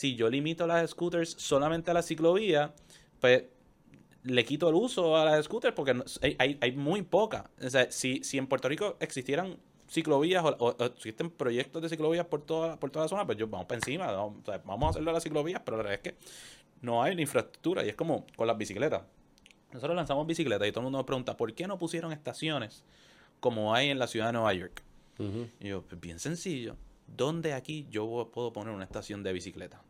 si yo limito las scooters solamente a la ciclovía, pues le quito el uso a las scooters porque hay, hay, muy pocas. O sea, si, si en Puerto Rico existieran ciclovías o, existen proyectos de ciclovías por toda, por toda la zona, pues yo vamos para encima, vamos, a hacerlo a las ciclovías, pero la verdad es que no hay la infraestructura y es como con las bicicletas. Nosotros lanzamos bicicletas y todo el mundo nos pregunta, ¿por qué no pusieron estaciones como hay en la ciudad de Nueva York? Y yo, pues bien sencillo, ¿dónde aquí yo puedo poner una estación de bicicleta?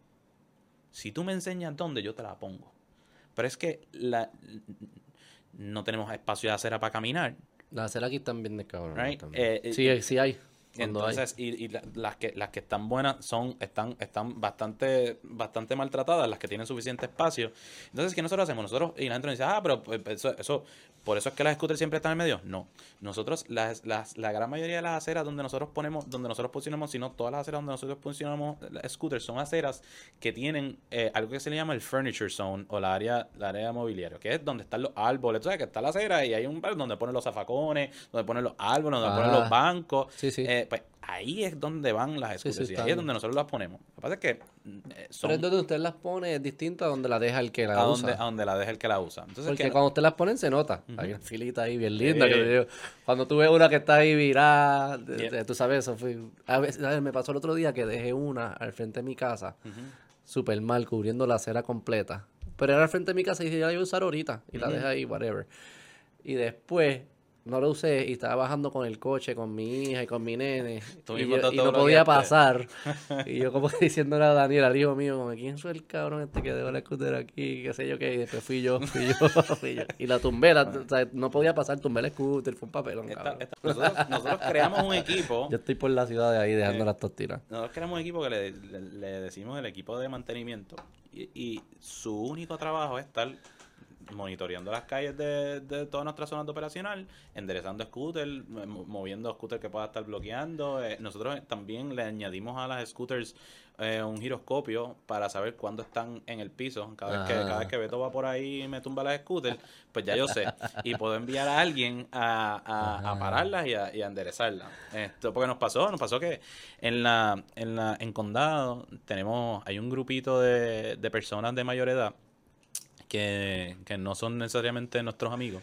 Si tú me enseñas dónde, yo te la pongo. Pero es que la, no tenemos espacio de acera para caminar. Las aceras aquí están bien de cabrón. Eh, eh, sí, sí hay. Entonces, y, las que las que están buenas son están están bastante bastante maltratadas, las que tienen suficiente espacio. Entonces, ¿qué nosotros hacemos? Nosotros y la gente nos dice, "Ah, pero pues, eso, eso por eso es que las scooters siempre están en medio." No. Nosotros las, las, la gran mayoría de las aceras donde nosotros ponemos donde nosotros posicionamos, sino todas las aceras donde nosotros posicionamos las scooters son aceras que tienen eh, algo que se le llama el furniture zone o la área la área mobiliaria, que es donde están los árboles, ¿sabes? Que está la acera y hay un donde ponen los zafacones, donde ponen los árboles, donde ponen los ah. bancos. Sí, sí. Eh, pues ahí es donde van las y ahí es donde nosotros las ponemos. Lo que pasa es que eh, Pero es donde usted las pone es distinto a donde la deja el que la a usa. Donde, a donde la deja el que la usa. Entonces, Porque cuando usted las pone se nota. Hay una filita ahí bien linda. cuando tú ves una que está ahí virada, tú sabes, eso fue... A ver, me pasó el otro día que dejé una al frente de mi casa, súper mal, cubriendo la acera completa. Pero era al frente de mi casa y dije, ya la voy a usar ahorita. Y la dejé ahí, whatever. Y después no lo usé y estaba bajando con el coche con mi hija y con mi nene. Y, no podía pasar. Y yo como diciéndole a Daniel al hijo mío como quién fue el cabrón este que dejó la scooter aquí qué sé yo qué y después fui yo fui yo, fui yo. y la tumbé la, o sea, no podía pasar tumbé el scooter fue un papelón nosotros, creamos un equipo. Yo estoy por la ciudad de ahí dejando las tostinas. nosotros creamos un equipo que le, le, decimos el equipo de mantenimiento. Y, y su único trabajo es estar monitoreando las calles de, de todas nuestras zonas de operacional, enderezando scooters, moviendo scooters que pueda estar bloqueando. Eh, nosotros también le añadimos a las scooters eh, un giroscopio para saber cuándo están en el piso. Cada vez, que, cada vez que Beto va por ahí y me tumba las scooters, pues ya yo sé. Y puedo enviar a alguien a, a, pararlas y a, y a, enderezarlas. Esto, porque nos pasó, nos pasó que en la, en la, en condado tenemos, hay un grupito de, de personas de mayor edad que, que no son necesariamente nuestros amigos.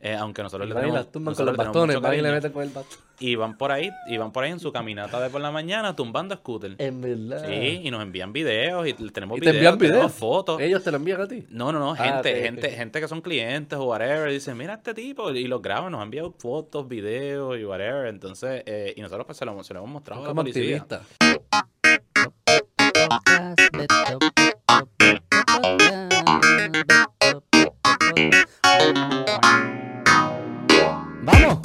Eh, aunque nosotros le tenemos, con los bastones, le meten con el bastón. Y van por ahí, y van por ahí en su caminata de por la mañana tumbando scooter. En verdad. Sí, y nos envían videos y tenemos ¿Y te videos, envían videos? fotos. ¿Ellos te lo envían a ti? No, no, no, ah, gente, gente, gente que son clientes o whatever, dicen, mira este tipo, y los graban, nos han enviado fotos, videos y whatever. Entonces, eh, y nosotros pues se lo, se lo hemos mostrado a la policía. ¡Vamos!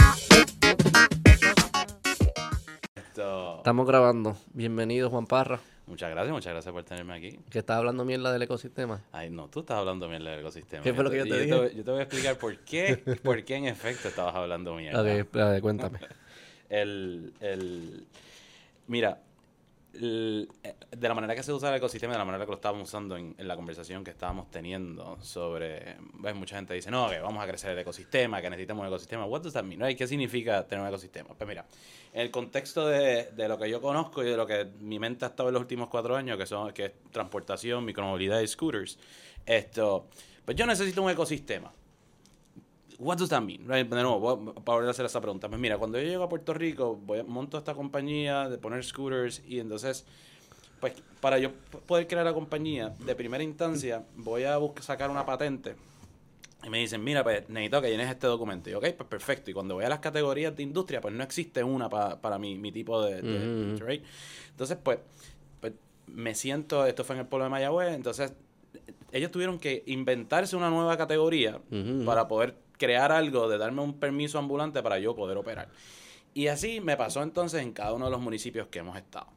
Estamos grabando. Bienvenido, Juan Parra. Muchas gracias, muchas gracias por tenerme aquí. ¿Que estás hablando mierda del ecosistema? Ay, no, tú estás hablando mierda del ecosistema. ¿Qué fue lo que yo te, dije? Yo te, voy a explicar por qué, por qué en efecto estabas hablando mierda. A cuéntame. el, el... Mira, de la manera que se usa el ecosistema, de la manera que lo estábamos usando en, la conversación que estábamos teniendo sobre, ves, mucha gente dice, no, que vamos a crecer el ecosistema, que necesitamos un ecosistema. What does that mean? ¿Qué significa tener un ecosistema? Pues mira, en el contexto de, de, lo que yo conozco y de lo que mi mente ha estado en los últimos cuatro años, que son que es transportación, micromovilidad y scooters, esto, pues yo necesito un ecosistema. What does that mean? De nuevo, para volver a hacer esa pregunta. Pues mira, cuando yo llego a Puerto Rico, voy a, monto esta compañía de poner scooters y entonces, pues para yo poder crear la compañía, de primera instancia, voy a buscar, sacar una patente. Y me dicen, mira, pues necesito que llenes este documento. Y ok, pues perfecto. Y cuando voy a las categorías de industria, pues no existe una para, para mi, mi tipo de... Entonces, pues, pues me siento, esto fue en el pueblo de Mayagüez, entonces ellos tuvieron que inventarse una nueva categoría para poder crear algo, de darme un permiso ambulante para yo poder operar. Y así me pasó entonces en cada uno de los municipios que hemos estado.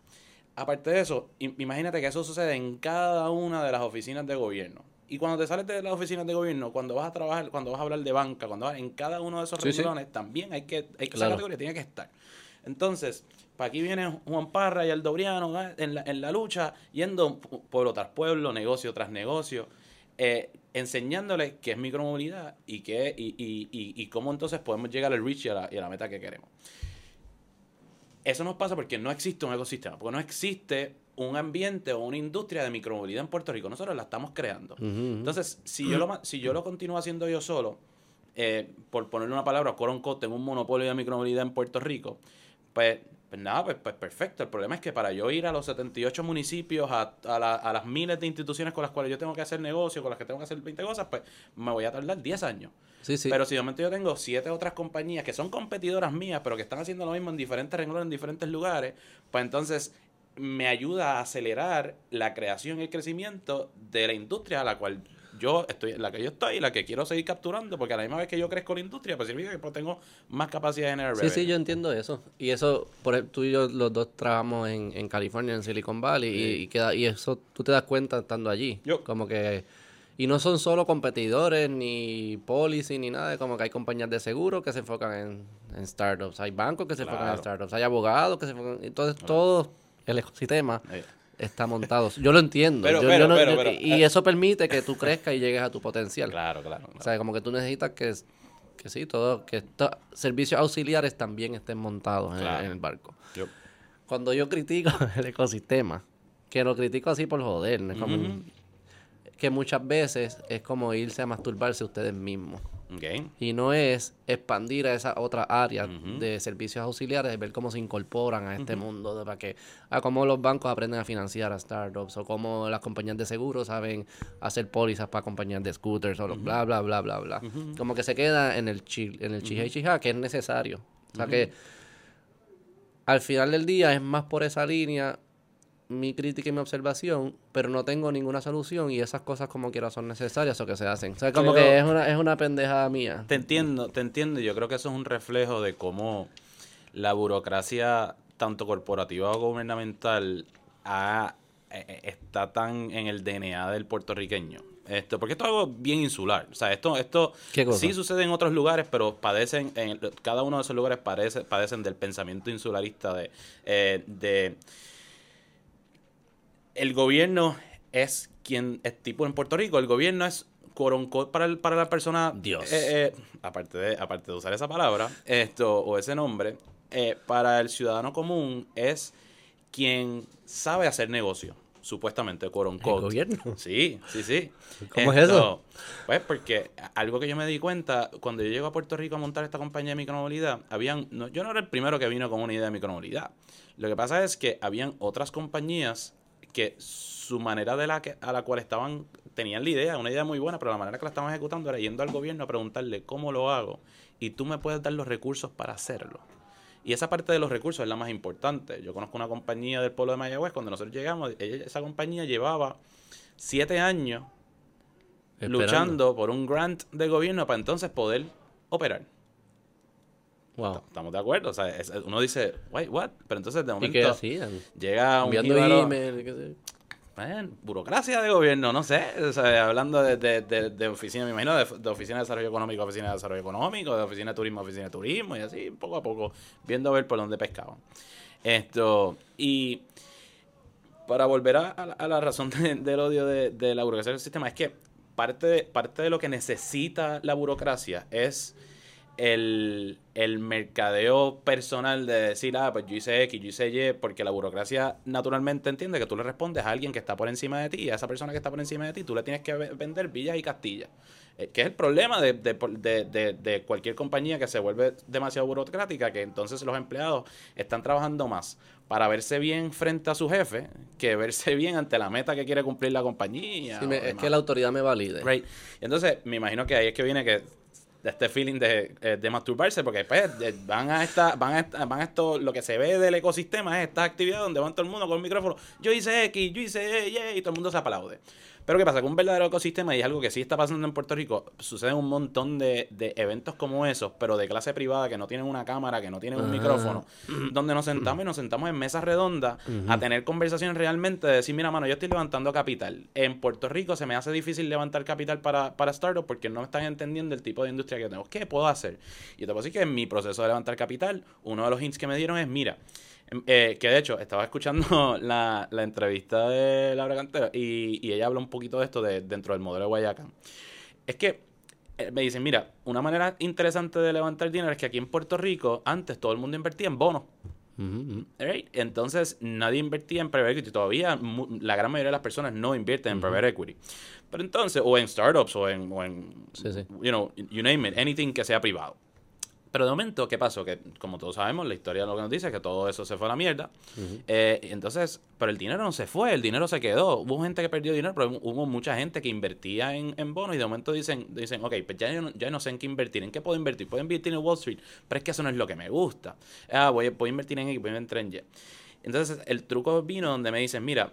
Aparte de eso, imagínate que eso sucede en cada una de las oficinas de gobierno. Y cuando te sales de las oficinas de gobierno, cuando vas a trabajar, cuando vas a hablar de banca, cuando vas en cada uno de esos sí, también hay que, hay que esa categoría tiene que estar. Entonces, para aquí viene Juan Parra y Aldobriano en la, en la lucha, yendo pueblo tras pueblo, negocio tras negocio. Eh, enseñándole qué es micromovilidad y, qué, y, y, y, cómo entonces podemos llegar al reach y a, la, y a la meta que queremos. Eso nos pasa porque no existe un ecosistema, porque no existe un ambiente o una industria de micromovilidad en Puerto Rico. Nosotros la estamos creando. Entonces, si yo, lo, si yo lo continúo haciendo yo solo, eh, por ponerle una palabra, Coronco, tengo un monopolio de micromovilidad en Puerto Rico, pues, pues nada, pues, pues, perfecto. El problema es que para yo ir a los 78 municipios, a, a, las miles de instituciones con las cuales yo tengo que hacer negocio, con las que tengo que hacer 20 cosas, pues me voy a tardar 10 años. Sí, sí. Pero si de momento yo tengo siete otras compañías que son competidoras mías, pero que están haciendo lo mismo en diferentes renglones, en diferentes lugares, pues entonces me ayuda a acelerar la creación y el crecimiento de la industria a la cual yo estoy, la que yo estoy, la que quiero seguir capturando, porque a la misma vez que yo crezco la industria, pues significa que pues, tengo más capacidad de generar Sí, sí, yo entiendo eso. Y eso, por tú y yo los dos trabajamos en, en California, en Silicon Valley, y, queda, y eso tú te das cuenta estando allí. Yo. Como que... Y no son solo competidores, ni policy, ni nada. Como que hay compañías de seguro que se enfocan en, startups. Hay bancos que se enfocan en startups. Hay abogados que se enfocan... Entonces, todo el ecosistema está montado. Yo lo entiendo. y eso permite que tú crezcas y llegues a tu potencial. Claro, claro. O sea, como que tú necesitas que, que sí, todo, que estos servicios auxiliares también estén montados en, el barco. Cuando yo critico el ecosistema, que lo critico así por joder, que muchas veces es como irse a masturbarse ustedes mismos. Y no es expandir a esa otra área de servicios auxiliares, ver cómo se incorporan a este mundo, de para que, a cómo los bancos aprenden a financiar a startups, o cómo las compañías de seguros saben hacer pólizas para compañías de scooters, o bla, bla, bla, bla, bla. Como que se queda en el, chi, en el chija que es necesario. O sea que al final del día es más por esa línea mi crítica y mi observación, pero no tengo ninguna solución y esas cosas como quiera son necesarias o que se hacen. O sea, como que es una, es una pendejada mía. Te entiendo, te entiendo. Yo creo que eso es un reflejo de cómo la burocracia, tanto corporativa o gubernamental, e, e, está tan en el DNA del puertorriqueño. Esto, porque esto es algo bien insular. O sea, esto, esto sí sucede en otros lugares, pero padecen, en cada uno de esos lugares padece, padecen del pensamiento insularista de, eh, de el gobierno es quien es tipo en Puerto Rico, el gobierno es coronco para, para la persona. Dios. Eh, eh, aparte, de, aparte de usar esa palabra, esto, o ese nombre, eh, para el ciudadano común es quien sabe hacer negocio. Supuestamente, coronco. ¿El gobierno? Sí, sí, sí. ¿Cómo es eso? Pues porque algo que yo me di cuenta, cuando yo llego a Puerto Rico a montar esta compañía de micromovilidad, habían, yo no era el primero que vino con una idea de micromovilidad. Lo que pasa es que habían otras compañías que su manera de la que, a la cual estaban, tenían la idea, una idea muy buena, pero la manera que la estaban ejecutando era yendo al gobierno a preguntarle cómo lo hago y tú me puedes dar los recursos para hacerlo. Y esa parte de los recursos es la más importante. Yo conozco una compañía del pueblo de Mayagüez, cuando nosotros llegamos, esa compañía llevaba siete años luchando por un grant del gobierno para entonces poder operar. Wow. Estamos de acuerdo. O sea, uno dice, wait, what? Pero entonces de momento. Llega un. Enviando email. burocracia de gobierno, no sé. O sea, hablando de, de, de, oficina, me imagino, de, oficina de desarrollo económico, oficina de desarrollo económico, de oficina de turismo, oficina de turismo, y así, poco a poco, viendo a ver por dónde pescaban. Esto, y para volver a, a la razón del odio de, la burocracia del sistema, es que parte parte de lo que necesita la burocracia es el, el, mercadeo personal de decir, ah, pues yo hice X, yo hice Y, porque la burocracia naturalmente entiende que tú le respondes a alguien que está por encima de ti y a esa persona que está por encima de ti tú le tienes que vender villas y castillas. Eh, que es el problema de, de, de, de, cualquier compañía que se vuelve demasiado burocrática, que entonces los empleados están trabajando más para verse bien frente a su jefe que verse bien ante la meta que quiere cumplir la compañía. es que la autoridad me valide. Right. Entonces, me imagino que ahí es que viene que de este feeling de, eh, de masturbarse, porque pues, van a esta, van a esta, van a esto, lo que se ve del ecosistema es esta actividad donde van todo el mundo con el micrófono, yo hice X, yo hice Y, y todo el mundo se aplaude. Pero ¿qué pasa? Con un verdadero ecosistema, y es algo que sí está pasando en Puerto Rico, suceden un montón de, eventos como esos, pero de clase privada, que no tienen una cámara, que no tienen un micrófono, donde nos sentamos y nos sentamos en mesas redondas a tener conversaciones realmente de decir, mira, mano, yo estoy levantando capital. En Puerto Rico se me hace difícil levantar capital para, para startups porque no están entendiendo el tipo de industria que tengo. ¿Qué puedo hacer? Y te puedo decir que en mi proceso de levantar capital, uno de los hints que me dieron es, mira, eh, que de hecho, estaba escuchando la, entrevista de Laura Cantero y, ella habla un poquito de esto de, dentro del modelo de Guayacán. Es que eh, me dicen, mira, una manera interesante de levantar dinero es que aquí en Puerto Rico antes todo el mundo invertía en bonos. Entonces, nadie invertía en private equity. Todavía la gran mayoría de las personas no invierten en private equity. Pero entonces, o en startups, o en, o en you know, you name it, anything que sea privado. Pero de momento, ¿qué pasó? Que como todos sabemos, la historia lo que nos dice es que todo eso se fue a la mierda. Eh, entonces, pero el dinero no se fue, el dinero se quedó. Hubo gente que perdió dinero, pero hubo mucha gente que invertía en, en bonos y de momento dicen, dicen ok, pues ya, no, ya no sé en qué invertir. ¿En qué puedo invertir? Puedo invertir en Wall Street, pero es que eso no es lo que me gusta. Ah, voy, voy a invertir en X, voy a invertir en Y. Entonces, el truco vino donde me dicen, mira,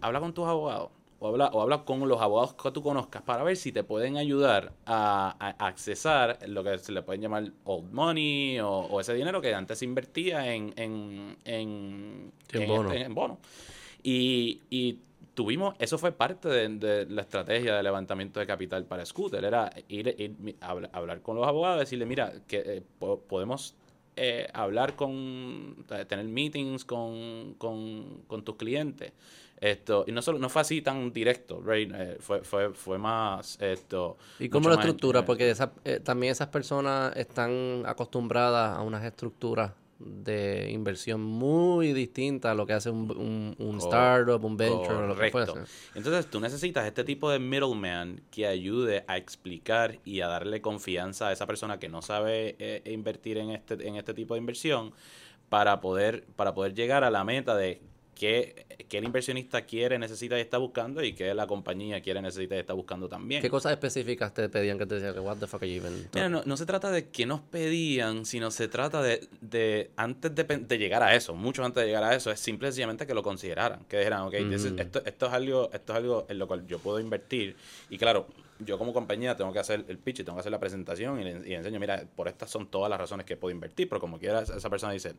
habla con tus abogados o habla, o habla con los abogados que tú conozcas para ver si te pueden ayudar a, accesar lo que se le pueden llamar old money o, ese dinero que antes se invertía en, en, en, en bono. Y, y tuvimos, eso fue parte de, la estrategia de levantamiento de capital para Scooter, era ir, hablar con los abogados, decirle, mira, que eh, podemos eh, hablar con, tener meetings con, con, con tus clientes esto, y no solo, no fue así tan directo, eh, fue, fue, fue más esto. ¿Y cómo la estructura? Porque eh, también esas personas están acostumbradas a unas estructuras de inversión muy distintas a lo que hace un, un, startup, un venture, o lo que fuese. Entonces tú necesitas este tipo de middleman que ayude a explicar y a darle confianza a esa persona que no sabe eh, invertir en este, en este tipo de inversión para poder, para poder llegar a la meta de qué, el inversionista quiere, necesita y está buscando y qué la compañía quiere, necesita y está buscando también. ¿Qué cosas específicas te pedían que te decían que what the fuck are you even Mira, no, no, se trata de qué nos pedían, sino se trata de, de antes de, de, llegar a eso, mucho antes de llegar a eso, es simplemente que lo consideraran, que dijeran, ok, esto, esto, es algo, esto es algo en lo cual yo puedo invertir y claro, yo como compañía tengo que hacer el pitch y tengo que hacer la presentación y, le, enseño, mira, por estas son todas las razones que puedo invertir, pero como quiera esa persona dice,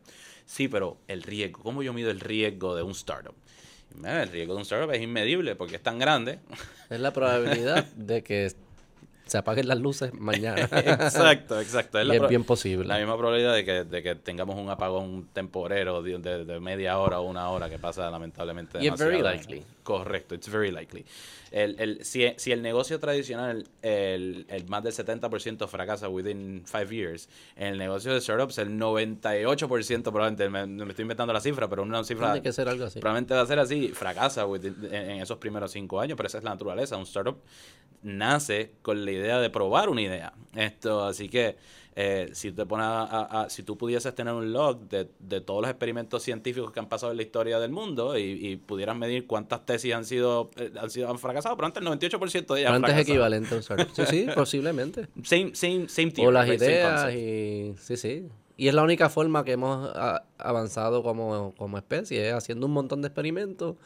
sí, pero el riesgo, ¿cómo yo mido el riesgo de un startup? el riesgo de un startup es inmedible porque es tan grande. Es la probabilidad de que se apaguen las luces mañana. exacto, exacto. Es, es bien posible. La misma probabilidad de que, de que tengamos un apagón temporero de, de, media hora o una hora que pasa lamentablemente. Y es very likely. Correcto, it's very likely. El, el, si, si, el negocio tradicional, el, el más del 70% fracasa within five years, en el negocio de startups, el 98% probablemente, me, me, estoy inventando la cifra, pero una cifra. Tiene que ser algo así. Probablemente va a ser así, fracasa en, en, esos primeros cinco años, pero esa es la naturaleza. Un startup nace con la idea de probar una idea. Esto, así que eh, si te pones a, si tú pudieses tener un log de, de, todos los experimentos científicos que han pasado en la historia del mundo y, pudieras medir cuántas tesis han sido eh, han sido han fracasado, pero antes el 98% de ellas han fracasado. equivalente Sí, sí, posiblemente. Same, same, same O las ideas y... Sí, sí. Y es la única forma que hemos avanzado como, como especie, haciendo un montón de experimentos,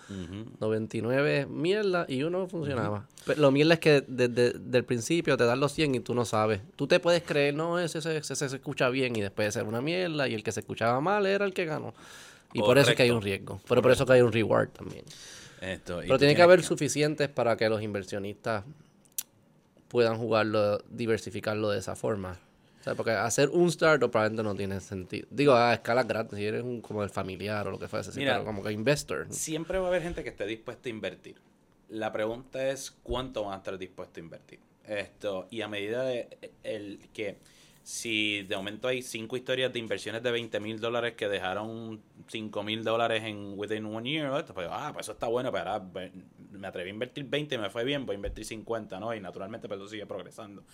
99 mierda y uno funcionaba. Pero lo mierda es que desde, el principio te dan los 100 y tú no sabes. Tú te puedes creer, no, ese, ese, ese se escucha bien y después de ser una mierda y el que se escuchaba mal era el que ganó. Y por eso es que hay un riesgo. Pero por eso que hay un reward también. Pero tiene que haber suficientes para que los inversionistas puedan jugarlo, diversificarlo de esa forma porque hacer un startup probablemente no tiene sentido. Digo, a escalas grandes, si eres un, como el familiar o lo que fuese, pero como que investor. Siempre va a haber gente que esté dispuesta a invertir. La pregunta es cuánto van a estar dispuestos a invertir. Esto, y a medida de el que si de momento hay cinco historias de inversiones de 20 mil dólares que dejaron 5 mil dólares en within one year, pues, ah, pues eso está bueno, pero ahora me atreví a invertir 20 y me fue bien, voy a invertir 50, ¿no? Y naturalmente pues eso sigue progresando.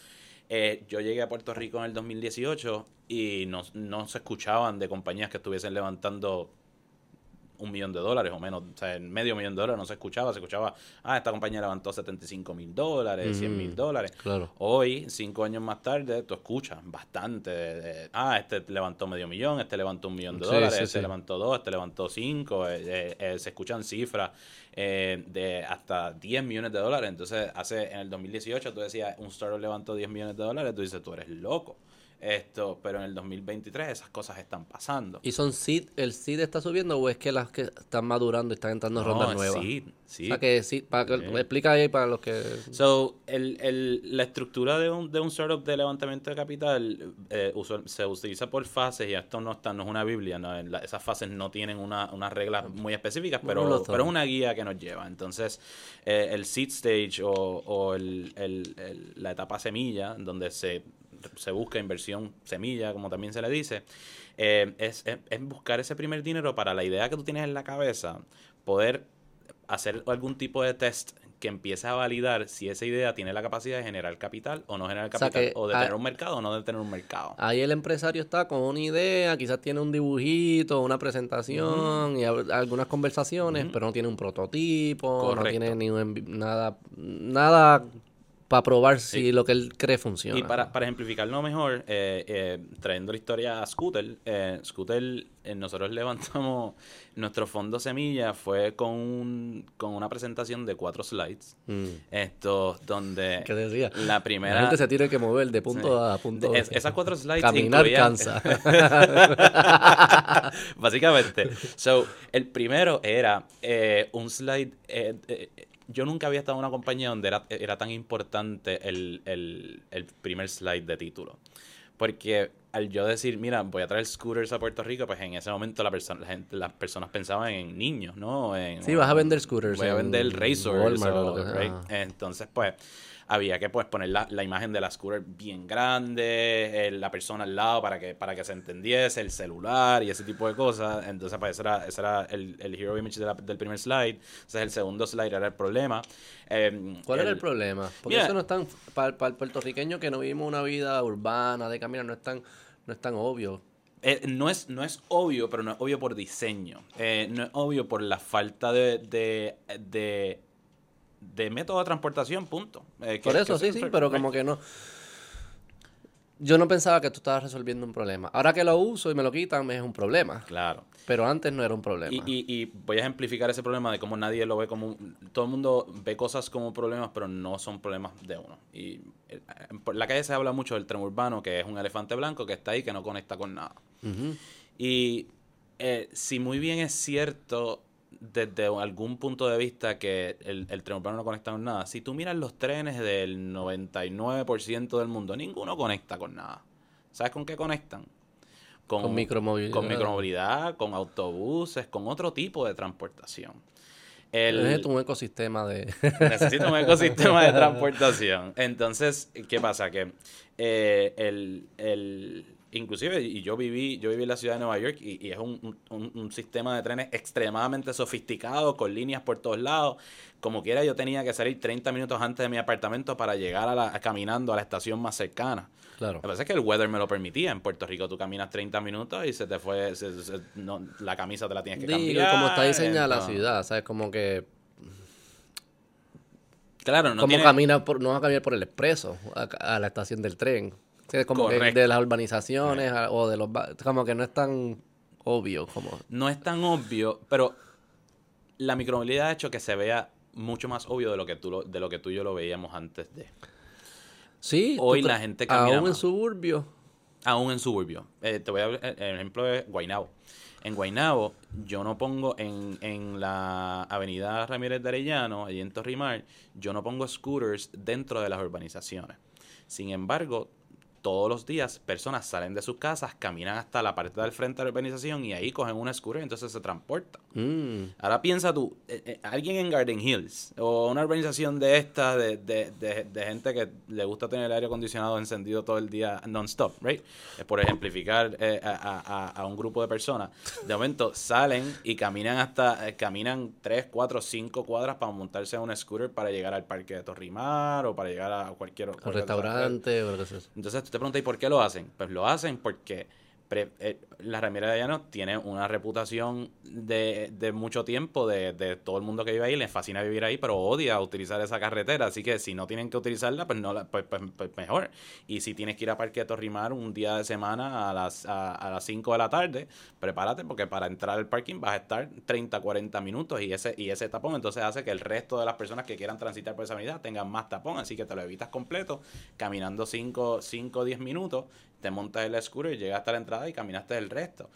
Eh, yo llegué a Puerto Rico en el 2018 y no, no se escuchaban de compañías que estuviesen levantando un millón de dólares o menos, o sea, en medio millón de dólares no se escuchaba, se escuchaba, ah, esta compañía levantó 75 mil dólares, 100 mil dólares. Claro. Hoy, cinco años más tarde, tú escuchas bastante, ah, este levantó medio millón, este levantó un millón de dólares, este levantó dos, este levantó cinco, eh, eh, se escuchan cifras de hasta 10 millones de dólares. Entonces, hace en el 2018 tú decías, un startup levantó 10 millones de dólares, tú dices, tú eres loco. Esto, pero en el 2023 esas cosas están pasando. ¿Y son seed, el seed está subiendo o es que las que están madurando y están entrando en rondas nuevas? Seed, sí. O sea que sí, para que, explica ahí para los que... So, el, el, la estructura de un, de un startup de levantamiento de capital eh, se utiliza por fases y esto no está, no es una biblia, ¿no? esas fases no tienen una, unas reglas muy específicas, pero, pero es una guía que nos lleva. Entonces, eh, el seed stage o, o el, el, la etapa semilla, donde se se busca inversión semilla, como también se le dice, eh, es, es, es buscar ese primer dinero para la idea que tú tienes en la cabeza, poder hacer algún tipo de test que empiece a validar si esa idea tiene la capacidad de generar capital o no generar capital, o, de tener un mercado o no de tener un mercado. Ahí el empresario está con una idea, quizás tiene un dibujito, una presentación y algunas conversaciones, pero no tiene un prototipo, no tiene ni nada, nada para probar si lo que él cree funciona. Y para, para ejemplificarlo mejor, eh, eh, trayendo la historia a Scooter, eh, Scooter, nosotros levantamos nuestro fondo semilla, fue con, con una presentación de cuatro slides. Mm. Esto, donde ¿Qué decía? la primera... La gente se tiene que mover de punto A a punto B. esas cuatro slides Caminar cansa. Básicamente. So, el primero era un slide yo nunca había estado en una compañía donde era, era tan importante el, el, el, primer slide de título. Porque al yo decir, mira, voy a traer scooters a Puerto Rico, pues en ese momento la persona, la gente, las personas pensaban en niños, ¿no? En, sí, vas a vender scooters. Voy a vender racers. Entonces, pues había que pues poner la, la imagen de la scooter bien grande, la persona al lado para que, para que se entendiese, el celular y ese tipo de cosas. Entonces, pues ese era, ese era el, el hero image del primer slide. Entonces, el segundo slide era el problema. Em, ¿Cuál era el problema? Porque eso no es tan, para, el puertorriqueño que no vivimos una vida urbana, de caminar, no es tan, no es tan obvio. Eh, no, es, no es obvio, pero no es obvio por diseño. Eh, no es obvio por la falta de, de, de de método de transportación, punto. Eh, Por eso, sí, sí, pero como que no. Yo no pensaba que tú estabas resolviendo un problema. Ahora que lo uso y me lo quitan, es un problema. Claro. Pero antes no era un problema. Y, y, voy a ejemplificar ese problema de cómo nadie lo ve como... todo el mundo ve cosas como problemas, pero no son problemas de uno. Y eh, en la calle se habla mucho del tren urbano, que es un elefante blanco que está ahí, que no conecta con nada. Y eh, si muy bien es cierto desde algún punto de vista que el, el tren urbano no conecta con nada. Si tú miras los trenes del 99% del mundo, ninguno conecta con nada. ¿Sabes con qué conectan? Con, micromovilidad. Con micromovilidad, con autobuses, con otro tipo de transportación. El, necesito un ecosistema de... necesito un ecosistema de transportación. Entonces, ¿qué pasa? Que eh, el, el, inclusive, y yo viví, yo viví en la ciudad de Nueva York y, es un, un, sistema de trenes extremadamente sofisticado, con líneas por todos lados. Como quiera, yo tenía que salir 30 minutos antes de mi apartamento para llegar a la, caminando a la estación más cercana. Claro. Lo que pasa es que el weather me lo permitía. En Puerto Rico tú caminas 30 minutos y se te fue, la camisa te la tienes que cambiar. como está diseñada la ciudad, ¿sabes? Como que... Claro, no tiene... camina por, no vas a caminar por el expreso a la estación del tren como de las urbanizaciones o de los... Como que no es tan obvio como... No es tan obvio, pero la micromovilidad ha hecho que se vea mucho más obvio de lo que tú, de lo que tú y yo lo veíamos antes de... Sí. Hoy la gente camina Aún en suburbio. Aún en suburbio. Eh, te voy a hablar, el ejemplo de Guaynabo. En Guaynabo, yo no pongo en, en la avenida Ramírez de Arellano, allí en Torrimar, yo no pongo scooters dentro de las urbanizaciones. Sin embargo, todos los días personas salen de sus casas, caminan hasta la parte del frente de la urbanización y ahí cogen una scooter y entonces se transportan. Mm. Ahora piensa tú, eh, eh, alguien en Garden Hills o una urbanización de esta, de, de, de, gente que le gusta tener el aire acondicionado encendido todo el día non-stop, right? Por ejemplificar eh, a, a, un grupo de personas. De momento salen y caminan hasta, caminan 3, 4, 5 cuadras para montarse en una scooter para llegar al parque de Torrimar o para llegar a cualquier, otro restaurante o Entonces te preguntas, ¿y por qué lo hacen? Pues lo hacen porque eh, la Ramírez de Llano tiene una reputación de, de mucho tiempo de, de, todo el mundo que vive ahí, les fascina vivir ahí, pero odia utilizar esa carretera, así que si no tienen que utilizarla, pues no pues, pues, pues, mejor. Y si tienes que ir a Parque Torrimar un día de semana a las, a, las 5 de la tarde, prepárate porque para entrar al parking vas a estar 30, 40 minutos y ese, y ese tapón entonces hace que el resto de las personas que quieran transitar por esa avenida tengan más tapón, así que te lo evitas completo, caminando 5 o 10 minutos te montas el scooter, llegas hasta la entrada y caminaste el resto.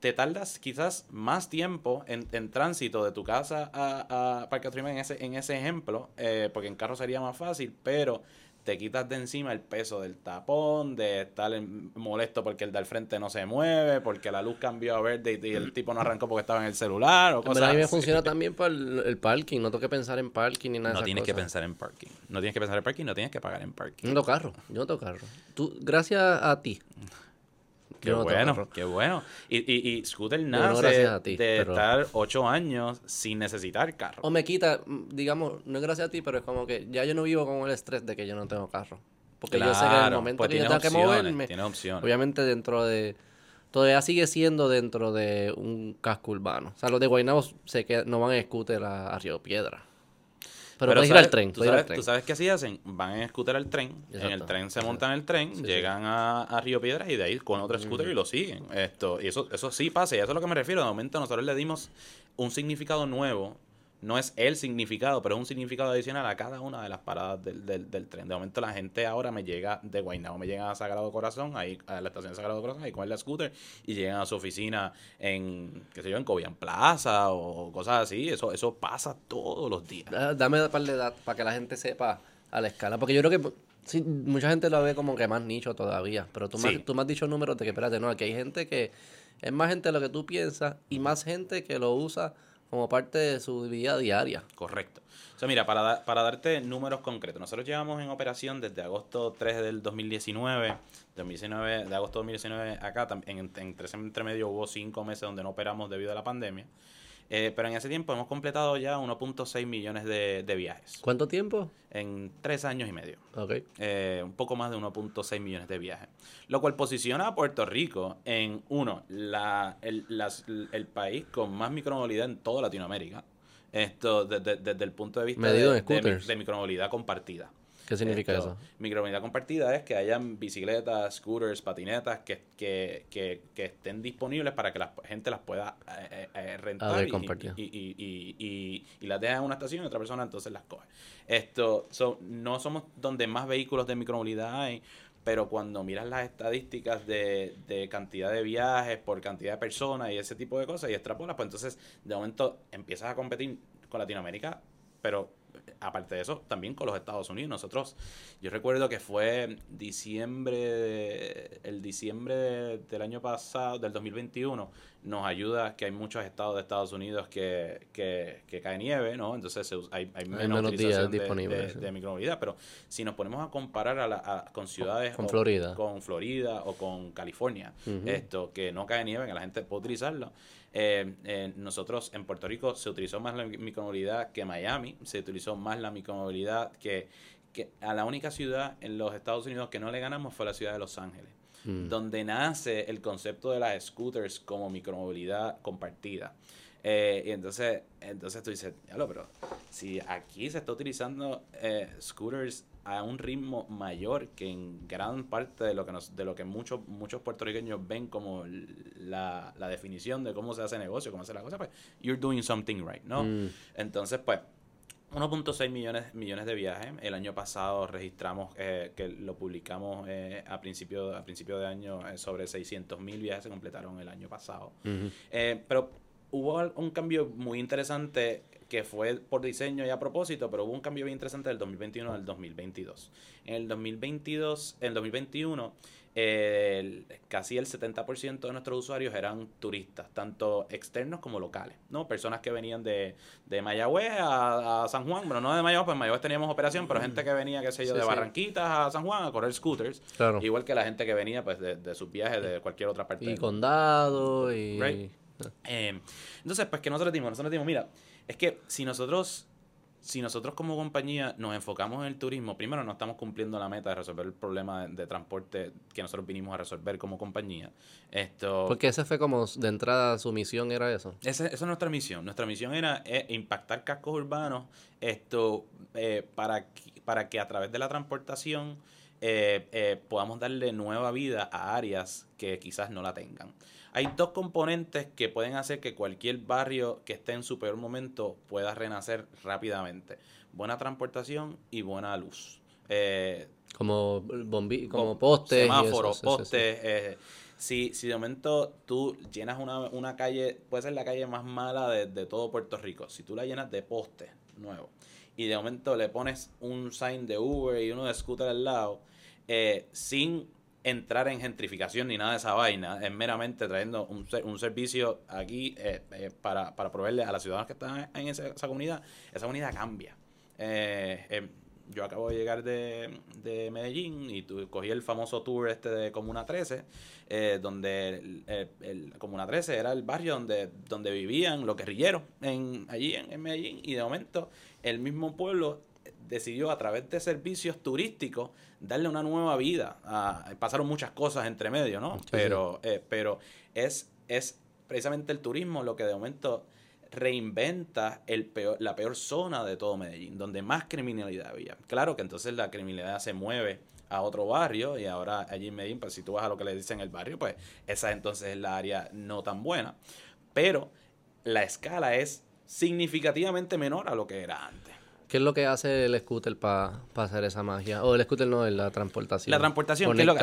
te tardas quizás más tiempo en, en tránsito de tu casa a, a Parque Atrima en ese, en ese ejemplo, eh, porque en carro sería más fácil, pero te quitas de encima el peso del tapón, de estar molesto porque el del frente no se mueve, porque la luz cambió a verde y, el tipo no arrancó porque estaba en el celular o cosas a mí me funciona también para el, parking, no tengo que pensar en parking ni nada No tienes que pensar en parking. No tienes que pensar en parking, no tienes que pagar en parking. No carro, yo no tengo carro. Tú, gracias a ti. Qué bueno, qué bueno. Y, y, y Scooter nace de estar ocho años sin necesitar carro. O me quita, digamos, no es gracias a ti, pero es como que ya yo no vivo con el estrés de que yo no tengo carro. Porque yo sé que en el momento pues que yo tengo que moverme, obviamente dentro de... Todavía sigue siendo dentro de un casco urbano. O sea, los de Guaynabo sé que no van en scooter a Río Piedra. Pero, ir al tren. ¿tú sabes, ¿tú sabes, qué así hacen? Van en scooter al tren, en el tren se montan en el tren, llegan A, Río Piedras y de ahí con otro scooter y lo siguen. Esto, y eso, eso sí pasa, y eso es a lo que me refiero. De momento nosotros le dimos un significado nuevo no es el significado, pero es un significado adicional a cada una de las paradas del, del, tren. De momento la gente ahora me llega de Guaynabo, me llega a Sagrado Corazón, ahí a la estación de Sagrado Corazón, ahí con el scooter y llegan a su oficina en, qué sé yo, en Cobian Plaza o cosas así. Eso, eso pasa todos los días. Dame un par de datos para que la gente sepa a la escala, porque yo creo que sí, mucha gente lo ve como que más nicho todavía, pero tú, me, tú me has dicho números de que, espérate, no, aquí hay gente que es más gente de lo que tú piensas y más gente que lo usa como parte de su vida diaria. Correcto. O sea, mira, para, para darte números concretos, nosotros llevamos en operación desde agosto 3 del 2019, 2019 de agosto 2019 acá, en, en, entre medio hubo cinco meses donde no operamos debido a la pandemia. Eh, pero en ese tiempo hemos completado ya 1.6 millones de, viajes. ¿Cuánto tiempo? En tres años y medio. Ok. Eh, un poco más de 1.6 millones de viajes. Lo cual posiciona a Puerto Rico en, uno, la, el, el país con más micromovilidad en toda Latinoamérica. Esto desde, el punto de vista de, de micromovilidad compartida. ¿Qué significa eso? Micromovilidad compartida es que hayan bicicletas, scooters, patinetas que, que, que, que estén disponibles para que la gente las pueda eh, eh, eh rentar y, y, y, y, las deja en una estación y otra persona entonces las coge. Esto, no somos donde más vehículos de micromovilidad hay, pero cuando miras las estadísticas de, de, cantidad de viajes por cantidad de personas y ese tipo de cosas y extrapolas, pues entonces de momento empiezas a competir con Latinoamérica, pero aparte de eso, también con los Estados Unidos. Nosotros, yo recuerdo que fue diciembre, el diciembre del año pasado, del 2021, nos ayuda que hay muchos estados de Estados Unidos que, que, que cae nieve, ¿no? Entonces hay, hay menos, días disponibles de, micromovilidad. Pero si nos ponemos a comparar a con ciudades... Con Florida. Con Florida o con California, esto, que no cae nieve, que la gente puede utilizarlo. Eh, eh, nosotros en Puerto Rico se utilizó más la micromovilidad que Miami, se utilizó más la micromovilidad que, que a la única ciudad en los Estados Unidos que no le ganamos fue la ciudad de Los Ángeles, mm. donde nace el concepto de las scooters como micromovilidad compartida. Eh, y entonces, entonces tú dices, pero si aquí se está utilizando eh, scooters a un ritmo mayor que en gran parte de lo que nos, de lo que muchos muchos puertorriqueños ven como la, la definición de cómo se hace negocio, cómo se hace la cosa, pues you're doing something right, ¿no? Mm. Entonces, pues 1.6 millones, millones de viajes. El año pasado registramos, eh, que lo publicamos eh, a, principio, a principio de año, eh, sobre 600 mil viajes se completaron el año pasado. pero hubo un cambio muy interesante que fue por diseño y a propósito, pero hubo un cambio bien interesante del 2021 al 2022. En el 2022, en el 2021, casi el 70% de nuestros usuarios eran turistas, tanto externos como locales, ¿no? Personas que venían de, de Mayagüez a, San Juan, bueno, no de Mayagüez, pues en Mayagüez teníamos operación, pero gente que venía, qué sé yo, de Barranquitas a San Juan a correr scooters, igual que la gente que venía pues de, sus viajes de cualquier otra parte. Y condado y... Eh, entonces, pues que nosotros dimos, nosotros dimos, mira, es que si nosotros, si nosotros como compañía nos enfocamos en el turismo, primero no estamos cumpliendo la meta de resolver el problema de, transporte que nosotros vinimos a resolver como compañía. Esto, Porque esa fue como de entrada su misión era eso. Esa, esa es nuestra misión. Nuestra misión era eh, impactar cascos urbanos esto eh, para, para que a través de la transportación eh, podamos darle nueva vida a áreas que quizás no la tengan. Hay dos componentes que pueden hacer que cualquier barrio que esté en su peor momento pueda renacer rápidamente. Buena transportación y buena luz. Eh, como bombi como postes. Semáforos, postes. Eh, si, si de momento tú llenas una, una calle, puede ser la calle más mala de, de todo Puerto Rico, si tú la llenas de postes nuevos y de momento le pones un sign de Uber y uno de scooter al lado, eh, sin entrar en gentrificación ni nada de esa vaina, es meramente trayendo un, un servicio aquí eh, eh, para, para proveerle a las ciudadanas que están en esa, esa comunidad, esa comunidad cambia. Eh, eh, yo acabo de llegar de, de Medellín y tu- cogí el famoso tour este de Comuna 13, eh, donde el Comuna 13 era el barrio donde, donde vivían los guerrilleros en, allí en, en Medellín y de momento el mismo pueblo decidió a través de servicios turísticos darle una nueva vida. pasaron muchas cosas entre medio, ¿no? Sí, pero eh, pero es, es precisamente el turismo lo que de momento reinventa el peor, la peor zona de todo Medellín, donde más criminalidad había. Claro que entonces la criminalidad se mueve a otro barrio y ahora allí en Medellín, pues si tú vas a lo que le dicen el barrio, pues esa entonces es la área no tan buena. Pero la escala es significativamente menor a lo que era antes. ¿Qué es lo que hace el scooter para hacer esa magia? O el scooter no, es la transportación. La transportación, ¿qué es lo que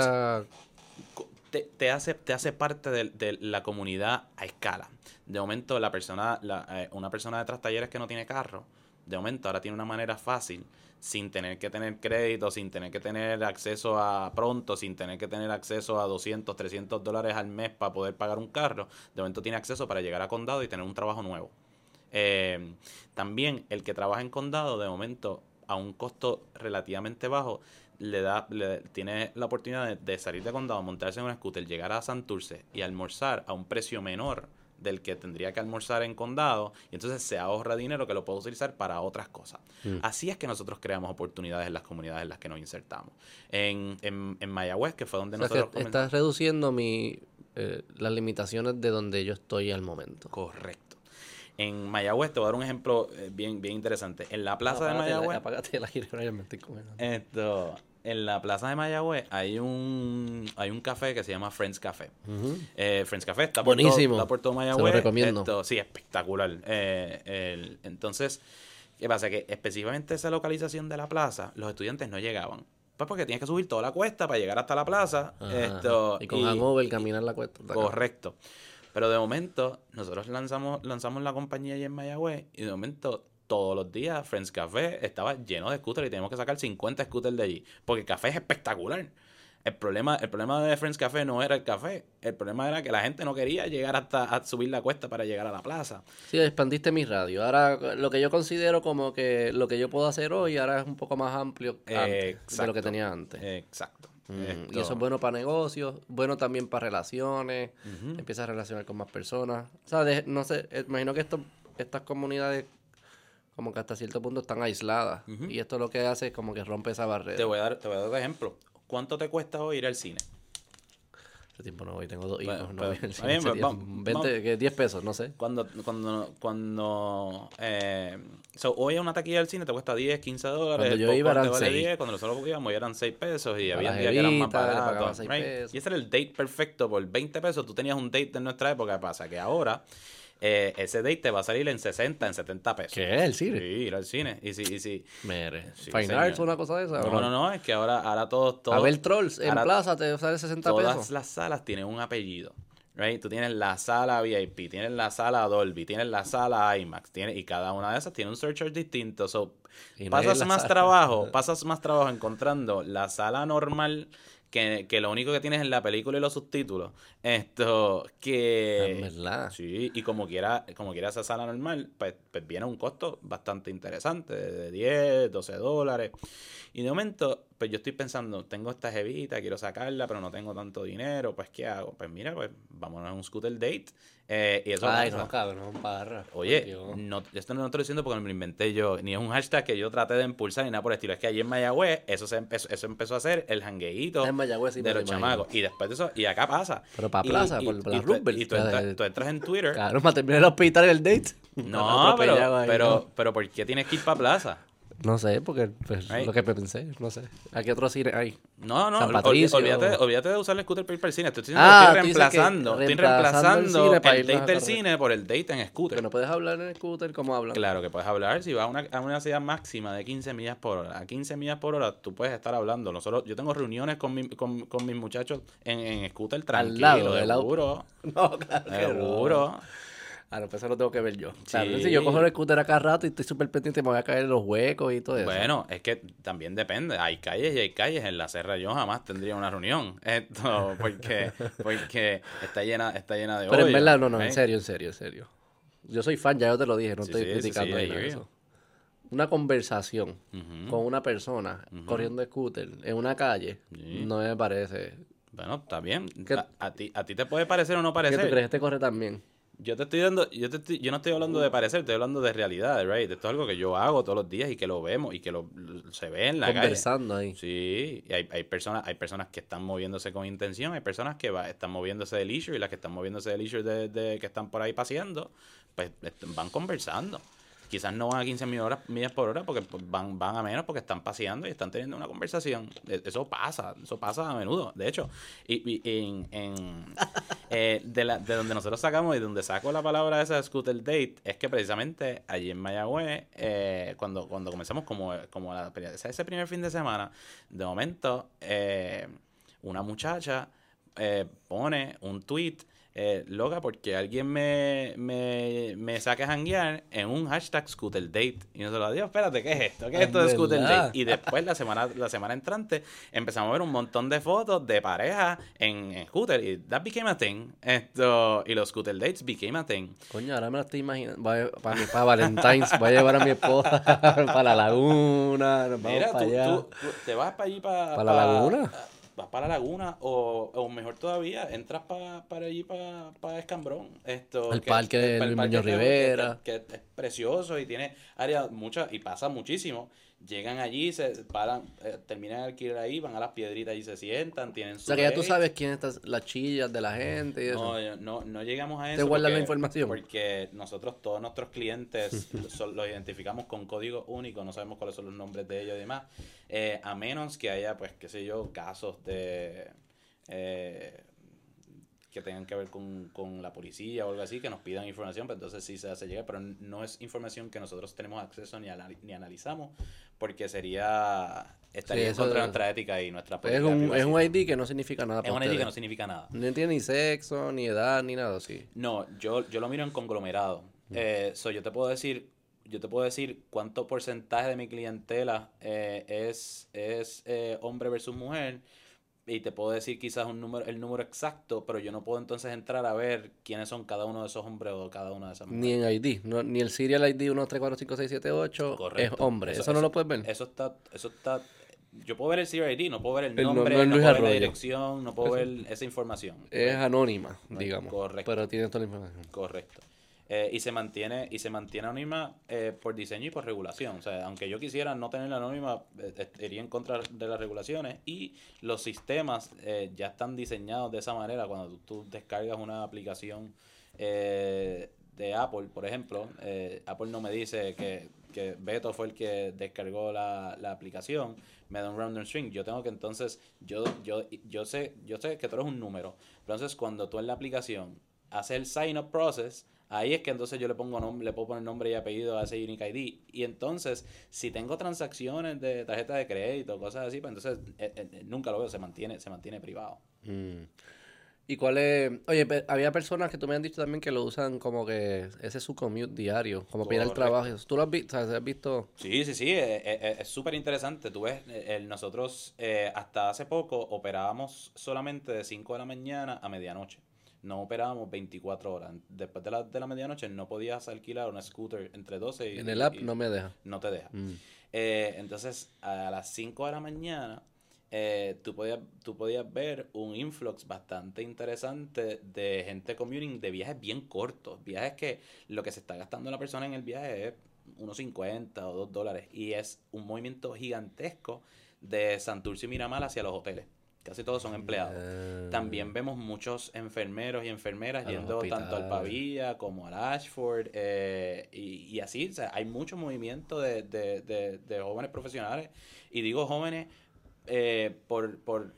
co- te, te hace, te hace parte de, de la comunidad a escala. De momento, la persona, la, eh, una persona de tras talleres que no tiene carro, de momento ahora tiene una manera fácil, sin tener que tener crédito, sin tener que tener acceso a pronto, sin tener que tener acceso a 200, 300 dólares al mes para poder pagar un carro, de momento tiene acceso para llegar a condado y tener un trabajo nuevo. Eh, también el que trabaja en condado, de momento, a un costo relativamente bajo, le da, le, tiene la oportunidad de, de salir de condado, montarse en un scooter, llegar a Santurce y almorzar a un precio menor del que tendría que almorzar en condado y entonces se ahorra dinero que lo puede utilizar para otras cosas. Mm. Así es que nosotros creamos oportunidades en las comunidades en las que nos insertamos. En, en, en Mayagüez, que fue donde O sea, nosotros que estás reduciendo mi, eh, las limitaciones de donde yo estoy al momento. Correcto. En Mayagüez, te voy a dar un ejemplo eh, bien, bien interesante. En la plaza de Apágate la- Mayagüez, Apágate me estoy comiendo. esto, en la plaza de Mayagüez hay un, hay un café que se llama Friends Café. Eh, Friends Café está por, Buenísimo. Todo, está por todo Se lo Mayagüez. recomiendo. Esto, sí, espectacular. Eh, el- entonces, ¿qué pasa? Que específicamente esa localización de la plaza, los estudiantes no llegaban. Pues porque tienes que subir toda la cuesta para llegar hasta la plaza. Ajá, esto, y con hangover caminar la cuesta. cabrón. Pero de momento, nosotros lanzamos, lanzamos la compañía allí en Mayagüez y de momento, todos los días, Friends Café estaba lleno de scooters y teníamos que sacar 50 scooters de allí. Porque el café es espectacular. El problema, el problema de Friends Café no era el café. El problema era que la gente no quería llegar hasta a subir la cuesta para llegar a la plaza. Sí, expandiste mi radio. Ahora, lo que yo considero como que lo que yo puedo hacer hoy ahora es un poco más amplio antes de lo que tenía antes. Exacto. Mm, Y eso es bueno para negocios, bueno también para relaciones, empiezas a relacionar con más personas. O sea, de- no sé, eh, imagino que esto, estas comunidades como que hasta cierto punto están aisladas. Y esto lo que hace es como que rompe esa barrera. Te voy a dar, te voy a dar un ejemplo. ¿Cuánto te cuesta hoy ir al cine? Hace tiempo no voy, tengo dos hijos. Bueno, no pues, voy al cine bien, vamos- 20, que 10 pesos, no sé. Cuando, cuando, cuando, eh, so, hoy a una taquilla del cine te cuesta 10, 15 dólares. Cuando yo iba eran vale seis. 10, cuando nosotros íbamos ya eran 6 pesos y había días que eran más baratos. right? Y ese era el date perfecto por 20 pesos. Tú tenías un date en nuestra época. ¿Qué pasa? Que ahora eh, ese date te va a salir en 60, en 70 pesos. ¿Qué es el cine? Sí, ir al cine. Y si, y si, Mere. Sí, Fine señor. Arts o una cosa de esa. ¿o no, no, no, es que ahora, ahora todos, todos A ver trolls en plaza te sale 60 todas pesos. las salas tienen un apellido. Right? Tú tienes la sala VIP, tienes la sala Dolby, tienes la sala IMAX, tienes, y cada una de esas tiene un surcharge distinto. So, pasas más sala. trabajo, pasas más trabajo encontrando la sala normal que, que lo único que tienes es la película y los subtítulos. Esto, que... Es verdad. Sí, y como quiera, como quiera esa sala normal, pues, pues viene a un costo bastante interesante, de 10, 12 dólares. Y de momento, pues yo estoy pensando, tengo esta jevita, quiero sacarla, pero no tengo tanto dinero, pues ¿qué hago? Pues mira, pues vámonos a un scooter date. Eh, y eso Ay, pasa. no, cabrón, parra. Oye, no, esto no lo estoy diciendo porque me lo inventé yo, ni es un hashtag que yo traté de impulsar ni nada por el estilo. Es que allí en Mayagüez eso, se empezó, eso empezó a hacer el Mayagüez sí de lo los imagino. chamacos. Y después de eso, y acá pasa. Pero pa' Y- plaza, y- por- por y la tú-. Y tú entras, de- tú entras en Twitter. Claro, para terminar el hospital y el date. No, pero, ahí, pero, ¿no? pero ¿por qué tienes que ir para plaza? No sé, porque pues, lo que pensé, no sé. ¿A qué otro cine hay? No, no, olvídate, olvídate, de usar el scooter para ir para el cine. Estoy, diciendo ah, estoy reemplazando, estoy reemplazando el, date del cine por el date en scooter. Que no puedes hablar en scooter como hablan. Claro que puedes hablar. Si vas a una, a una velocidad máxima de 15 millas por hora, a 15 millas por hora, tú puedes estar hablando. Nosotros, yo tengo reuniones con, mi, con, con mis muchachos en, en scooter tranquilo, Al lado, seguro. No, claro. Seguro. Ah, no, pues eso lo tengo que ver yo. si yo cojo el scooter acá rato y estoy súper pendiente, me voy a caer en los huecos y todo eso. Bueno, es que también depende. Hay calles y hay calles. En la Serra yo jamás tendría una reunión. Esto, porque, porque está llena, está llena de Pero en verdad, no, no, en serio, en serio, en serio. Yo soy fan, ya yo te lo dije, no estoy criticando eso. Una conversación con una persona corriendo scooter en una calle no me parece. Bueno, está bien. A, ti, a ti te puede parecer o no parecer. ¿Qué tú crees? Este corre también. Yo te estoy dando, yo, te yo no estoy hablando de parecer, estoy hablando de realidad, right? Esto es algo que yo hago todos los días y que lo vemos y que lo, se ve en la Conversando ahí. Sí, y hay, hay, personas, hay personas que están moviéndose con intención, hay personas que va, están moviéndose del issue y las que están moviéndose del issue de, de que están por ahí paseando, pues van conversando quizás no van a 15 millas por hora porque pues, van, van a menos porque están paseando y están teniendo una conversación. E, eso pasa, eso pasa a menudo, de hecho. Y, en, eh, de, la, de donde nosotros sacamos y donde saco la palabra esa de scooter date es que precisamente allí en Mayagüez, eh, cuando, cuando comenzamos como, como la, ese primer fin de semana, de momento, eh, una muchacha pone un tweet eh, loca porque alguien me, me, me saque a janguear en un hashtag scooter date. Y nosotros, Dios, espérate, ¿qué es esto? ¿Qué es esto de scooter date? Y después, la semana, la semana entrante, empezamos a ver un montón de fotos de pareja en, en scooter. Y that became a thing. Esto, y los scooter dates became a thing. Coño, ahora me lo estoy imaginando. Para, para, Valentine's, voy a llevar a mi esposa para la laguna. Mira, tú, tú, te vas para allí para. ¿Para la laguna? Vas para la laguna o, o mejor todavía, entras para para allí, para, para Escambrón. Esto, el parque de Luis Rivera. Que, es precioso y tiene áreas muchas y pasa muchísimo. Llegan allí, se paran, eh, terminan el alquiler ahí, van a las piedritas y se sientan, tienen su... O sea, que ya tú sabes quién están las chillas de la gente y eso. No, no, no llegamos a eso. ¿Te guardan la información? Porque nosotros, todos nuestros clientes, los identificamos con código único, no sabemos cuáles son los nombres de ellos y demás. Eh, a menos que haya, pues, qué sé yo, casos de... Eh, que tengan que ver con, con, la policía o algo así, que nos pidan información, pues entonces sí se hace llegar, pero no es información que nosotros tenemos acceso ni, ni analizamos, porque sería estaría en contra de nuestra ética y nuestra política. Es un, es un ID que no significa nada. Es un ID que no significa nada. No tiene ni sexo, ni edad, ni nada así. No, yo, yo lo miro en conglomerado. Mm. Eh, yo te puedo decir yo te puedo decir cuánto porcentaje de mi clientela eh, es, es eh, hombre versus mujer y te puedo decir quizás un número, el número exacto, pero yo no puedo entonces entrar a ver quiénes son cada uno de esos hombres o cada una de esas mujeres. Ni en ID, ni el serial ID 1, 3, 4, 5, 6, 7, 8 es hombre. Eso, no lo puedes ver. Eso está, eso está yo puedo ver el serial ID, no puedo ver el nombre, no, puedo ver la dirección, no puedo ver esa información. Es anónima, digamos. Correcto. Pero tiene toda la información. Correcto. Eh, y se mantiene y se mantiene anónima eh, por diseño y por regulación. O sea, aunque yo quisiera no tenerla anónima, eh, iría en contra de las regulaciones y los sistemas ya están diseñados de esa manera. Cuando tú, descargas una aplicación de Apple, por ejemplo, Apple no me dice que, que Beto fue el que descargó la, la aplicación, me da un random string. Yo tengo que entonces, yo, yo, yo sé, yo sé que tú eres un número. Entonces, cuando tú en la aplicación haces el sign up process, Ahí es que entonces yo le pongo nombre, le puedo poner nombre y apellido a ese Unique ID. Y entonces, si tengo transacciones de tarjeta de crédito, cosas así, pues entonces eh, eh, eh, nunca lo veo, se mantiene, se mantiene privado. Mm. ¿Y cuál es? Oye, había personas que tú me han dicho también que lo usan como que ese es su commute diario, como para ir al trabajo. ¿Tú lo has visto? ¿Has visto? Sí, sí, sí, es súper interesante. Tú ves, nosotros hasta hace poco operábamos solamente de 5 de la mañana a medianoche no operábamos 24 horas. Después de la, de la medianoche no podías alquilar un scooter entre 12 y... En el app no me deja. No te deja. Mm. Eh, entonces, a las 5 de la mañana, eh, tú, podías, tú podías ver un influx bastante interesante de gente commuting de viajes bien cortos. Viajes que lo que se está gastando la persona en el viaje es unos 50 o 2 dólares. Y es un movimiento gigantesco de Santurce y Miramar hacia los hoteles. Casi todos son empleados. Ah. También vemos muchos enfermeros y enfermeras A yendo tanto al. Pavía como al Ashford. eh, y, y así, o sea, hay mucho movimiento de, de, de, de jóvenes profesionales. Y digo jóvenes eh, por, por,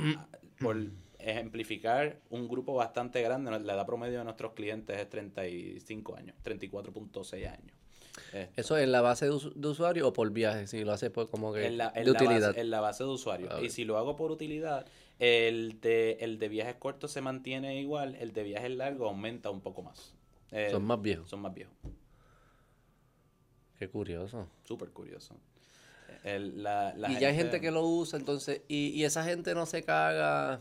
por ejemplificar un grupo bastante grande. La edad promedio de nuestros clientes es 35 años, 34.6 años. Eh, ¿Eso en la base de, usu- de usuario o por viaje? Si lo haces por como que en la, en de la utilidad. Base, en la base de usuario. Ah, Y si lo hago por utilidad, el de, el de viajes cortos se mantiene igual, el de viajes largos aumenta un poco más. Eh, Son más viejos. Son más viejos. Qué curioso. Súper curioso. El- la, la y ya hay gente que lo usa, entonces, y, y esa gente no se caga.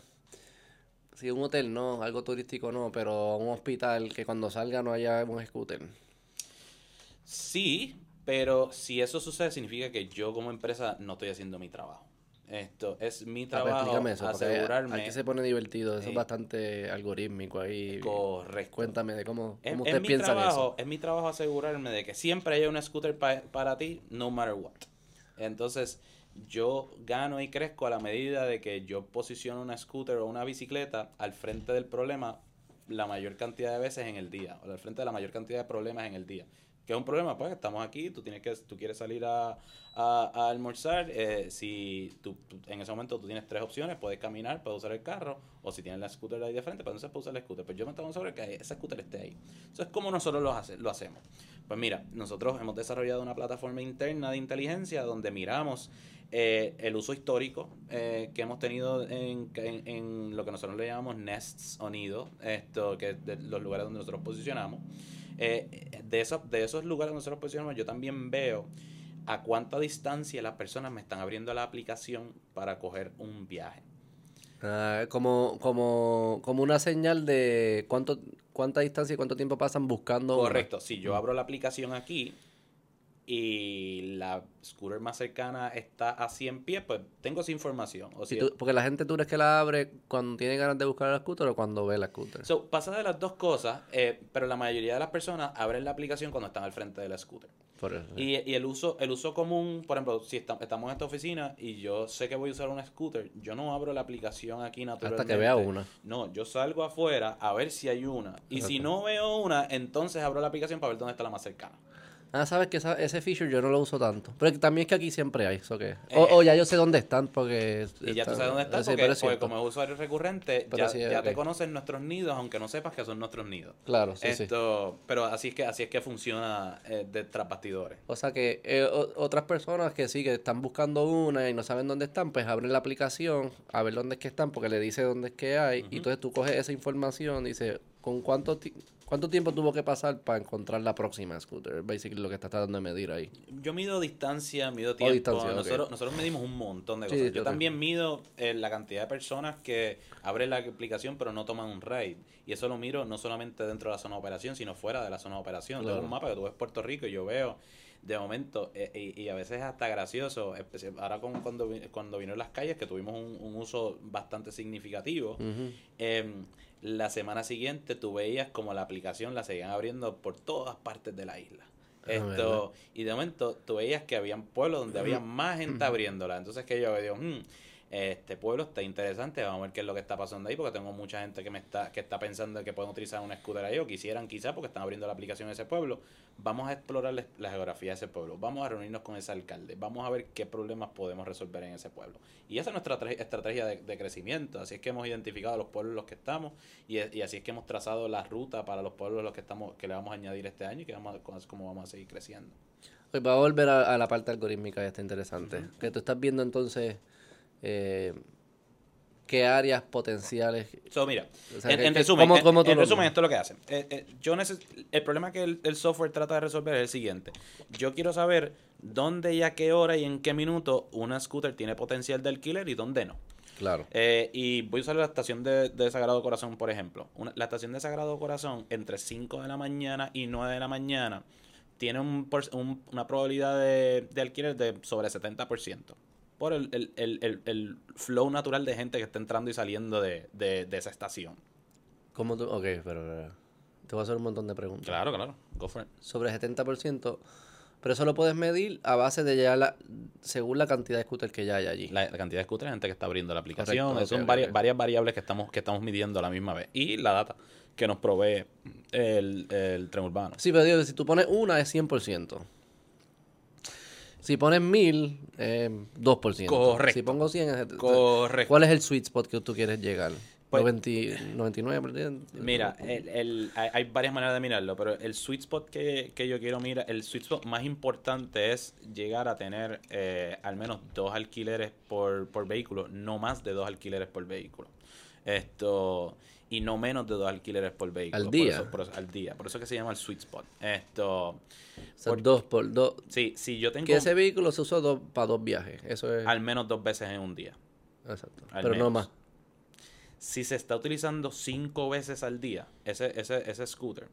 Si un hotel no, algo turístico no, pero un hospital que cuando salga no haya un scooter. Sí, pero si eso sucede significa que yo como empresa no estoy haciendo mi trabajo. Esto es mi trabajo explícame eso, asegurarme. aquí se pone divertido, eso Sí. es bastante algorítmico ahí. Correcto. Cuéntame de cómo, cómo es ustedes mi piensan trabajo, es mi trabajo asegurarme de que siempre haya un scooter pa- para ti, no matter what. Entonces, yo gano y crezco a la medida de que yo posiciono una scooter o una bicicleta al frente del problema la mayor cantidad de veces en el día, o al frente de la mayor cantidad de problemas en el día. ¿Qué es un problema? Pues estamos aquí, tú tienes que tú quieres salir a, almorzar, eh, si tú, en ese momento tú tienes tres opciones, puedes caminar, puedes usar el carro, o si tienes la scooter ahí de frente, pues entonces puedes usar el scooter. Pues yo me tengo sobre que ese scooter esté ahí. Eso es como nosotros lo, hace- lo hacemos. Pues mira, nosotros hemos desarrollado una plataforma interna de inteligencia donde miramos eh, el uso histórico eh, que hemos tenido en, en- en lo que nosotros le llamamos nests o nidos, esto, que es de los lugares donde nosotros posicionamos. Eh, de, esos, de esos lugares donde nosotros posicionamos, yo también veo a cuánta distancia las personas me están abriendo la aplicación para coger un viaje. Ah, como, como, como una señal de cuánto, cuánta distancia y cuánto tiempo pasan buscando. una. Correcto, si yo abro la aplicación aquí y la scooter más cercana está a 100 pies, pues tengo esa información. O Si si tú- porque la gente tú crees que la abre cuando tiene ganas de buscar la scooter o cuando ve la scooter. So, pasa de las dos cosas, eh, pero la mayoría de las personas abren la aplicación cuando están al frente de la scooter. Por eso. Y, y el uso el uso común, por ejemplo, si esta- estamos en esta oficina y yo sé que voy a usar una scooter, yo no abro la aplicación aquí naturalmente. Hasta que vea una. No, yo salgo afuera a ver si hay una. Y si no veo una, entonces abro la aplicación para ver dónde está la más cercana. Ah, sabes que esa- ese feature yo no lo uso tanto. Pero también es que aquí siempre hay. ¿so qué? Eh, o, o ya yo sé dónde están porque... Y ya tú sabes dónde está, sí, porque, como es usuario recurrente, Pero ya, sí, ya ok. te conocen nuestros nidos, aunque no sepas que son nuestros nidos. Claro, sí, sí. Esto, Pero así es que así es que funciona eh, de tras bastidores. O sea que eh, o- otras personas que sí, que están buscando una y no saben dónde están, pues abren la aplicación a ver dónde es que están porque le dice dónde es que hay. Y entonces tú coges esa información, dice, ¿con cuánto, cuánto tiempo tuvo que pasar para encontrar la próxima scooter? Basically lo que está tratando de medir ahí. Yo mido distancia, mido tiempo. distancia, ok. nosotros, nosotros medimos un montón de Sí, cosas. Yo ok. también mido eh, la cantidad de personas que abren la aplicación pero no toman un ride. Y eso lo miro no solamente dentro de la zona de operación, sino fuera de la zona de operación. Claro. Tengo un mapa que tú ves Puerto Rico y yo veo de momento, eh, y, y a veces es hasta gracioso, ahora con, cuando, cuando vino en las calles, que tuvimos un, un uso bastante significativo, Ujú. Em, la semana siguiente tú veías como la aplicación la seguían abriendo por todas partes de la isla. Ah, ¿verdad? Esto, y de momento tú veías que habían pueblos donde había más gente abriéndola. Entonces que yo digo, "Hmm, este pueblo está interesante, vamos a ver qué es lo que está pasando ahí, porque tengo mucha gente que me está, que está pensando que pueden utilizar una scooter ahí, o quisieran quizás porque están abriendo la aplicación en ese pueblo. Vamos a explorar la, geografía de ese pueblo, vamos a reunirnos con ese alcalde, vamos a ver qué problemas podemos resolver en ese pueblo. Y esa es nuestra tra- estrategia de, de crecimiento, así es que hemos identificado los pueblos en los que estamos, y, y así es que hemos trazado la ruta para los pueblos en los que estamos, que le vamos a añadir este año y que vamos a, cómo vamos a seguir creciendo. Va a volver a, a la parte algorítmica, ya está interesante. Que tú estás viendo entonces eh, qué áreas potenciales. So, mira, O sea, en, que- en que- resumen, ¿cómo- en- cómo tú en lo- resumen, esto es lo que hace. Eh, eh, yo el problema que el, el software trata de resolver es el siguiente. Yo quiero saber dónde y a qué hora y en qué minuto una scooter tiene potencial de alquiler y dónde no. Claro. Eh, y voy a usar la estación de, de Sagrado Corazón, por ejemplo. Una- la estación de Sagrado Corazón, entre 5 de la mañana y 9 de la mañana, tiene un, un- una probabilidad de, de alquiler de sobre 70%. Por el, el- el- el- el flow natural de gente que está entrando y saliendo de, de- de esa estación. ¿Cómo tú? Ok, pero eh, te voy a hacer un montón de preguntas. Claro, claro. Go for it. Sobre el 70%, Pero eso lo puedes medir a base de ya la, según la cantidad de scooters que ya hay allí. La, la cantidad de scooters, gente que está abriendo la aplicación. Correcto, son varias, variables que estamos, que estamos midiendo a la misma vez. Y la data que nos provee el, el tren urbano. Sí, pero digo, si tú pones una es 100%. Si pones 1000, eh, 2%. Correcto. Si pongo 100, es... Correcto. ¿Cuál es el sweet spot que tú quieres llegar? Pues- 90, 99%. Mira, el, el- hay, hay varias maneras de mirarlo, pero el sweet spot que, que yo quiero mirar, el sweet spot más importante es llegar a tener eh, al menos dos alquileres por, por vehículo, no más de dos alquileres por vehículo. Esto, y no menos de dos alquileres por vehículo. ¿Al por día? eso- por eso- al día. Por eso que se llama el sweet spot. Esto, O sea, por- dos por dos. sí, si yo tengo Que ese vehículo se usó dos, para dos viajes. Eso es. al menos dos veces en un día. Exacto. al Pero no más. si se está utilizando cinco veces al día, ese, ese, ese scooter,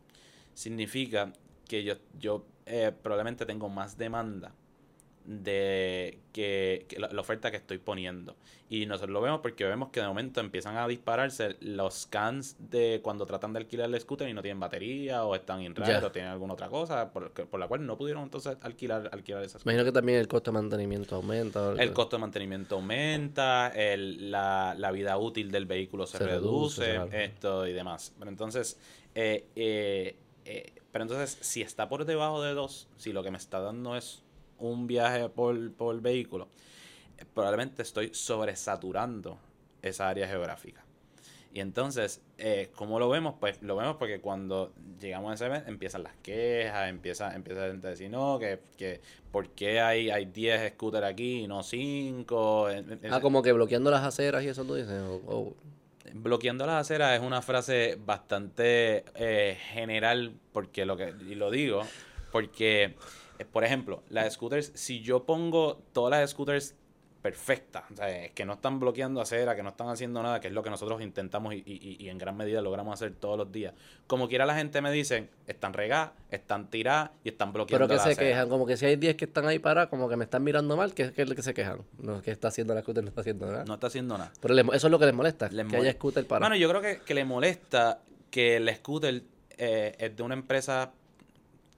significa que yo, yo eh, probablemente tengo más demanda de que, que la, la oferta que estoy poniendo. Y nosotros lo vemos porque vemos que de momento empiezan a dispararse los scans de cuando tratan de alquilar el scooter y no tienen batería o están in Ya. o tienen alguna otra cosa por, por la cual no pudieron entonces alquilar, alquilar scooter. Imagino que también el costo de mantenimiento aumenta. El costo de mantenimiento aumenta, el- la, la vida útil del vehículo se, Se reduce, esto y demás. Pero entonces, eh, eh, eh, pero entonces, si está por debajo de dos, si lo que me está dando es un viaje por, por vehículo, eh, probablemente estoy sobresaturando esa área geográfica. Y entonces, eh, ¿cómo lo vemos? Pues lo vemos porque cuando llegamos a ese mes empiezan las quejas, empieza, empieza la gente a decir, no, que, que ¿por qué hay, hay 10 scooters aquí y no 5? Ah, como que bloqueando las aceras y eso tú dices. o- o- Bloqueando las aceras es una frase bastante eh, general, porque lo que, y lo digo, porque, por ejemplo, las scooters, si yo pongo todas las scooters perfectas, o sea, eh, que no están bloqueando acera, que no están haciendo nada, que es lo que nosotros intentamos y, y- y en gran medida logramos hacer todos los días. Como quiera la gente me dice, están regadas, están tiradas y están bloqueando Pero que la se acera. quejan, como que si hay 10 que están ahí parados, como que me están mirando mal, que es lo que se quejan. No, que está haciendo la scooter, no está haciendo nada. No está haciendo nada. Pero eso es lo que les molesta, Les que mole- haya scooter para. Bueno, yo creo que, que le molesta que el scooter eh, es de una empresa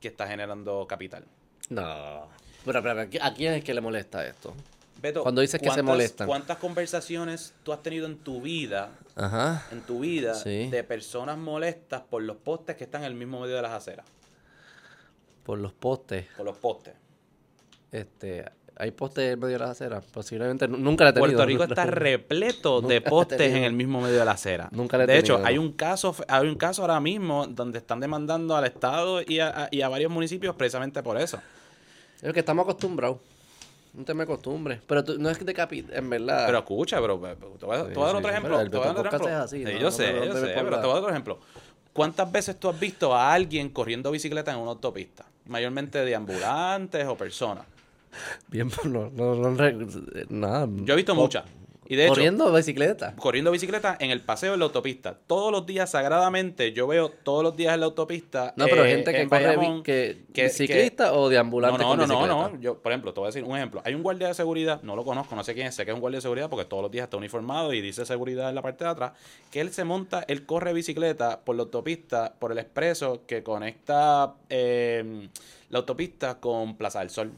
que está generando capital. No. Pero, pero, ¿a qui- ¿a quién es que le molesta esto? Beto, Cuando dices que se ¿cuántas- molestan. ¿Cuántas conversaciones tú has tenido en tu vida, Ajá. en tu vida, Sí. de personas molestas por los postes que están en el mismo medio de las aceras? Por los postes. Por los postes. Este, hay postes en medio de las aceras. Posiblemente nu- nunca la he tenido. Puerto Rico está repleto de postes en el mismo medio de la acera. Nunca la he de hecho, tenido, hay no. un caso, hay un caso ahora mismo donde están demandando al Estado y a, a- y a varios municipios precisamente por eso. Es que estamos acostumbrados. Un tema de costumbre. Pero tú- no es que te capi, en verdad. Pero escucha, pero, pero te voy a, te voy a dar sí, otro sí, ejemplo. pero el te voy a dar otro podcast ejemplo. es así, Sí, no- yo no sé, me- no yo me sé, pero te voy a dar otro ejemplo. ¿Cuántas veces tú has visto a alguien corriendo bicicleta en una autopista? Mayormente de ambulantes o personas. Bien, pues, no, no, no, nada. Yo he visto muchas. Y de hecho, Corriendo bicicleta. corriendo bicicleta en el paseo en la autopista. Todos los días, sagradamente, yo veo todos los días en la autopista. No, pero eh, gente que corre Bayamón, que, que- ciclista o de No, ambulante no, con no, no, bicicleta. no. Yo, por ejemplo, te voy a decir un ejemplo. Hay un guardia de seguridad, no lo conozco, no sé quién es, sé que es un guardia de seguridad porque todos los días está uniformado y dice seguridad en la parte de atrás, que él se monta, él corre bicicleta por la autopista, por el expreso que conecta eh, la autopista con Plaza del Sol.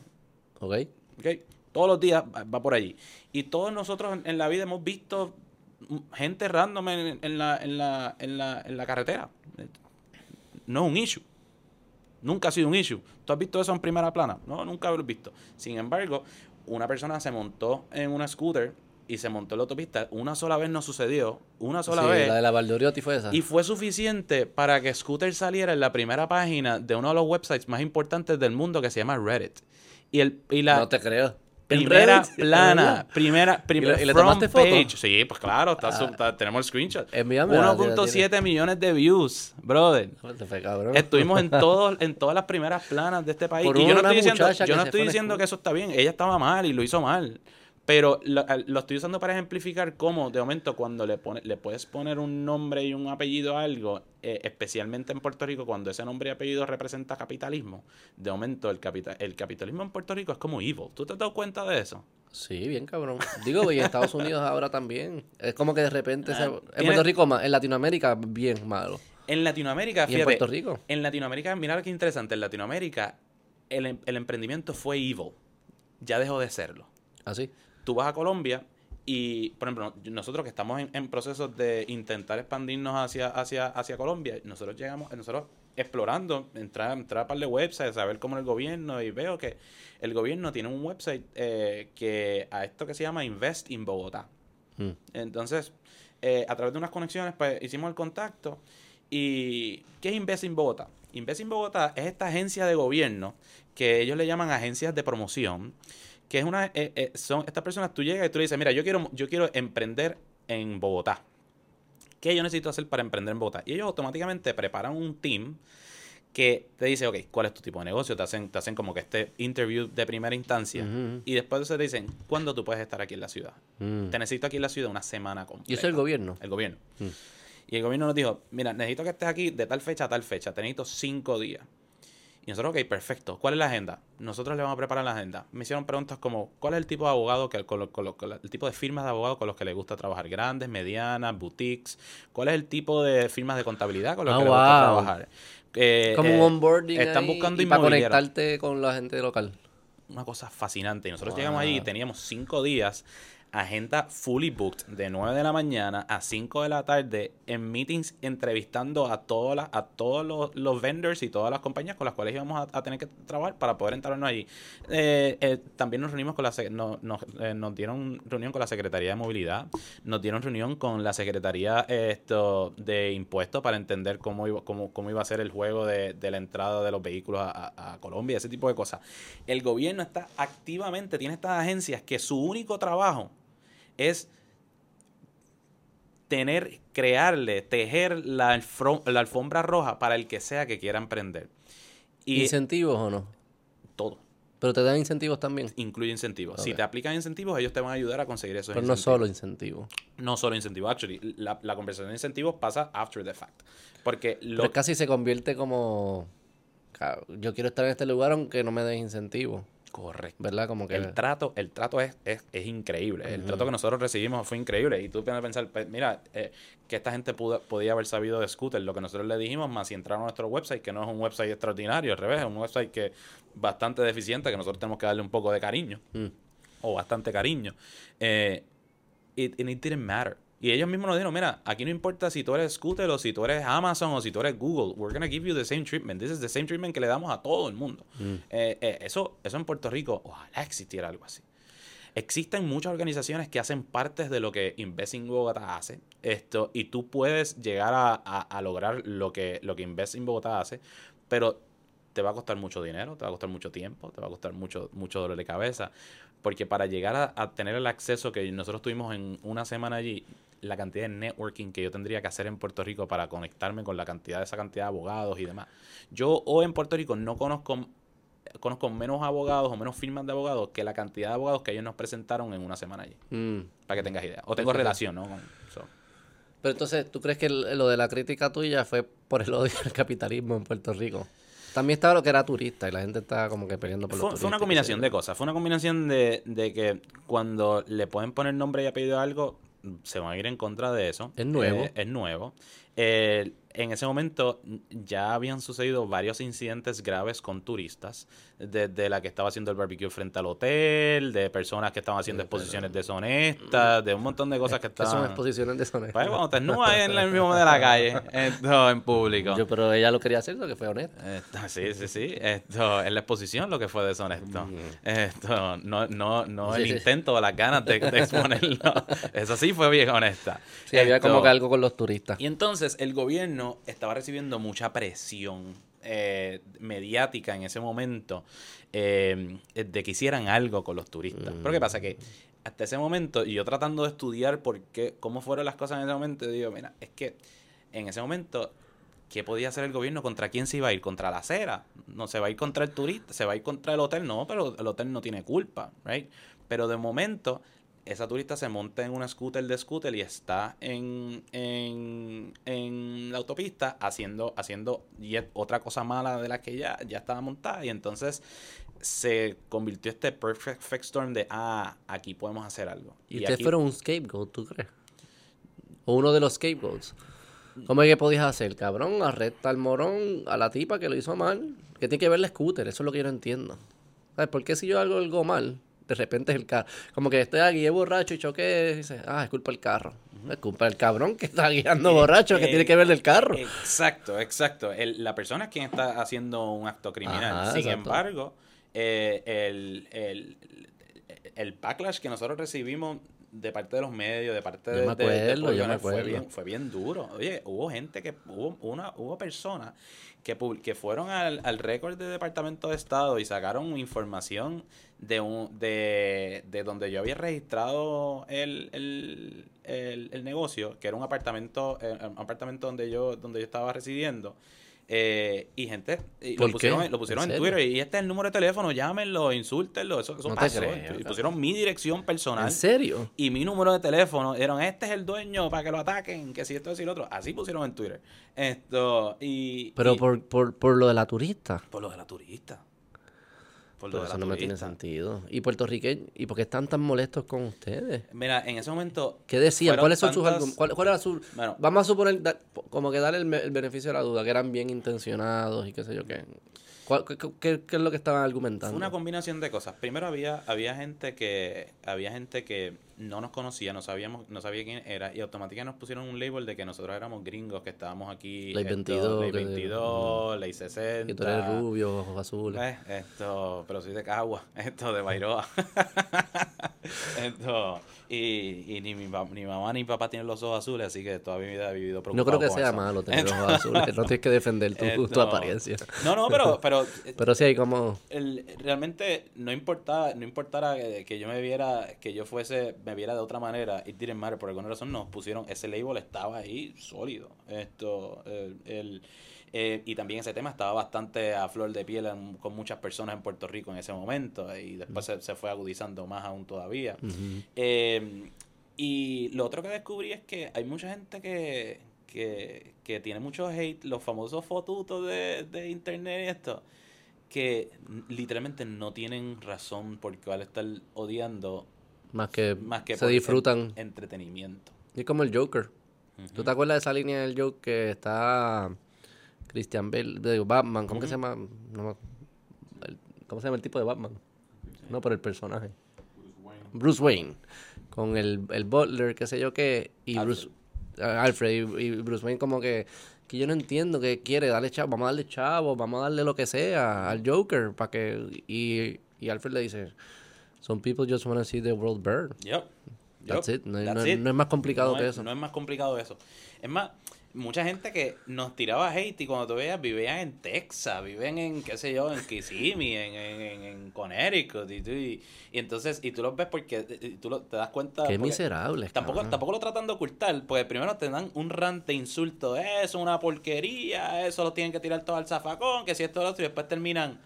Ok. ¿ok? Todos los días va por allí. Y todos nosotros en- la vida hemos visto gente random en, en la, en, la, en, la, en la carretera. No es un issue. Nunca ha sido un issue. ¿Tú has visto eso en primera plana? No, nunca lo he visto. Sin embargo, una persona se montó en una scooter y se montó en la autopista. Una sola vez no sucedió. Una sola Sí, vez. La de la Valdoriotti fue esa. Y fue suficiente para que Scooter saliera en la primera página de uno de los websites más importantes del mundo que se llama Reddit. Y, el, y la no te creo. ¿En primera plana, primera, primera y le front tomaste foto? page. Sí, pues claro, está, Ah. está- tenemos el screenshot. Envíame la- 1.7 millones de views, brother. Fue. Estuvimos en todos, en todas las primeras planas de este país. Por y yo no estoy diciendo, yo no estoy diciendo que eso está bien. Ella estaba mal y lo hizo mal. Pero lo, lo estoy usando para ejemplificar cómo, de momento, cuando le, pone, le puedes poner un nombre y un apellido a algo, eh, especialmente en Puerto Rico, cuando ese nombre y apellido representa capitalismo, de momento el, capita- el capitalismo en Puerto Rico es como evil. ¿Tú te has dado cuenta de eso? Sí, bien cabrón. Digo, y en Estados Unidos ahora también. Es como que de repente... se- Ah, En tiene- Puerto Rico en Latinoamérica bien malo. En Latinoamérica, ¿Y en fíjate, Puerto Rico? En Latinoamérica, mira qué interesante, en Latinoamérica el, em- el emprendimiento fue evil. Ya dejó de serlo. Así. Tú vas a Colombia y, por ejemplo, nosotros que estamos en, en procesos de intentar expandirnos hacia, hacia, hacia Colombia, nosotros llegamos, nosotros explorando, entrar, entrar a par de websites, saber cómo el gobierno y veo que el gobierno tiene un website eh, que a esto que se llama Invest in Bogotá. Mm. Entonces, eh, a través de unas conexiones, pues hicimos el contacto. ¿Y qué es Invest in Bogotá? Invest in Bogotá es esta agencia de gobierno que ellos le llaman agencias de promoción, que es una, eh, eh, son estas personas, tú llegas y tú le dices, mira, yo quiero, yo quiero emprender en Bogotá. ¿Qué yo necesito hacer para emprender en Bogotá? Y ellos automáticamente preparan un team que te dice, ok, ¿cuál es tu tipo de negocio? Te hacen, te hacen como que este interview de primera instancia. Y después de eso te dicen, ¿cuándo tú puedes estar aquí en la ciudad? Mm. Te necesito aquí en la ciudad una semana completa. ¿Y eso es el gobierno? El gobierno. Mm. Y el gobierno nos dijo, mira, necesito que estés aquí de tal fecha a tal fecha. Te necesito cinco días. Y nosotros, ok, perfecto. ¿Cuál es la agenda? Nosotros le vamos a preparar la agenda. Me hicieron preguntas como, ¿cuál es el tipo de abogado, que, con lo- con lo- con el tipo de firmas de abogado con los que les gusta trabajar? Grandes, medianas, boutiques. ¿Cuál es el tipo de firmas de contabilidad con los Ah, que les gusta wow. trabajar? Eh, Como eh, un onboarding. Están buscando y para conectarte con la gente local. una cosa fascinante. Y nosotros Wow. llegamos allí y teníamos cinco días, agenda fully booked, de 9 de la mañana a 5 de la tarde, en meetings entrevistando a, todas las- a todos los, los vendors y todas las compañías con las cuales íbamos a, tener que trabajar para poder entrarnos allí. Eh, eh, también nos reunimos con la... no- nos, eh, nos dieron reunión con la Secretaría de Movilidad, nos dieron reunión con la Secretaría esto, de Impuestos para entender cómo iba, cómo, cómo iba a ser el juego de, de la entrada de los vehículos a- a Colombia, ese tipo de cosas. El gobierno está activamente, tiene estas agencias que su único trabajo es tener, crearle, tejer la, alfombra roja para el que sea que quiera emprender. Y ¿Incentivos o no? todo. Pero te dan incentivos también. Incluye incentivos. Si te aplican incentivos, ellos te van a ayudar a conseguir esos Pero no incentivos. solo incentivos. No solo incentivos. Actually, la, la conversación de incentivos pasa after the fact. Porque lo, Pero casi se convierte como... Yo quiero estar en este lugar aunque no me den incentivos. Correcto. ¿Verdad? Como que... El trato, el trato es, es, es increíble. El trato que nosotros recibimos fue increíble. Y tú puedes pensar, pues, mira, eh, que esta gente pudo, podía haber sabido de Scooter, lo que nosotros le dijimos, más si entraron a nuestro website, que no es un website extraordinario, al revés, es un website que bastante deficiente, que nosotros tenemos que darle un poco de cariño, Mm. o bastante cariño. Eh, it, and it didn't matter. Y ellos mismos nos dijeron, mira, aquí no importa si tú eres Scooter o si tú eres Amazon o si tú eres Google, we're gonna give you the same treatment. This is the same treatment que le damos a todo el mundo. Eh, eh, eso, eso en Puerto Rico, ojalá existiera algo así. Existen muchas organizaciones que hacen partes de lo que Invest in Bogotá hace. Esto, y tú puedes llegar a, a- a lograr lo que, lo que Invest in Bogotá hace, pero te va a costar mucho dinero, te va a costar mucho tiempo, te va a costar mucho, mucho dolor de cabeza. Porque para llegar a, a tener el acceso que nosotros tuvimos en una semana allí, la cantidad de networking que yo tendría que hacer en Puerto Rico para conectarme con la cantidad de esa cantidad de abogados y demás. Yo hoy en Puerto Rico no conozco conozco menos abogados o menos firmas de abogados que la cantidad de abogados que ellos nos presentaron en una semana allí. Mm. Para que tengas idea. O tengo relación, ¿no? Con- so. Pero entonces, ¿tú crees que lo de la crítica tuya fue por el odio al capitalismo en Puerto Rico? También estaba lo que era turista y la gente estaba como que peleando por los Fue, turistas. fue una combinación de cosas. Fue una combinación de, de que cuando le pueden poner nombre y apellido a algo, se van a ir en contra de eso. Es nuevo. Eh, es nuevo. Eh, en ese momento ya habían sucedido varios incidentes graves con turistas, desde la que estaba haciendo el barbecue frente al hotel, de personas que estaban haciendo exposiciones deshonestas, de un montón de cosas que Que son estaban... exposiciones deshonestas. Pues cuando te desnudas en el mismo de la calle, esto en público. Yo, pero ella lo quería hacer, lo que fue honesto. Esto, sí, sí, sí. Esto, en la exposición lo que fue deshonesto. Esto, no, no, no el Sí, sí. intento o las ganas de, de exponerlo. Eso sí fue bien honesta. Sí, había Esto- como que algo con los turistas. Y entonces el gobierno estaba recibiendo mucha presión eh, mediática en ese momento eh, de que hicieran algo con los turistas. Pero ¿qué pasa? Que hasta ese momento, y yo tratando de estudiar por qué, cómo fueron las cosas en ese momento, digo, mira, es que en ese momento, ¿qué podía hacer el gobierno? ¿Contra quién se iba a ir? ¿Contra la acera? No se va a ir contra el turista, se va a ir contra el hotel, no, pero el hotel no tiene culpa, ¿right? Pero de momento, esa turista se monta en una scooter de scooter y está en, en, en la autopista haciendo, haciendo otra cosa mala de la que ya, ya estaba montada. Y entonces se convirtió este perfect storm de, ah, aquí podemos hacer algo. Y ustedes aquí- fueron un scapegoat, ¿tú crees? O uno de los scapegoats. ¿Cómo es que podías hacer, cabrón? Arresta al morón, a la tipa que lo hizo mal. Que tiene que ver el scooter, eso es lo que yo no entiendo. ¿Sabes? ¿Por qué si yo hago algo mal, de repente es el carro? Como que estoy aquí, borracho y choqué, y dice, ah, es culpa del carro. Es culpa del cabrón que está guiando borracho, que eh, tiene que ver del carro. Exacto, exacto. El- la persona es quien está haciendo un acto criminal. Ajá, Sin exacto. embargo, eh, el, el, el backlash que nosotros recibimos de parte de los medios, de parte Yo de, me de- de acuerdo, yo me Pollones, fue bien, fue bien duro. Oye, hubo gente que, hubo una, hubo personas que, que fueron al, al récord del Departamento de Estado y sacaron información de un, de, de donde yo había registrado el, el, el, el negocio, que era un apartamento, eh, un apartamento donde yo, donde yo estaba residiendo. Eh, y gente y ¿Por lo pusieron, lo pusieron ¿En en, serio? Y este es el número de teléfono, llámenlo, insúltenlo, eso, eso No pasó. creo, y pusieron mi dirección personal ¿En serio? y mi número de teléfono. Dieron, este es el dueño para que lo ataquen, que si esto, si lo otro. Así pusieron en Twitter. Esto, y... Pero y- por, por, por lo de la turista. por lo de la turista. Por Pero eso no me tiene sentido. ¿Y puertorriqueños? ¿Y por qué están tan molestos con ustedes? Mira, en ese momento... ¿Qué decían? ¿Cuáles son sus tantas- argumentos? ¿Cuál, cuál era su...? Bueno. Vamos a suponer, da- como que darle el, beneficio de la duda, que eran bien intencionados y qué sé yo qué. ¿Cuál- qué, qué- qué es lo que estaban argumentando? Fue una combinación de cosas. Primero había, había gente que, había gente que no nos conocía, no sabíamos, no sabía quién era, y automáticamente nos pusieron un label de que nosotros éramos gringos, que estábamos aquí. Ley esto, 22, Ley que- 22, Ley 60. que tú eres rubio, ojos azules. Eh, esto, pero soy de Cagua, esto, de Bairoa. esto, y, y ni mi, ni mamá ni mi papá tienen los ojos azules, así que toda mi vida he vivido no preocupado creo que sea eso. malo tener ojos azules. No tienes que defender tu, tu Esto- apariencia. No, no, pero, pero Pero sí hay como... el- realmente no importaba, no importara que, que yo me viera, que yo fuese, me viera de otra manera, it didn't matter, por alguna razón nos pusieron, ese label estaba ahí sólido. Esto, el, el- eh, y también ese tema estaba bastante a flor de piel en- con muchas personas en Puerto Rico en ese momento, y después se, se fue agudizando más aún todavía. Eh, y lo otro que descubrí es que hay mucha gente que, que, que tiene mucho hate, los famosos fotutos de, de internet y esto, que literalmente no tienen razón por cuál estar odiando Más que, más que se disfrutan. en- entretenimiento. Y es como el Joker. ¿Tú te acuerdas de esa línea del Joker que está Christian Bale, de Batman? ¿Cómo que se llama? No me- el- ¿Cómo se llama el tipo de Batman? No, pero el personaje. Bruce Wayne. Con el, el Butler, qué sé yo qué. Y Alfred. Bruce. Alfred. Y, y Bruce Wayne como que... Que yo no entiendo que quiere darle chavo. Vamos a darle chavo. Vamos a darle lo que sea al Joker. para que Y, y Alfred le dice... Some people just want to see the world burn. Yep. That's Yep. it. No, That's no- it. no es más complicado No que es- eso. No es más complicado eso. Es más, mucha gente que nos tiraba hate y cuando tú veías vivían en Texas, viven en, qué sé yo, en Kissimmee, en, en, en, Connecticut. Y, y, y entonces, y tú los ves porque y tú lo- te das cuenta. Qué miserables. Tampoco, cabrón. tampoco lo tratan de ocultar, porque primero te dan un rant de insulto, eso es una porquería, eso lo tienen que tirar todo al zafacón, que si esto lo otro, y después terminan.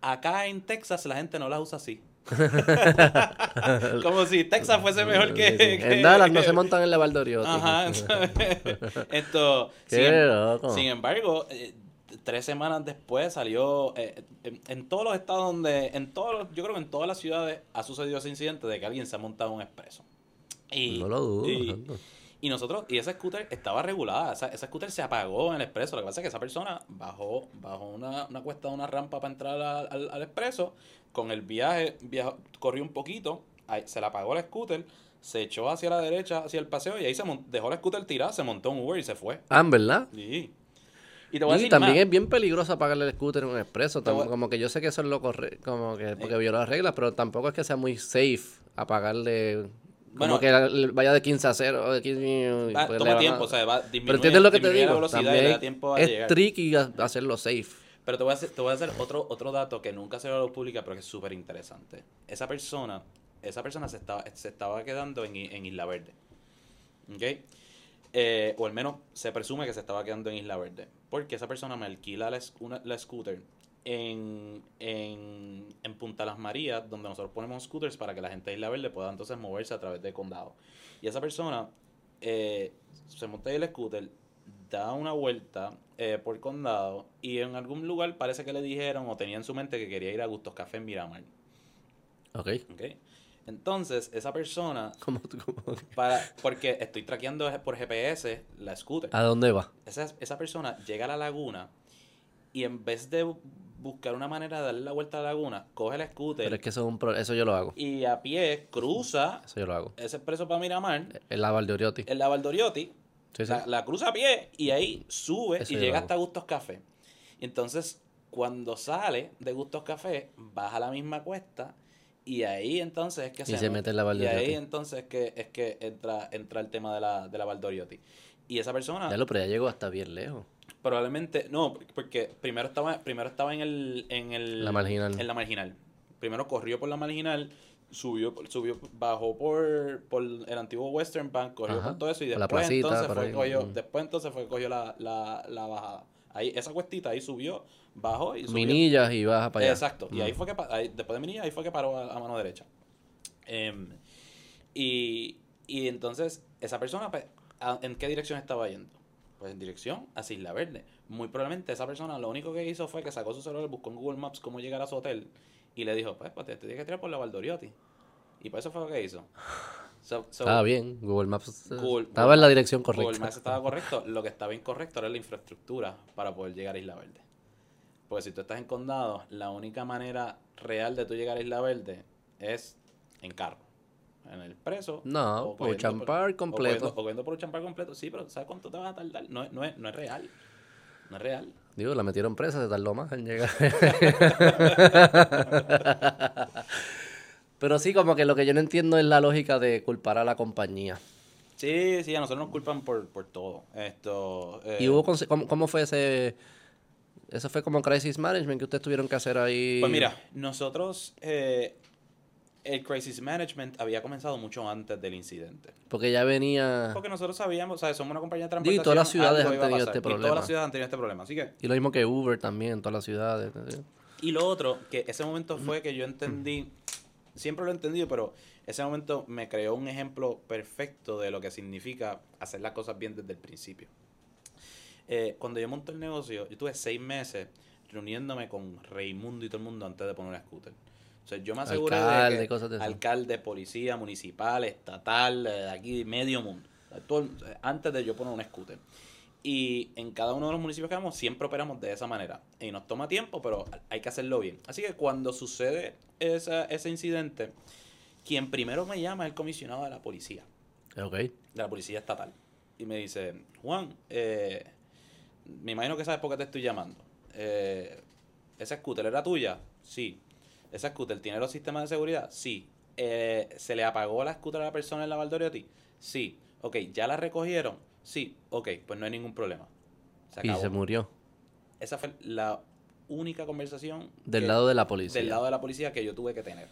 Acá en Texas la gente no las usa así. Como si Texas fuese mejor que. que- En Dallas no se montan en la Valdoriotti. Ajá. Esto. Sin, em- loco. sin embargo, eh, tres semanas después salió. eh, en, en todos los estados donde. en todos Yo creo que en todas las ciudades ha sucedido ese incidente de que alguien se ha montado un expreso. Y, No lo dudo. y- y nosotros, y esa scooter estaba regulada, esa, esa scooter se apagó en el expreso. Lo que pasa es que esa persona bajó, bajó una, una cuesta de una rampa para entrar al, al, al expreso. Con el viaje, viajó, corrió un poquito, se le apagó la scooter, se echó hacia la derecha, hacia el paseo, y ahí se dejó la scooter tirada, se montó un Uber y se fue. Ah, ¿en ¿verdad? Y, y te voy a Y decir también más. es bien peligroso apagarle el scooter en un expreso. Voy- Como que yo sé que eso es lo correcto, como que porque violó las reglas, pero tampoco es que sea muy safe apagarle. Bueno, como que la- le vaya de 15 a 0. De 15, y Va- pues toma van a- tiempo, o sea, va, Pero disminuye- entiendes lo que te la digo. También da tiempo a es llegar. tricky hacerlo safe. Pero te voy a hacer, te voy a hacer otro, otro dato que nunca se lo pública, pero que es súper interesante. Esa persona, esa persona se estaba, se estaba quedando en, en Isla Verde. ¿Ok? Eh, o al menos se presume que se estaba quedando en Isla Verde. Porque esa persona me alquila la, una- la scooter en, en, en Punta Las Marías, donde nosotros ponemos scooters para que la gente de Isla Verde pueda entonces moverse a través del condado. Y esa persona eh, se monta ahí el scooter, da una vuelta eh, por condado y en algún lugar parece que le dijeron o tenía en su mente que quería ir a Gustos Café en Miramar. Ok. ¿ok? Entonces, esa persona, ¿Cómo tú- cómo? para, porque estoy traqueando por GPS la scooter. ¿A dónde va? Esa, esa persona llega a la laguna y en vez de bu- buscar una manera de darle la vuelta a la laguna, coge el scooter Pero es que eso es un pro- eso yo lo hago. y a pie cruza Eso yo lo hago. ese expreso para Miramar, El lava de Oriotti. La Valdoriotti, Sí, sí. la, la cruza a pie y ahí sube Eso y llega hasta Gustos Café. Y entonces, cuando sale de Gustos Café, baja la misma cuesta y ahí entonces es que Y se mete en la Y Valdoriotti. ahí entonces es que, es que entra, entra el tema de la, de la Valdoriotti. Y esa persona Ya lo, pero ya llegó hasta bien lejos. probablemente, no, porque primero estaba, primero estaba en el, en el La marginal. en la marginal. Primero corrió por la marginal, subió, subió, bajó por, por el antiguo Western Bank, corrió Ajá, por todo eso y después placita, entonces fue ahí, cogió, después entonces fue cogió la, la, la bajada. Ahí, esa cuestita ahí subió, bajó y subió. Minillas y baja para allá. Exacto. Y ahí fue que ahí, después de Minilla ahí fue que paró a, a mano derecha. Em, y, y entonces, esa persona, pues, ¿a- ¿en qué dirección estaba yendo? Pues en dirección a Isla Verde. Muy probablemente esa persona lo único que hizo fue que sacó su celular, buscó en Google Maps cómo llegar a su hotel y le dijo, pues, pues te, te tienes que tirar por la Valdoriotti. Y pues eso fue lo que hizo. So- so, Estaba bien. Google Maps Google- estaba Google en la dirección Google correcta. Maps estaba correcto. Lo que estaba incorrecto era la infraestructura para poder llegar a Isla Verde. Porque si tú estás en condado, la única manera real de tú llegar a Isla Verde es en carro. En el preso. No, o por Champar completo. O cogiendo por un champar completo. Sí, pero ¿sabes cuánto te vas a tardar? No, no, es, no es real. No es real. Digo, la metieron presa, se tardó más en llegar. Pero sí, como que lo que yo no entiendo es la lógica de culpar a la compañía. Sí, sí, a nosotros nos culpan por, por todo. Esto. eh, ¿Y hubo cómo, cómo fue ese... Eso fue como crisis management que ustedes tuvieron que hacer ahí? Pues mira, nosotros. eh, el crisis management había comenzado mucho antes del incidente. Porque ya venía... Porque nosotros sabíamos, o sea, somos una compañía de transportación. y todas las ciudades han tenido este Y todas problema. las ciudades han tenido este problema. Así que, Y lo mismo que Uber también todas las ciudades. y lo otro, que ese momento fue que yo entendí, siempre lo he entendido, pero ese momento me creó un ejemplo perfecto de lo que significa hacer las cosas bien desde el principio. Eh, cuando yo monté el negocio, yo tuve seis meses reuniéndome con Raimundo y todo el mundo antes de poner una scooter. O sea, yo me aseguré Alcalde, de que cosas de alcalde, policía, municipal, estatal, eh, de aquí, medio mundo. Todo antes de yo poner un scooter. Y en cada uno de los municipios que vamos siempre operamos de esa manera. Y nos toma tiempo, pero hay que hacerlo bien. Así que cuando sucede esa- ese incidente, quien primero me llama es el comisionado de la policía, Ok. de la policía estatal. Y me dice, Juan, eh, me imagino que sabes por qué te estoy llamando. Eh, ¿Esa scooter era tuya? Sí. ¿Esa scooter tiene los sistemas de seguridad? Sí. Eh, ¿Se le apagó la scooter a la persona en la Valdoriotti? Sí. Ok, ¿ya la recogieron? Sí. Ok, pues no hay ningún problema. Se Y se murió. Esa fue la única conversación Del que- lado de la policía. del lado de la policía que yo tuve que tener.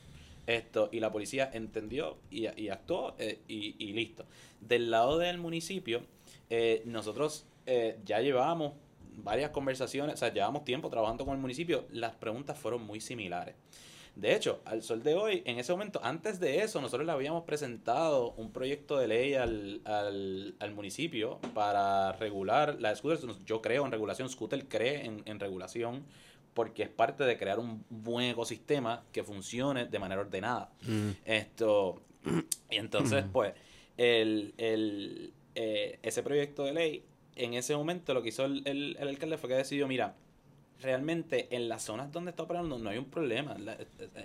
Esto, y la policía entendió y, y actuó eh, y, y listo. Del lado del municipio, eh, nosotros eh, ya llevábamos varias conversaciones, o sea, llevábamos tiempo trabajando con el municipio, las preguntas fueron muy similares. De hecho, al sol de hoy, en ese momento, antes de eso, nosotros le habíamos presentado un proyecto de ley al, al, al municipio para regular las scooters. Yo creo en regulación, Scooter cree en, en regulación porque es parte de crear un buen ecosistema que funcione de manera ordenada. Mm. Esto, y entonces, pues, el, el, eh, ese proyecto de ley, en ese momento lo que hizo el, el, el alcalde fue que decidió, mira, realmente en las zonas donde está operando no hay un problema. La-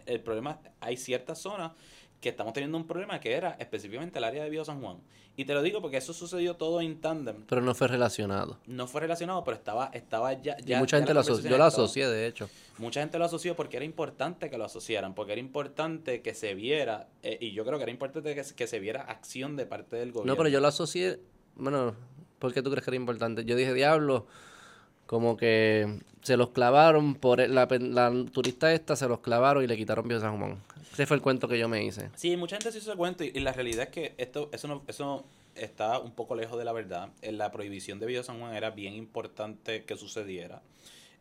el problema, hay ciertas zonas que estamos teniendo un problema que era específicamente el área de Bio San Juan. Y te lo digo porque eso sucedió todo en tándem. Pero no fue relacionado. No fue relacionado, pero estaba, estaba ya, Y mucha ya gente lo asoció. Yo lo asocié, de hecho. Mucha gente lo asoció porque era importante que lo asociaran, porque era importante que se viera, eh, y yo creo que era importante que, que se viera acción de parte del gobierno. No, pero yo lo asocié. Bueno, ¿por qué tú crees que era importante? Yo dije, diablo, como que se los clavaron por el- la, turista esta, se los clavaron y le quitaron Bio San Juan. Ese fue el cuento que yo me hice. Sí, mucha gente se hizo ese cuento y, la realidad es que esto, eso, no, eso está un poco lejos de la verdad. En la prohibición de Villa San Juan era bien importante que sucediera.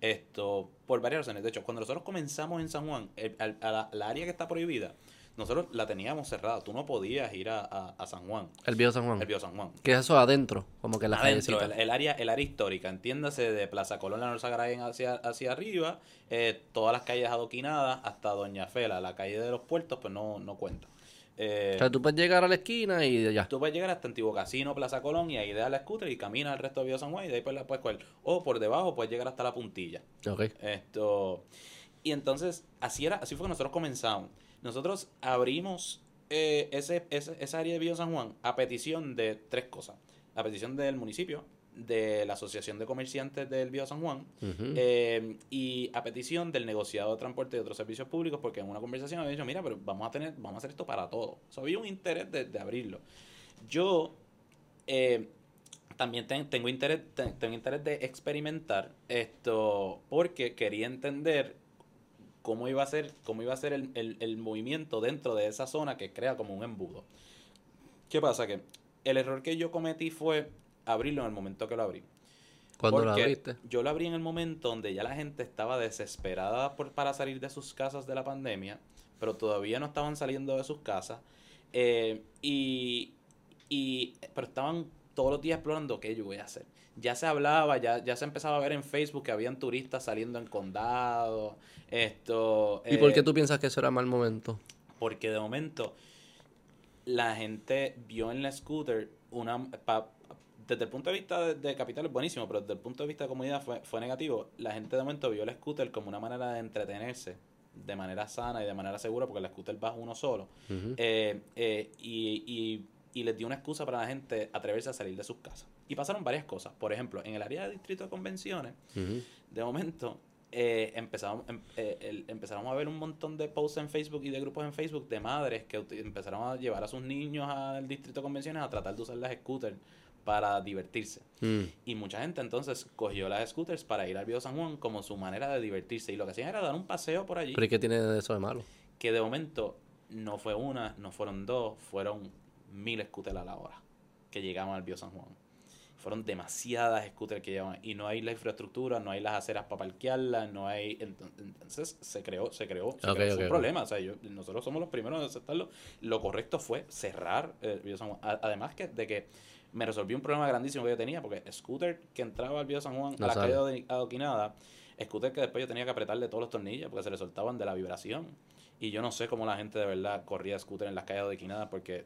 Esto, por varias razones. De hecho, cuando nosotros comenzamos en San Juan, el- al- a la área que está prohibida, nosotros la teníamos cerrada. Tú no podías ir a, a- a San Juan, El Bio San Juan. el Bio San Juan. ¿Qué es eso adentro? Como que la Adentro, el, el área, el área histórica, entiéndase de Plaza Colón, la Norza Garayen hacia, hacia arriba, eh, todas las calles adoquinadas hasta Doña Fela, la calle de los puertos, pues no, no cuenta. Eh, O sea, tú puedes llegar a la esquina y ya. Tú puedes llegar hasta Antiguo Casino, Plaza Colón y ahí das la scooter y caminas al resto de Vía San Juan y de ahí pues la puedes coger. O por debajo puedes llegar hasta la puntilla. Ok. Esto. Y entonces, así era, así fue que nosotros comenzamos. Nosotros abrimos eh, ese, ese- esa área de Vía San Juan a petición de tres cosas. La petición del municipio, de la Asociación de Comerciantes del Vía San Juan, eh, y a petición del negociado de transporte y otros servicios públicos, porque en una conversación había dicho, mira, pero vamos a tener, vamos a hacer esto para todo. O sea, había un interés de, de abrirlo. Yo eh, también ten- tengo interés, ten- tengo interés de experimentar esto, porque quería entender cómo iba a ser, cómo iba a ser el, el- el movimiento dentro de esa zona que crea como un embudo. ¿Qué pasa? Que el error que yo cometí fue abrirlo en el momento que lo abrí. ¿Cuándo lo abriste? Yo lo abrí en el momento donde ya la gente estaba desesperada por, para salir de sus casas de la pandemia, pero todavía no estaban saliendo de sus casas. eh, y, y- pero estaban todos los días explorando qué yo voy a hacer. Ya se hablaba, ya, ya se empezaba a ver en Facebook que habían turistas saliendo en condado. Esto. ¿Y por eh, qué tú piensas que eso era mal momento? porque de momento la gente vio en la scooter una pa- desde el punto de vista de, de capital es buenísimo pero desde el punto de vista de comunidad fue, fue negativo la gente de momento vio el scooter como una manera de entretenerse de manera sana y de manera segura porque el scooter va uno solo eh, eh, y, y, y les dio una excusa para la gente atreverse a salir de sus casas y pasaron varias cosas por ejemplo en el área de distrito de convenciones de momento eh, empezamos, em- eh, el- empezamos a ver un montón de posts en Facebook y de grupos en Facebook de madres que empezaron a llevar a sus niños al distrito de convenciones a tratar de usar las scooters para divertirse. Mm. Y mucha gente entonces cogió las scooters para ir al Viejo San Juan como su manera de divertirse. Y lo que hacían era dar un paseo por allí, ¿Pero y qué tiene de eso de malo? que de momento no fue una, no fueron dos, fueron mil scooters a la hora que llegaban al Viejo San Juan. Fueron demasiadas scooters que llevaban y no hay la infraestructura, no hay las aceras para parquearlas, no hay ento- entonces se creó, se creó, se creó- un problema, o sea, yo- nosotros somos los primeros en aceptarlo. Lo correcto fue cerrar el Viejo San Juan, además que de que me resolvió un problema grandísimo que yo tenía porque scooter que entraba al Viejo San Juan No a la sale. calle adoquinada, scooter que después yo tenía que apretarle todos los tornillos porque se le soltaban de la vibración. Y yo no sé cómo la gente de verdad corría scooter en las calles adoquinadas porque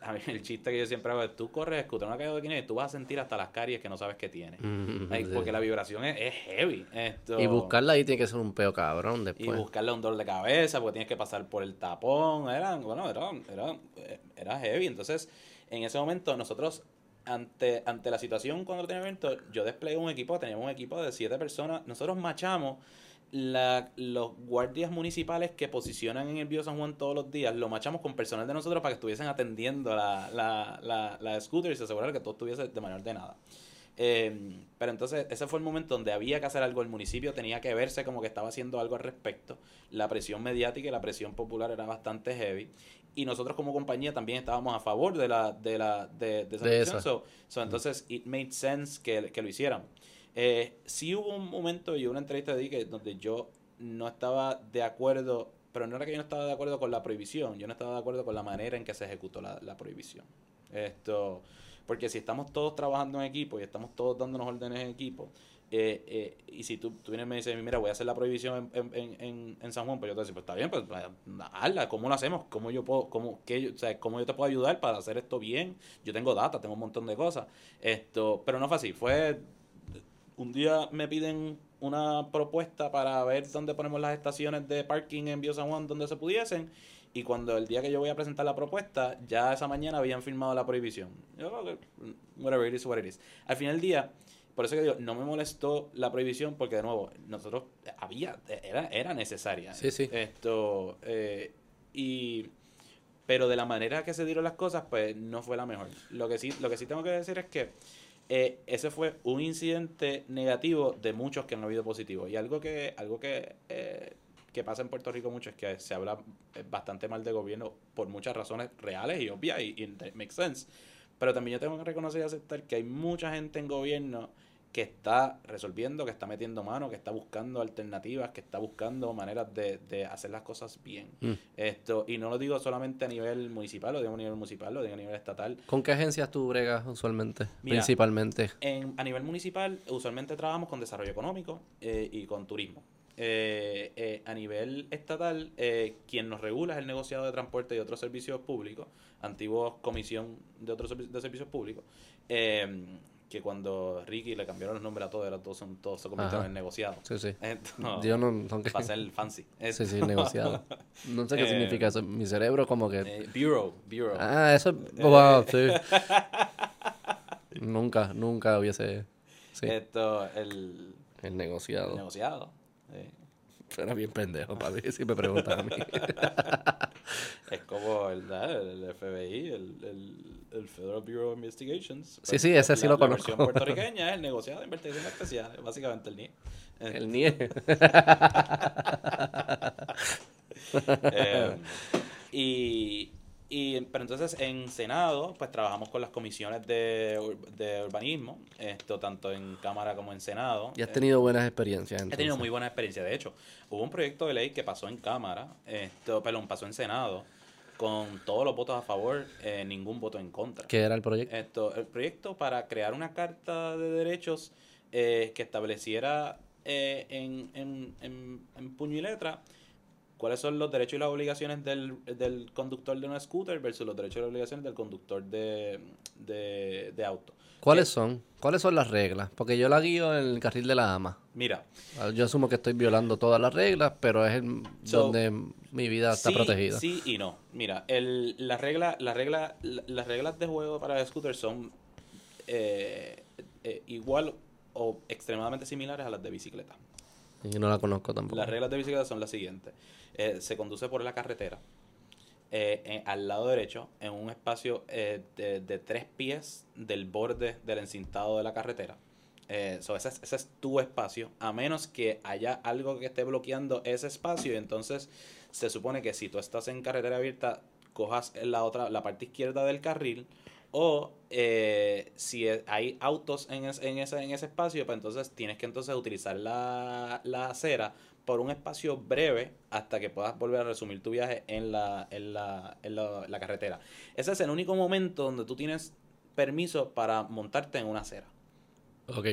a mí el chiste que yo siempre hago es tú corres en una calle adoquinada y tú vas a sentir hasta las caries que no sabes que tiene. Mm, Like, sí. Porque la vibración es, es heavy. Esto, Y buscarla ahí tiene que ser un peo cabrón y después. buscarle un dolor de cabeza porque tienes que pasar por el tapón. Era, bueno, era, era, era heavy. Entonces, en ese momento, nosotros, ante, ante la situación cuando tenía evento, yo desplegué un equipo, teníamos un equipo de siete personas. Nosotros machamos la, los guardias municipales que posicionan en el Bio San Juan todos los días, lo machamos con personal de nosotros para que estuviesen atendiendo la, la, la, la scooter y se asegurara que todo estuviese de manera ordenada. Eh, pero entonces ese fue el momento donde había que hacer algo, el municipio tenía que verse como que estaba haciendo algo al respecto, la presión mediática y la presión popular era bastante heavy. Y nosotros como compañía también estábamos a favor de la de la de, de esa De so, entonces it made sense que, que lo hicieran eh, sí hubo un momento y una entrevista de que donde yo no estaba de acuerdo pero no era que yo no estaba de acuerdo con la prohibición yo no estaba de acuerdo con la manera en que se ejecutó la, la prohibición esto porque si estamos todos trabajando en equipo y estamos todos dándonos órdenes en equipo, eh, eh, y si tú, tú vienes y me dices, mira, voy a hacer la prohibición en, en, en, en San Juan, pues yo te digo, pues está bien, pues pues, hazla, ¿cómo lo hacemos? ¿Cómo yo puedo, cómo, qué o sea, cómo yo te puedo ayudar para hacer esto bien? Yo tengo data, tengo un montón de cosas. esto Pero no fue así, fue un día me piden una propuesta para ver dónde ponemos las estaciones de parking en Bio San Juan donde se pudiesen y cuando el día que yo voy a presentar la propuesta ya esa mañana habían firmado la prohibición. Yo whatever it is what it is al final del día por eso que digo no me molestó la prohibición porque de nuevo nosotros había era era necesaria. Sí, sí. esto eh, y pero de la manera que se dieron las cosas pues no fue la mejor. Lo que sí lo que sí tengo que decir es que eh, ese fue un incidente negativo de muchos que han habido positivos. Y algo que, algo que, eh, que pasa en Puerto Rico mucho es que se habla eh, bastante mal de gobierno por muchas razones reales y obvias y, y makes sense. Pero también yo tengo que reconocer y aceptar que hay mucha gente en gobierno que está resolviendo, que está metiendo mano, que está buscando alternativas, que está buscando maneras de, de hacer las cosas bien. Mm. Esto, y no lo digo solamente a nivel municipal, lo digo a nivel municipal, lo digo a nivel estatal. ¿Con qué agencias tú bregas usualmente? Mira, Principalmente. En, a nivel municipal, usualmente trabajamos con desarrollo económico eh, y con turismo. eh, eh, a nivel estatal, eh, quien nos regula es el negociado de transporte y otros servicios públicos, antiguo comisión de otros de servicios públicos, eh, que cuando Ricky le cambiaron los nombres a todos, eran todos, son, todos se convirtieron en negociados. Sí, sí. Entonces, Yo no... que- para ser fancy. Sí, sí, negociado. No sé qué Eh, significa eso. Mi cerebro como que... Eh, bureau, bureau. Ah, eso... Wow, sí. nunca, nunca hubiese... Sí, Esto, el, el el negociado. negociado. eh. Era bien pendejo para mí, si me preguntan a mí. Es como el, el FBI, el, el, el Federal Bureau of Investigations. Sí, sí, ese sí lo la conozco. versión puertorriqueña es el negociado de investigación especial, básicamente el NIE. Eh, El NIE. Eh, y, y, pero entonces en Senado, pues trabajamos con las comisiones de, de urbanismo, esto tanto en Cámara como en Senado. Y has Eh, tenido buenas experiencias. He tenido entonces. muy buena experiencia. De hecho, hubo un proyecto de ley que pasó en Cámara, esto, perdón, pasó en Senado, con todos los votos a favor, eh, ningún voto en contra. ¿Qué era el proyecto? Esto, el proyecto para crear una carta de derechos eh, que estableciera eh, en, en, en, en puño y letra cuáles son los derechos y las obligaciones del, del conductor de una scooter versus los derechos y las obligaciones del conductor de, de, de auto. ¿Cuáles son? ¿Cuáles son las reglas? Porque yo la guío en el carril de la ama. Mira, Ah, Yo asumo que estoy violando todas las reglas, pero es el- So, donde mi vida está sí, protegida. Sí y no. Mira, el, la regla, la regla, la- las reglas de juego para scooters son eh, eh, igual o extremadamente similares a las de bicicleta. Y no la conozco tampoco. Las reglas de bicicleta son las siguientes. Eh, se conduce por la carretera, eh, al lado derecho, en un espacio eh, de, de tres pies del borde del encintado de la carretera. Eh, so ese, es, es tu espacio, a menos que haya algo que esté bloqueando ese espacio. Y entonces se supone que si tú estás en carretera abierta, cojas la otra, la parte izquierda del carril. O eh, si e- hay autos en, es- en, ese, en ese espacio, pues entonces tienes que entonces utilizar la, la acera por un espacio breve hasta que puedas volver a resumir tu viaje en la, en la, en la, carretera. Ese es el único momento donde tú tienes permiso para montarte en una acera. Ok.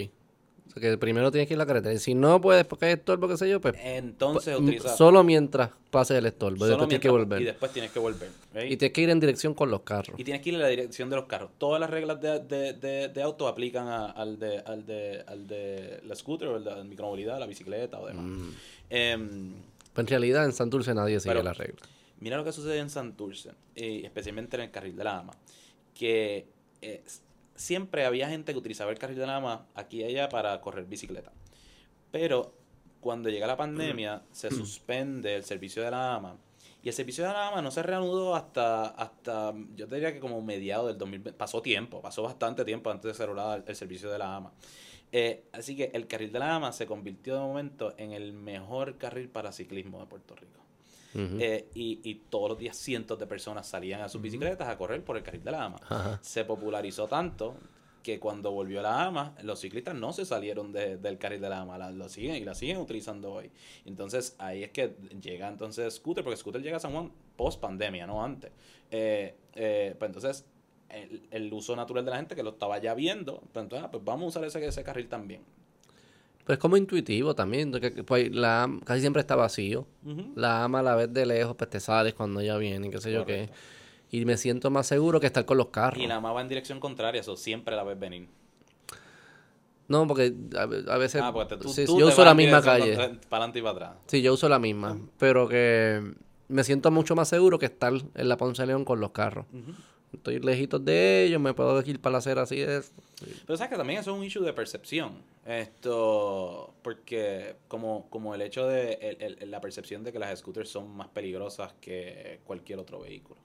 O sea que primero tienes que ir a la carretera. Y si no puedes porque hay estorbo, qué sé yo, pues Entonces m- utiliza solo mientras pase el estorbo. solo después tienes que volver. Y después tienes que volver. Y tienes que ir en dirección con los carros. Y tienes que ir en la dirección de los carros. Todas las reglas de, de, de, de auto aplican a- al, de, al, de, al de la scooter o la micromovilidad, la bicicleta o demás. Mm. Em, Pues en realidad en Santurce nadie sigue las reglas. Mira lo que sucede en Santurce, y especialmente en el carril de la ama, que eh, siempre había gente que utilizaba el carril de la ama aquí y allá para correr bicicleta. Pero cuando llega la pandemia, se suspende el servicio de la ama. Y el servicio de la ama no se reanudó hasta, hasta yo te diría que como mediados del 2020. Pasó tiempo, pasó bastante tiempo antes de ser el, el servicio de la ama. Eh, así que el carril de la ama se convirtió de momento en el mejor carril para ciclismo de Puerto Rico. Eh, y, y todos los días cientos de personas salían a sus bicicletas a correr por el carril de la ama. Ajá. Se popularizó tanto que cuando volvió la ama, los ciclistas no se salieron de- del carril de la ama, la, lo siguen y la siguen utilizando hoy. Entonces ahí es que llega entonces Scooter, porque Scooter llega a San Juan post pandemia, no antes. Eh, eh, pues entonces el, el uso natural de la gente que lo estaba ya viendo, pues entonces ah, pues vamos a usar ese, ese carril también. Pues es como intuitivo también. que, pues, la, casi siempre está vacío. La ama la ves de lejos, pues te sales cuando ella viene, qué sé yo qué. Y me siento más seguro que estar con los carros. Y la ama va en dirección contraria, eso siempre la ves venir. No, porque a, a veces Ah, pues te- tú, sí, tú yo uso la misma calle. Para adelante y para atrás. Sí, yo uso la misma, pero que me siento mucho más seguro que estar en la Ponce León con los carros. Estoy lejitos de ellos, me puedo ir para la acera así es. Pero sabes que también eso es un issue de percepción. Esto, porque como, como el hecho de el- el- la percepción de que las scooters son más peligrosas que cualquier otro vehículo.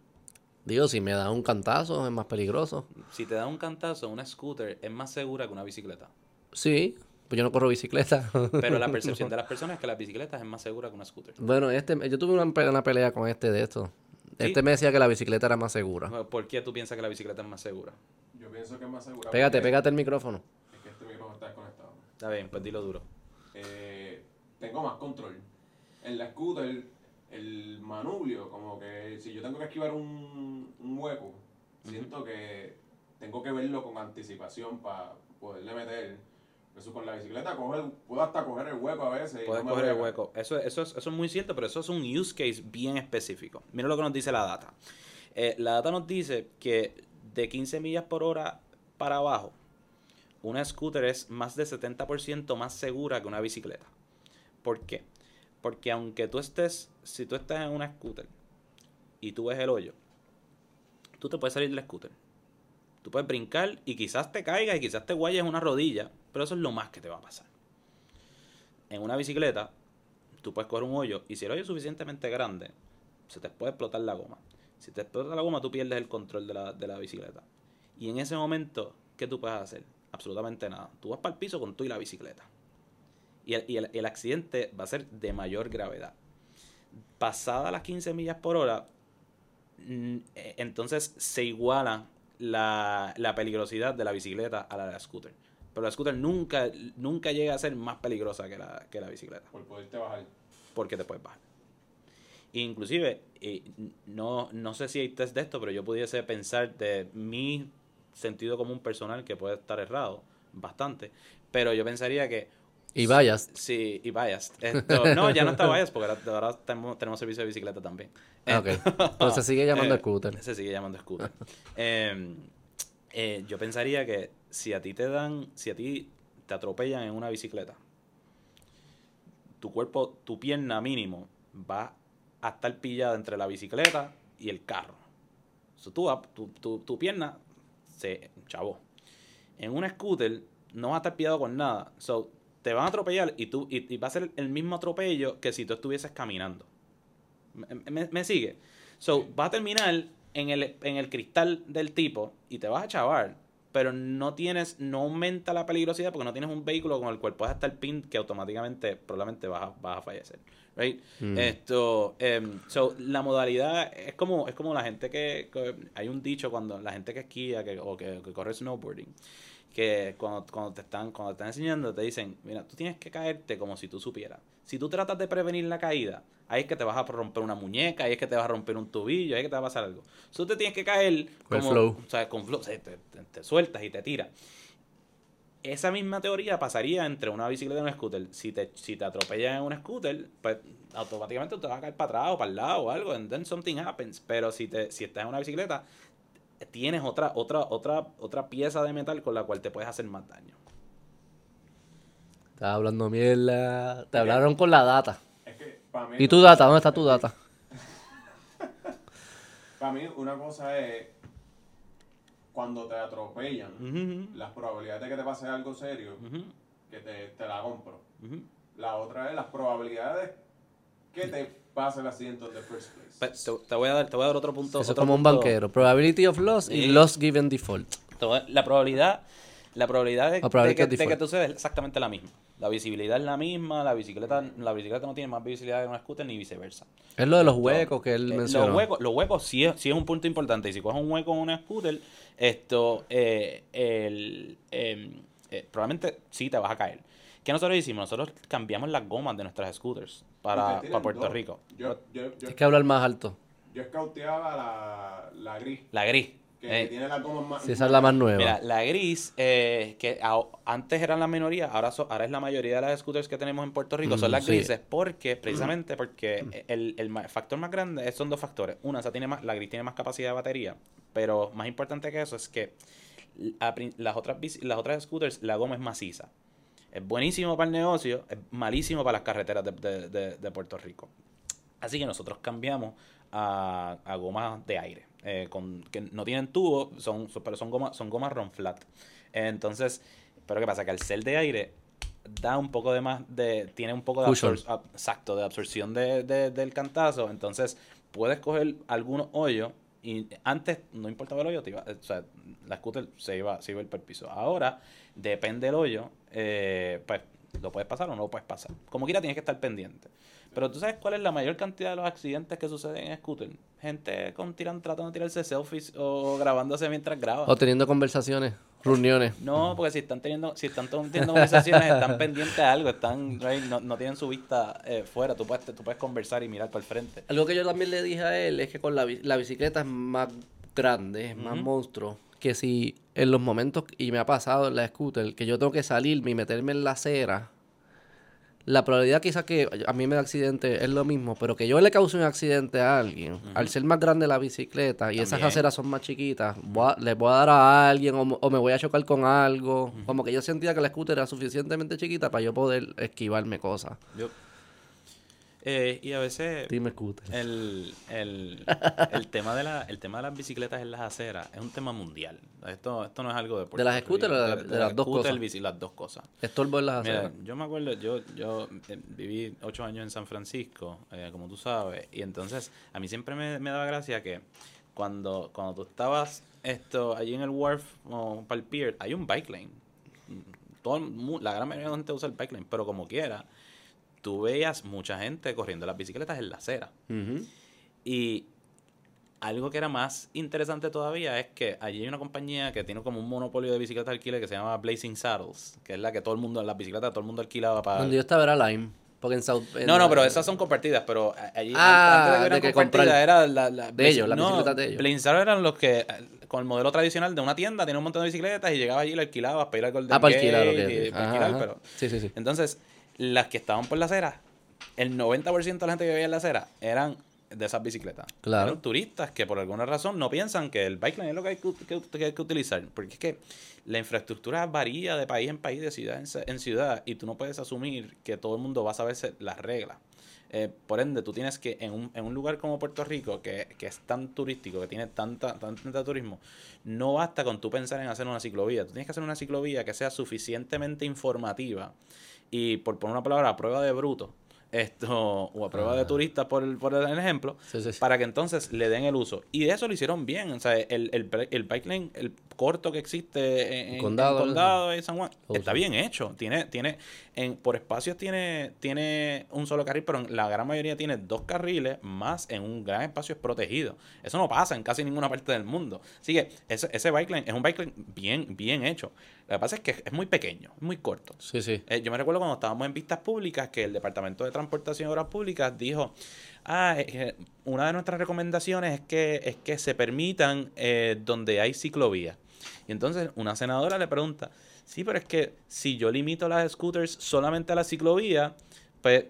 Digo, si me da un cantazo es más peligroso. Si te da un cantazo, una scooter es más segura que una bicicleta. Sí, pues yo no corro bicicleta. Pero la percepción de las personas es que las bicicletas es más segura que una scooter. bueno, este, yo tuve una, pe- una pelea con este de esto. ¿Sí? Este me decía que la bicicleta era más segura. ¿Por qué tú piensas que la bicicleta es más segura? Yo pienso que es más segura. Pégate, porque pégate el micrófono. Es que este micrófono está desconectado. Está bien, pues dilo duro. Eh, tengo más control. En la scooter, el manubrio, como que si yo tengo que esquivar un, un hueco, siento que tengo que verlo con anticipación para poderle meter. Eso con la bicicleta coge, puedo hasta coger el hueco a veces. Puedes no coger el hueco. Eso, eso, es, eso es muy cierto, pero eso es un use case bien específico. Mira lo que nos dice la data. Eh, la data nos dice que de 15 millas por hora para abajo, una scooter es más de 70% más segura que una bicicleta. ¿Por qué? Porque aunque tú estés, si tú estás en una scooter y tú ves el hoyo, tú te puedes salir del scooter. Tú puedes brincar y quizás te caigas y quizás te guayes una rodilla, pero eso es lo más que te va a pasar. En una bicicleta, tú puedes coger un hoyo y si el hoyo es suficientemente grande, se te puede explotar la goma. Si te explota la goma, tú pierdes el control de la, de la bicicleta. Y en ese momento, ¿qué tú puedes hacer? Absolutamente nada. Tú vas para el piso con tú y la bicicleta. Y el, y el- el accidente va a ser de mayor gravedad. Pasada las 15 millas por hora, mm, eh, entonces se iguala la, la peligrosidad de la bicicleta a la de la scooter. Pero la scooter nunca, nunca llega a ser más peligrosa que la, que la bicicleta Por poderte bajar. porque te puedes bajar. Inclusive, eh, no, no sé si hay test de esto, pero yo pudiese pensar de mi sentido común personal, que puede estar errado bastante, pero yo pensaría que... Y vayas. Sí, y vayas. Esto, no, ya no está vayas, porque ahora, ahora tenemos, tenemos servicio de bicicleta también. Ah, ok. Pero se sigue llamando Eh, scooter. Se sigue llamando scooter. Eh, eh, yo pensaría que si a ti te dan, si a ti te atropellan en una bicicleta, tu cuerpo, tu pierna mínimo va a estar pillada entre la bicicleta y el carro. So, tú, tu, tu, tu pierna se chavó. En un scooter no va a estar pillado con nada. So, te van a atropellar y, tú, y, va a ser el mismo atropello que si tú estuvieses caminando. ¿Me, me- sigue? So, vas a terminar en el, en el cristal del tipo y te vas a chavar, pero no tienes, no aumenta la peligrosidad porque no tienes un vehículo con el cual puedas estar pin que automáticamente probablemente vas a, vas a fallecer. Right? Mm. Esto, em, so, la modalidad es como, es como la gente que, que- hay un dicho cuando la gente que esquía que, o que, que corre snowboarding, que cuando, cuando te están, cuando te están enseñando te dicen, mira, tú tienes que caerte como si tú supieras. Si tú tratas de prevenir la caída, ahí es que te vas a romper una muñeca, ahí es que te vas a romper un tobillo, ahí es que te va a pasar algo. Tú te tienes que caer Con como, flow. o sea, con flow, o sea, te, te- te sueltas y te tiras. Esa misma teoría pasaría entre una bicicleta y un scooter. Si te, si te atropellan en un scooter, pues automáticamente te vas a caer para atrás o para el lado o algo, and then something happens. Pero si te, si estás en una bicicleta, tienes otra, otra, otra, otra pieza de metal con la cual te puedes hacer más daño. Estás hablando mierda. Te hablaron con la data. Es que para mí. ¿Y tu data? ¿Dónde está tu data? Para mí, una cosa es. Cuando te atropellan, Ujú, las probabilidades de que te pase algo serio, que te, te la compro. La otra es las probabilidades que te pase el accidente en the first place. Pe- Te, te voy a dar, te voy a dar otro punto. Eso es otro como un banquero. Probability of loss y Sí. loss given default. La probabilidad, la probabilidad de, La probabilidad de que, de que tú seas es exactamente la misma. La visibilidad es la misma, la bicicleta, la bicicleta no tiene más visibilidad que una scooter ni viceversa. Es lo de los huecos que él eh, mencionó. Los huecos, los huecos sí es, sí es un punto importante. Y si coges un hueco en una scooter, esto, eh, el, em, eh, probablemente sí te vas a caer. ¿Qué nosotros hicimos? Nosotros cambiamos las gomas de nuestras scooters para, para Puerto dos. Rico. Yo, yo, yo, Tienes que hablar más alto. yo escauteaba la, la gris, La gris. Que eh, tiene la goma más. Si esa es la más nueva. Mira, la gris, eh, que a- antes eran la minoría, ahora, so- ahora es la mayoría de las scooters que tenemos en Puerto Rico, son Mm, las sí. grises, porque, precisamente porque el, el factor más grande son dos factores. Una, esa tiene más, la gris tiene más capacidad de batería, pero más importante que eso es que las otras, las otras scooters, la goma es maciza. Es buenísimo para el negocio, es malísimo para las carreteras de, de- de- de Puerto Rico. Así que nosotros cambiamos a, a gomas de aire, eh, con, que no tienen tubo, son, son- pero son gomas, son gomas run flat. Entonces, pero ¿qué pasa? Que al ser de aire da un poco de más de, tiene un poco de absor- ab- exacto, de absorción de, de- del cantazo. Entonces, puedes coger algunos hoyos y antes no importaba el hoyo, te iba, o sea, la scooter se iba, se iba el piso. Ahora, depende del hoyo, eh, pues lo puedes pasar o no lo puedes pasar. Como quiera tienes que estar pendiente. Pero tú sabes cuál es la mayor cantidad de los accidentes que suceden en scooter. Gente con tiran, tratando de tirarse selfies o grabándose mientras graba. O teniendo conversaciones, reuniones. No, porque si están teniendo, si están teniendo conversaciones, están pendientes de algo, están, no, no tienen su vista eh, fuera. Tú puedes, tú puedes conversar y mirar para el frente. Algo que yo también le dije a él es que con la, la bicicleta es más grande, es más monstruo. Que si en los momentos, y me ha pasado en la scooter, que yo tengo que salirme y meterme en la acera, la probabilidad quizás que a mí me da accidente es lo mismo, pero que yo le cause un accidente a alguien, al ser más grande la bicicleta y esas aceras son más chiquitas, voy a- le voy a dar a alguien o, o me voy a chocar con algo. Como que yo sentía que la scooter era suficientemente chiquita para yo poder esquivarme cosas. Eh, y a veces Dime scooter. el, el, el tema de la, el tema de las bicicletas en las aceras es un tema mundial. Esto, esto no es algo de Puerto ¿De las scooters o de la- de las dos scooter, cosas? bici, las dos cosas. Estorbo en las Mira, aceras. yo me acuerdo, yo, yo eh, viví ocho años en San Francisco, eh, como tú sabes, y entonces a mí siempre me, me daba gracia que cuando, cuando tú estabas esto allí en el wharf o para el pier, hay un bike lane. Todo, la gran mayoría de la gente usa el bike lane, pero como quiera, tú veías mucha gente corriendo las bicicletas en la acera. Y algo que era más interesante todavía es que allí hay una compañía que tiene como un monopolio de bicicletas de alquiler que se llama Blazing Saddles, que es la que todo el mundo, las bicicletas todo el mundo alquilaba para... Donde yo estaba era Lime. Porque en South... en No, no, pero esas son compartidas, pero allí Ah, antes de que de que compartidas era la, la- De ellos, las bicicletas de ellos. Blazing Saddles eran los que, eh, con el modelo tradicional de una tienda, tenía un montón de bicicletas y llegaba allí y lo alquilabas para ir al Golden Ah, para alquilar, y ok. para Ajá, alquilar, pero... Sí, sí, sí. Entonces, las que estaban por la acera, el 90% de la gente que vivía en la acera eran de esas bicicletas. Claro. Eran turistas que por alguna razón no piensan que el bike lane es lo que hay que, que- que hay que utilizar. Porque es que la infraestructura varía de país en país, de ciudad en ciudad, y tú no puedes asumir que todo el mundo va a saberse las reglas. Eh, por ende, tú tienes que, en un, en un lugar como Puerto Rico, que, que es tan turístico, que tiene tanta, tanta turismo, no basta con tú pensar en hacer una ciclovía. Tú tienes que hacer una ciclovía que sea suficientemente informativa y, por poner una palabra, a prueba de bruto, esto, o a prueba de Ah. turista, por el, por el ejemplo, Sí, sí, sí. para que entonces le den el uso. Y de eso lo hicieron bien. O sea, el, el, el bike lane, el corto que existe en, en- en Condado, condado, y San Juan, está bien hecho. Tiene, tiene, en, por espacios tiene, tiene un solo carril, pero en la gran mayoría tiene dos carriles, más en un gran espacio es protegido. Eso no pasa en casi ninguna parte del mundo. Así que ese, ese bike lane es un bike lane bien, bien hecho. Lo que pasa es que es muy pequeño, muy corto. Sí, sí. Eh, yo me recuerdo cuando estábamos en vistas públicas que el Departamento de Transportación y Obras Públicas dijo, ah, eh, una de nuestras recomendaciones es que, es que se permitan eh, donde hay ciclovías. Y entonces una senadora le pregunta, sí, pero es que si yo limito las scooters solamente a la ciclovía, pues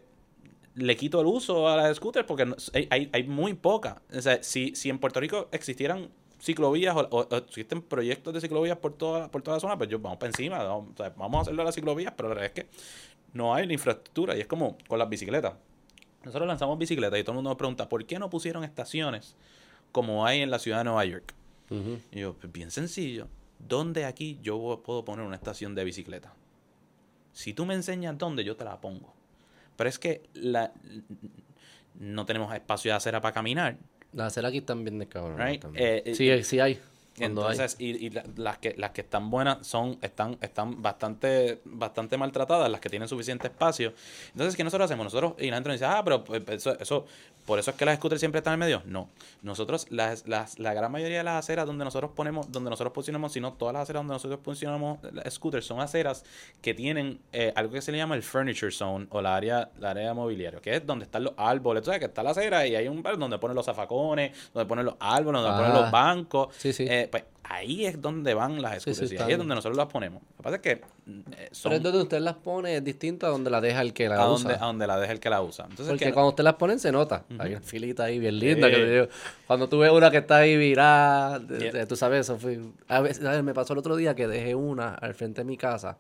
le quito el uso a las scooters porque hay, hay, hay muy pocas. O sea, si, si en Puerto Rico existieran ciclovías o, o- o existen proyectos de ciclovías por toda, por toda la zona, pues yo vamos para encima, vamos, o sea, vamos a hacerlo a las ciclovías, pero la verdad es que no hay la infraestructura y es como con las bicicletas. Nosotros lanzamos bicicletas y todo el mundo nos pregunta, ¿por qué no pusieron estaciones como hay en la ciudad de Nueva York? Y yo, pues bien sencillo. ¿Dónde aquí yo puedo poner una estación de bicicleta? Si tú me enseñas dónde, yo te la pongo. Pero es que la, no tenemos espacio de acera para caminar. Las aceras aquí están bien de cabrón. Right. Eh, eh, sí, sí hay. Entonces, y, y la- las que las que están buenas son están están bastante bastante maltratadas, las que tienen suficiente espacio. Entonces, ¿qué nosotros hacemos? Nosotros y la gente nos dice, "Ah, pero pues, eso, eso por eso es que las scooters siempre están en medio." No. Nosotros las, las la gran mayoría de las aceras donde nosotros ponemos donde nosotros posicionamos, sino todas las aceras donde nosotros posicionamos las scooters son aceras que tienen eh, algo que se le llama el furniture zone o la área la área mobiliaria, que es donde están los árboles, tú sabes que está la acera y hay un bar donde ponen los zafacones, donde ponen los árboles, donde ponen Ah. los bancos. Sí, sí. Eh, pues ahí es donde van las Sí, sí, scooters y ahí es donde nosotros las ponemos. Lo que pasa es que eh, son Pero es donde usted las pone es distinto a donde la deja el que la a usa. donde, a donde la deja el que la usa. Entonces, Porque que- cuando usted las ponen se nota. Hay una filita ahí bien linda. Sí. que te digo, cuando tú ves una que está ahí virada, Yeah. tú sabes, eso fue... A veces, a ver, me pasó el otro día que dejé una al frente de mi casa,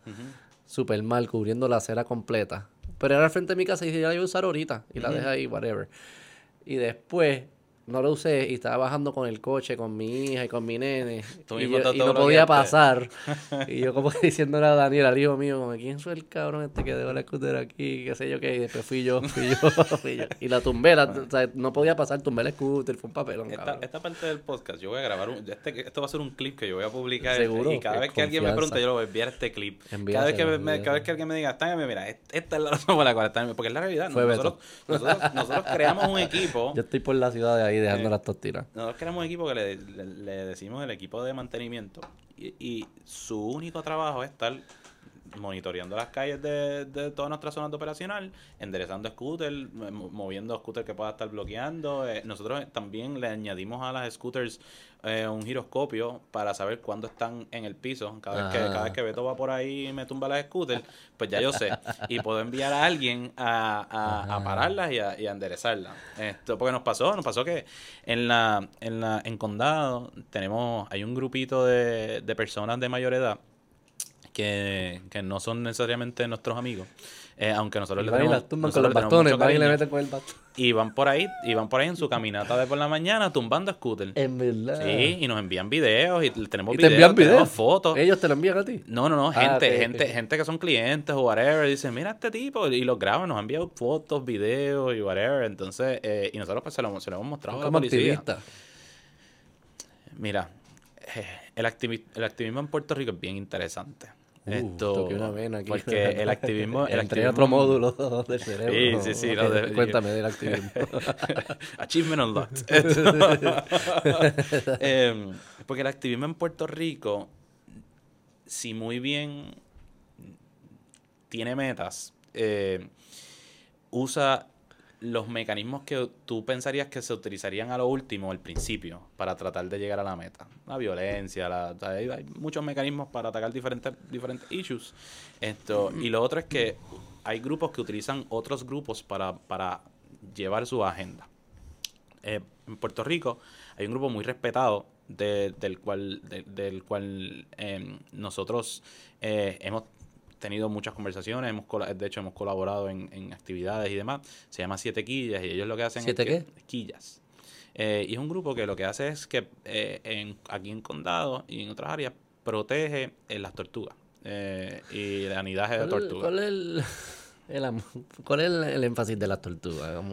súper mal, cubriendo la acera completa. Pero era al frente de mi casa y dije, ya la voy a usar ahorita. Y la dejé ahí, whatever. Y después no lo usé y estaba bajando con el coche, con mi hija y con mi nene. Tú y, yo- y no podía pasar. y yo como diciéndole a Daniel, al hijo mío, como, ¿quién fue el cabrón este que dejó la scooter aquí? Qué sé yo qué. Y después fui yo, fui yo, fui yo. Y la tumbé, la- o sea, no podía pasar, tumbé la scooter, fue un papelón, esta, cabrón. esta parte del podcast, yo voy a grabar un, este, esto va a ser un clip que yo voy a publicar Seguro, y cada vez que alguien me pregunta yo lo voy a enviar este clip. Envíaselo, cada vez que me, cada vez que alguien me diga, "Está mira, est- esta es la razón por la cual está bien", porque es la realidad. Nosotros, nosotros, nosotros creamos un equipo. Yo estoy por la ciudad de ahí dejando Eh. Nosotros creamos un equipo que le, le- le decimos el equipo de mantenimiento y, y su único trabajo es estar monitoreando las calles de, de todas nuestras zonas de operacional, enderezando scooters, eh, mo- moviendo scooters que pueda estar bloqueando. Eh, nosotros también le añadimos a las scooters eh, un giroscopio para saber cuándo están en el piso. Cada vez, que, cada vez que Beto va por ahí y me tumba las scooters, pues ya yo sé. Y puedo enviar a alguien a, a- pararlas y a, y a enderezarlas. Esto porque nos pasó, nos pasó que en la, en la, en condado tenemos, hay un grupito de, de personas de mayor edad que, que no son necesariamente nuestros amigos. eh, aunque nosotros Y le tenemos, las tumban con los bastones, van y le meten con el bastón. Y van por ahí, y van por ahí en su caminata de por la mañana tumbando scooter. En verdad. Sí, y nos envían videos y tenemos ¿Y te videos, envían tenemos fotos. ¿Ellos te lo envían a ti? No, no, no, Ah, gente, gente, gente que son clientes o whatever, dicen, mira este tipo, y los graban, nos han enviado fotos, videos y whatever, entonces, eh, y nosotros pues se lo, se lo hemos mostrado a la Como policía. activista. Mira, eh, el, activi- el activismo en Puerto Rico es bien interesante. Uh, Esto, una vena aquí. porque el activismo... El Entré activismo otro módulo del cerebro. Sí, sí, sí, Ok, no, de- Cuéntame del activismo. Achievement unlocked. Em, porque el activismo en Puerto Rico, si muy bien tiene metas, eh, usa los mecanismos que tú pensarías que se utilizarían a lo último, al principio, para tratar de llegar a la meta. La violencia, la, hay, muchos mecanismos para atacar diferentes, diferentes issues. Esto, y lo otro es que hay grupos que utilizan otros grupos para, para llevar su agenda. Eh, en Puerto Rico hay un grupo muy respetado de- del cual, de- del cual em, nosotros eh, hemos tenido muchas conversaciones, hemos de hecho hemos colaborado en, en actividades y demás. Se llama Siete Quillas y ellos lo que hacen ¿Siete es que- qué? Quillas. Eh, y es un grupo que lo que hace es que eh, en, aquí en Condado y en otras áreas protege eh, las tortugas eh, y el anidaje de ¿Cuál, tortugas. cuál es el, cuál es el, el énfasis de las tortugas?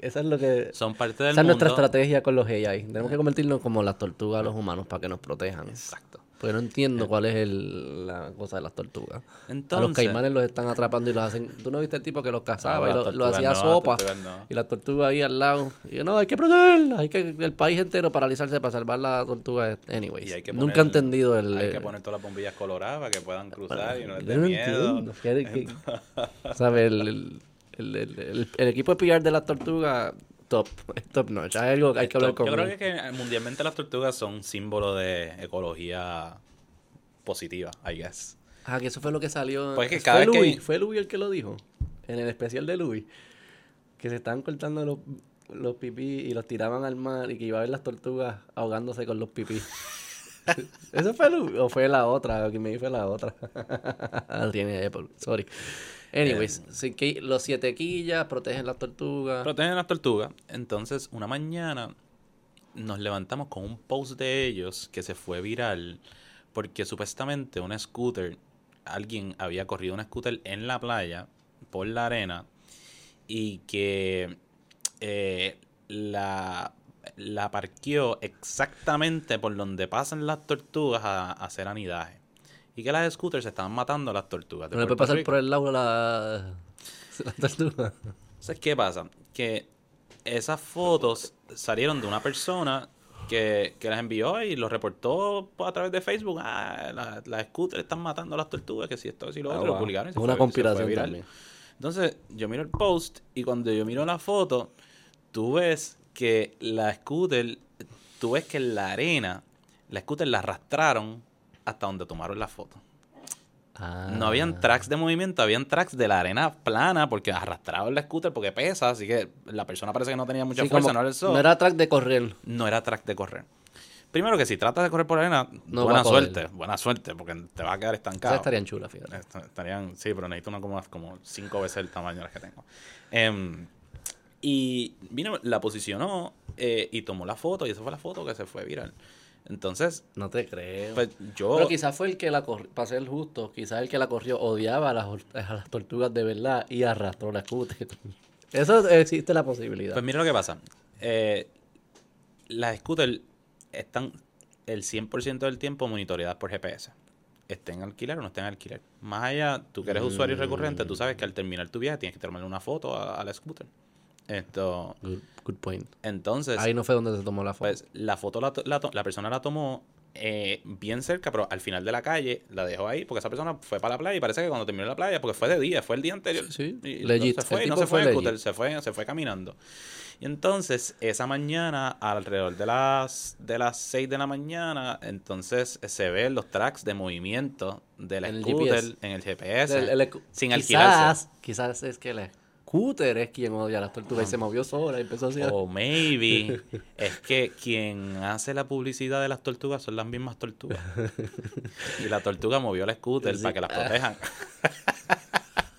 Esa es lo que... Son parte del Esa es nuestra estrategia con los AI. Tenemos que convertirnos como las tortugas a los humanos para que nos protejan. Exacto. Pues no entiendo cuál es el- la cosa de las tortugas. a los Entonces, caimanes los están atrapando y los hacen. ¿Tú no viste el tipo que los cazaba No, y las lo, lo tortugas hacía no, las sopa? tortugas no. Y la tortuga ahí al lado. Y yo, no, hay que protegerla. Hay que el país entero paralizarse para salvar la tortuga. Anyways. Que Nunca he poner- entendido el. Hay que poner todas las bombillas coloradas para que puedan cruzar y no les dé miedo. entiendo. ¿Qué- qué- ¿Sabes? El- el equipo de pillar de las tortugas, top. Top notch. Hay algo que hay que hablar con Yo creo que, mundialmente las tortugas son símbolo de ecología positiva, I guess. Ah, que eso fue lo que salió. Pues que fue cada vez que- Fue Louis el que lo dijo. En el especial de Louis. Que se estaban cortando los, los pipí y los tiraban al mar y que iba a ver las tortugas ahogándose con los pipí. ¿Eso fue Louis? ¿O fue la otra? Que me dijo fue la otra. Tiene Apple, sorry. Anyways, sí que los siete quillas protegen las tortugas. Protegen las tortugas. Entonces, una mañana nos levantamos con un post de ellos que se fue viral porque supuestamente un scooter, alguien había corrido un scooter en la playa por la arena y que eh, la, la parqueó exactamente por donde pasan las tortugas a, a hacer anidaje. Y que las scooters estaban matando a las tortugas. de no le puede pasar Rico. por el lado la, la tortuga. Entonces, ¿qué pasa? Que esas fotos salieron de una persona que, que las envió y los reportó a través de Facebook. Ah, la- las scooters están matando a las tortugas, que si esto, si lo Ah, otro, lo wow. publicaron. y se Una fue- se conspiración también. Entonces, yo miro el post y cuando yo miro la foto, tú ves que la scooter, tú ves que en la arena, la scooter la arrastraron hasta donde tomaron la foto. Ah. No habían tracks de movimiento, habían tracks de la arena plana porque arrastraban la scooter porque pesa, así que la persona parece que no tenía mucha Sí, fuerza, no era el sol. no era track de correr. No era track de correr. Primero que si tratas de correr por arena, No buena suerte, buena suerte, porque te va a quedar Esas estancado. estarían chulas, fíjate. Est- Estarían, sí, pero necesito una como, como cinco veces el tamaño de las que tengo. Em, y vino, la posicionó eh, y tomó la foto, y esa fue la foto que se fue viral. Entonces, No te creo. pues yo. Pero quizás fue el que la corrió, para ser justo, quizás el que la corrió odiaba a las, a las tortugas de verdad y arrastró la scooter. Eso existe la posibilidad. Pues mira lo que pasa. Eh, las scooters están el 100% del tiempo monitoreadas por GPS. Estén en alquiler o no estén en alquiler. Más allá, tú que eres usuario recurrente, tú sabes que al terminar tu viaje tienes que tomarle una foto a, a la scooter. Esto, Good, good point. entonces, Ahí no fue donde se tomó la foto. pues la foto la, la, persona la tomó eh, bien cerca, pero al final de la calle, la dejó ahí, porque esa persona fue para la playa y parece que cuando terminó la playa, porque fue de día, fue el día anterior. Sí, y legit. No se fue, El no se fue, scooter, se fue, se fue caminando. Y entonces, esa mañana, alrededor de las de las 6 de la mañana, entonces se ven los tracks de movimiento del En scooter en el GPS. El- el- sin quizás, alquilarse. Quizás es que el scooter es quien odia a las tortugas y se movió sola y empezó así. a- O maybe es que quien hace la publicidad de las tortugas son las mismas tortugas. Y la tortuga movió el scooter Sí. para que las protejan.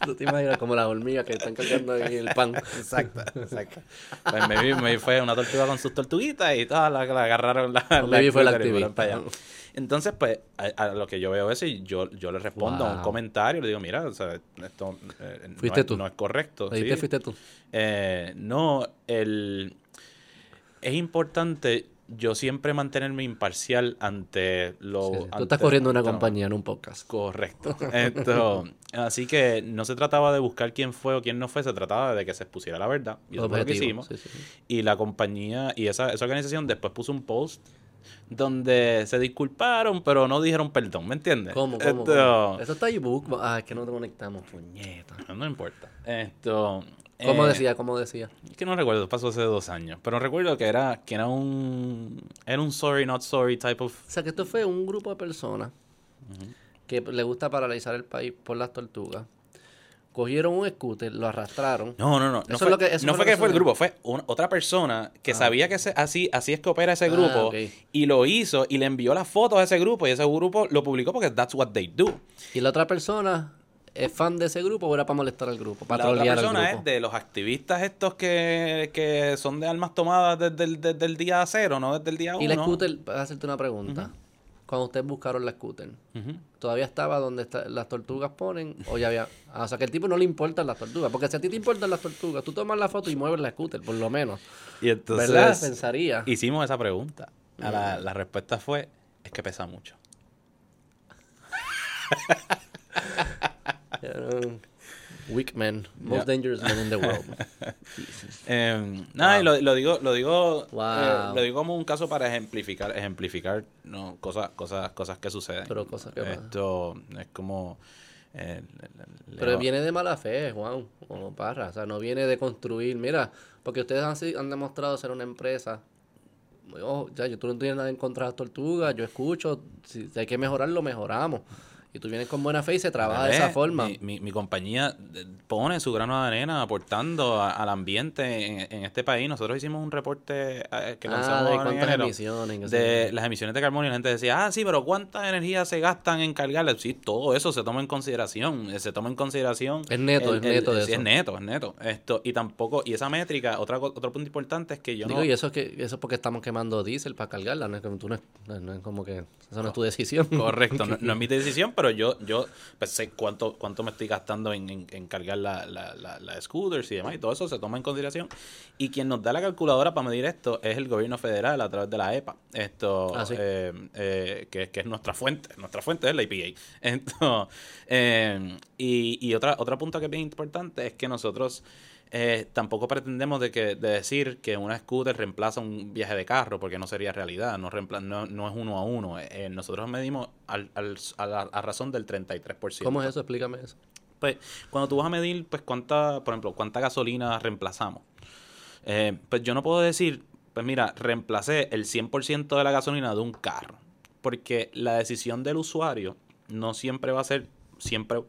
¿Tú te imaginas como las hormigas que están cargando ahí el pan? Exacto, exacto. Pues maybe, maybe fue una tortuga con sus tortuguitas y todas la, la agarraron la, fue la scooter y fueron activista. para allá. Entonces, pues, a, a lo que yo veo eso y yo, yo le respondo a un comentario, le digo, mira, o sea, esto eh, no, es, tú. no es correcto. Sí. te fuiste tú. Eh, no, el... es importante yo siempre mantenerme imparcial ante lo... Sí. Tú estás corriendo una compañía en un podcast. Correcto. Esto, así que no se trataba de buscar quién fue o quién no fue, se trataba de que se expusiera la verdad. Y eso fue lo que hicimos. sí, sí. Y la compañía y esa, esa organización después puso un post donde se disculparon, pero no dijeron perdón, ¿me entiendes? ¿Cómo, cómo, Esto- cómo? Eso está ebook. Ah, es que no te conectamos, puñeta. No importa. Esto. ¿Cómo eh, decía? ¿Cómo decía? Es que no recuerdo, pasó hace dos años. Pero recuerdo que era, que era un. Era un sorry, not sorry type of. O sea, que esto fue un grupo de personas que le gusta paralizar el país por las tortugas. Cogieron un scooter, lo arrastraron. No, no, no. No Eso fue, es lo que- eso no fue fue que que fue el grupo, fue un- otra persona que Ah. sabía que ese- así, así es que opera ese Ah, grupo y lo hizo y le envió las fotos a ese grupo y ese grupo lo publicó porque that's what they do. Y la otra persona es fan de ese grupo o era para molestar al grupo, para la otra al persona grupo. es de los activistas estos que, que son de armas tomadas desde el, desde el día cero, no desde el día uno. Y la scooter, para hacerte una pregunta. Cuando ustedes buscaron la scooter. ¿todavía estaba donde está- las tortugas ponen? ¿O ya había...? Ah, o sea, que al tipo no le importan las tortugas. Porque si a ti te importan las tortugas, tú tomas la foto y mueves la scooter, por lo menos. Y entonces ¿Verdad? Pensaría. hicimos esa pregunta. Mm. la, la respuesta fue, es que pesa mucho. Weak men. Most dangerous men in the world. Nada, y lo, lo digo, lo digo, Wow. eh, lo digo como un caso para ejemplificar, ejemplificar no, cosas, cosas, cosas que suceden. Pero cosas que. Esto es como eh, le- Pero le- viene de mala fe, Juan, o Parra. O sea, no viene de construir. Mira, porque ustedes han, han demostrado ser una empresa. Oh, ya, yo tú no tienes nada en contra de las tortugas. Yo escucho. Si hay que mejorarlo, mejoramos. Y tú vienes con buena fe y se trabaja de esa forma. Mi, mi, mi compañía eh, pone su grano de arena aportando a- al ambiente en, en este país. Nosotros hicimos un reporte eh, que ah, lanzamos de en cuántas enero emisiones. de las emisiones de carbono y la gente decía, ah, sí, pero ¿cuántas energías se gastan en cargarle? Sí, todo eso se toma en consideración, eh, se toma en consideración. Es neto, es neto de sí, eso. es neto, es neto. Esto, y tampoco, y esa métrica, otra, otro punto importante es que yo Digo, no... y eso es, que, eso es porque estamos quemando diésel para cargarla. No es, como, tú no, es, no- no es como que. Eso no es tu decisión. Correcto, no, no es mi decisión, pero yo, yo pues, sé cuánto, cuánto me estoy gastando en, en- en cargar la, la, la, la scooters y demás, y todo eso se toma en consideración. Y quien nos da la calculadora para medir esto es el gobierno federal a través de la EPA, esto Ah, sí. eh, eh, que, que es nuestra fuente, nuestra fuente es la EPA. Esto, eh, y y otra, otra punto que es bien importante es que nosotros eh, tampoco pretendemos de que de decir que una scooter reemplaza un viaje de carro, porque no sería realidad, no, no, no es uno a uno. Eh, nosotros medimos al, al- a, la, a razón del 33%. ¿Cómo es eso? Explícame eso. Pues cuando tú vas a medir, pues cuánta, por ejemplo, cuánta gasolina reemplazamos. Eh, pues yo no puedo decir, pues mira, reemplacé el 100% de la gasolina de un carro. Porque la decisión del usuario no siempre va a ser, siempre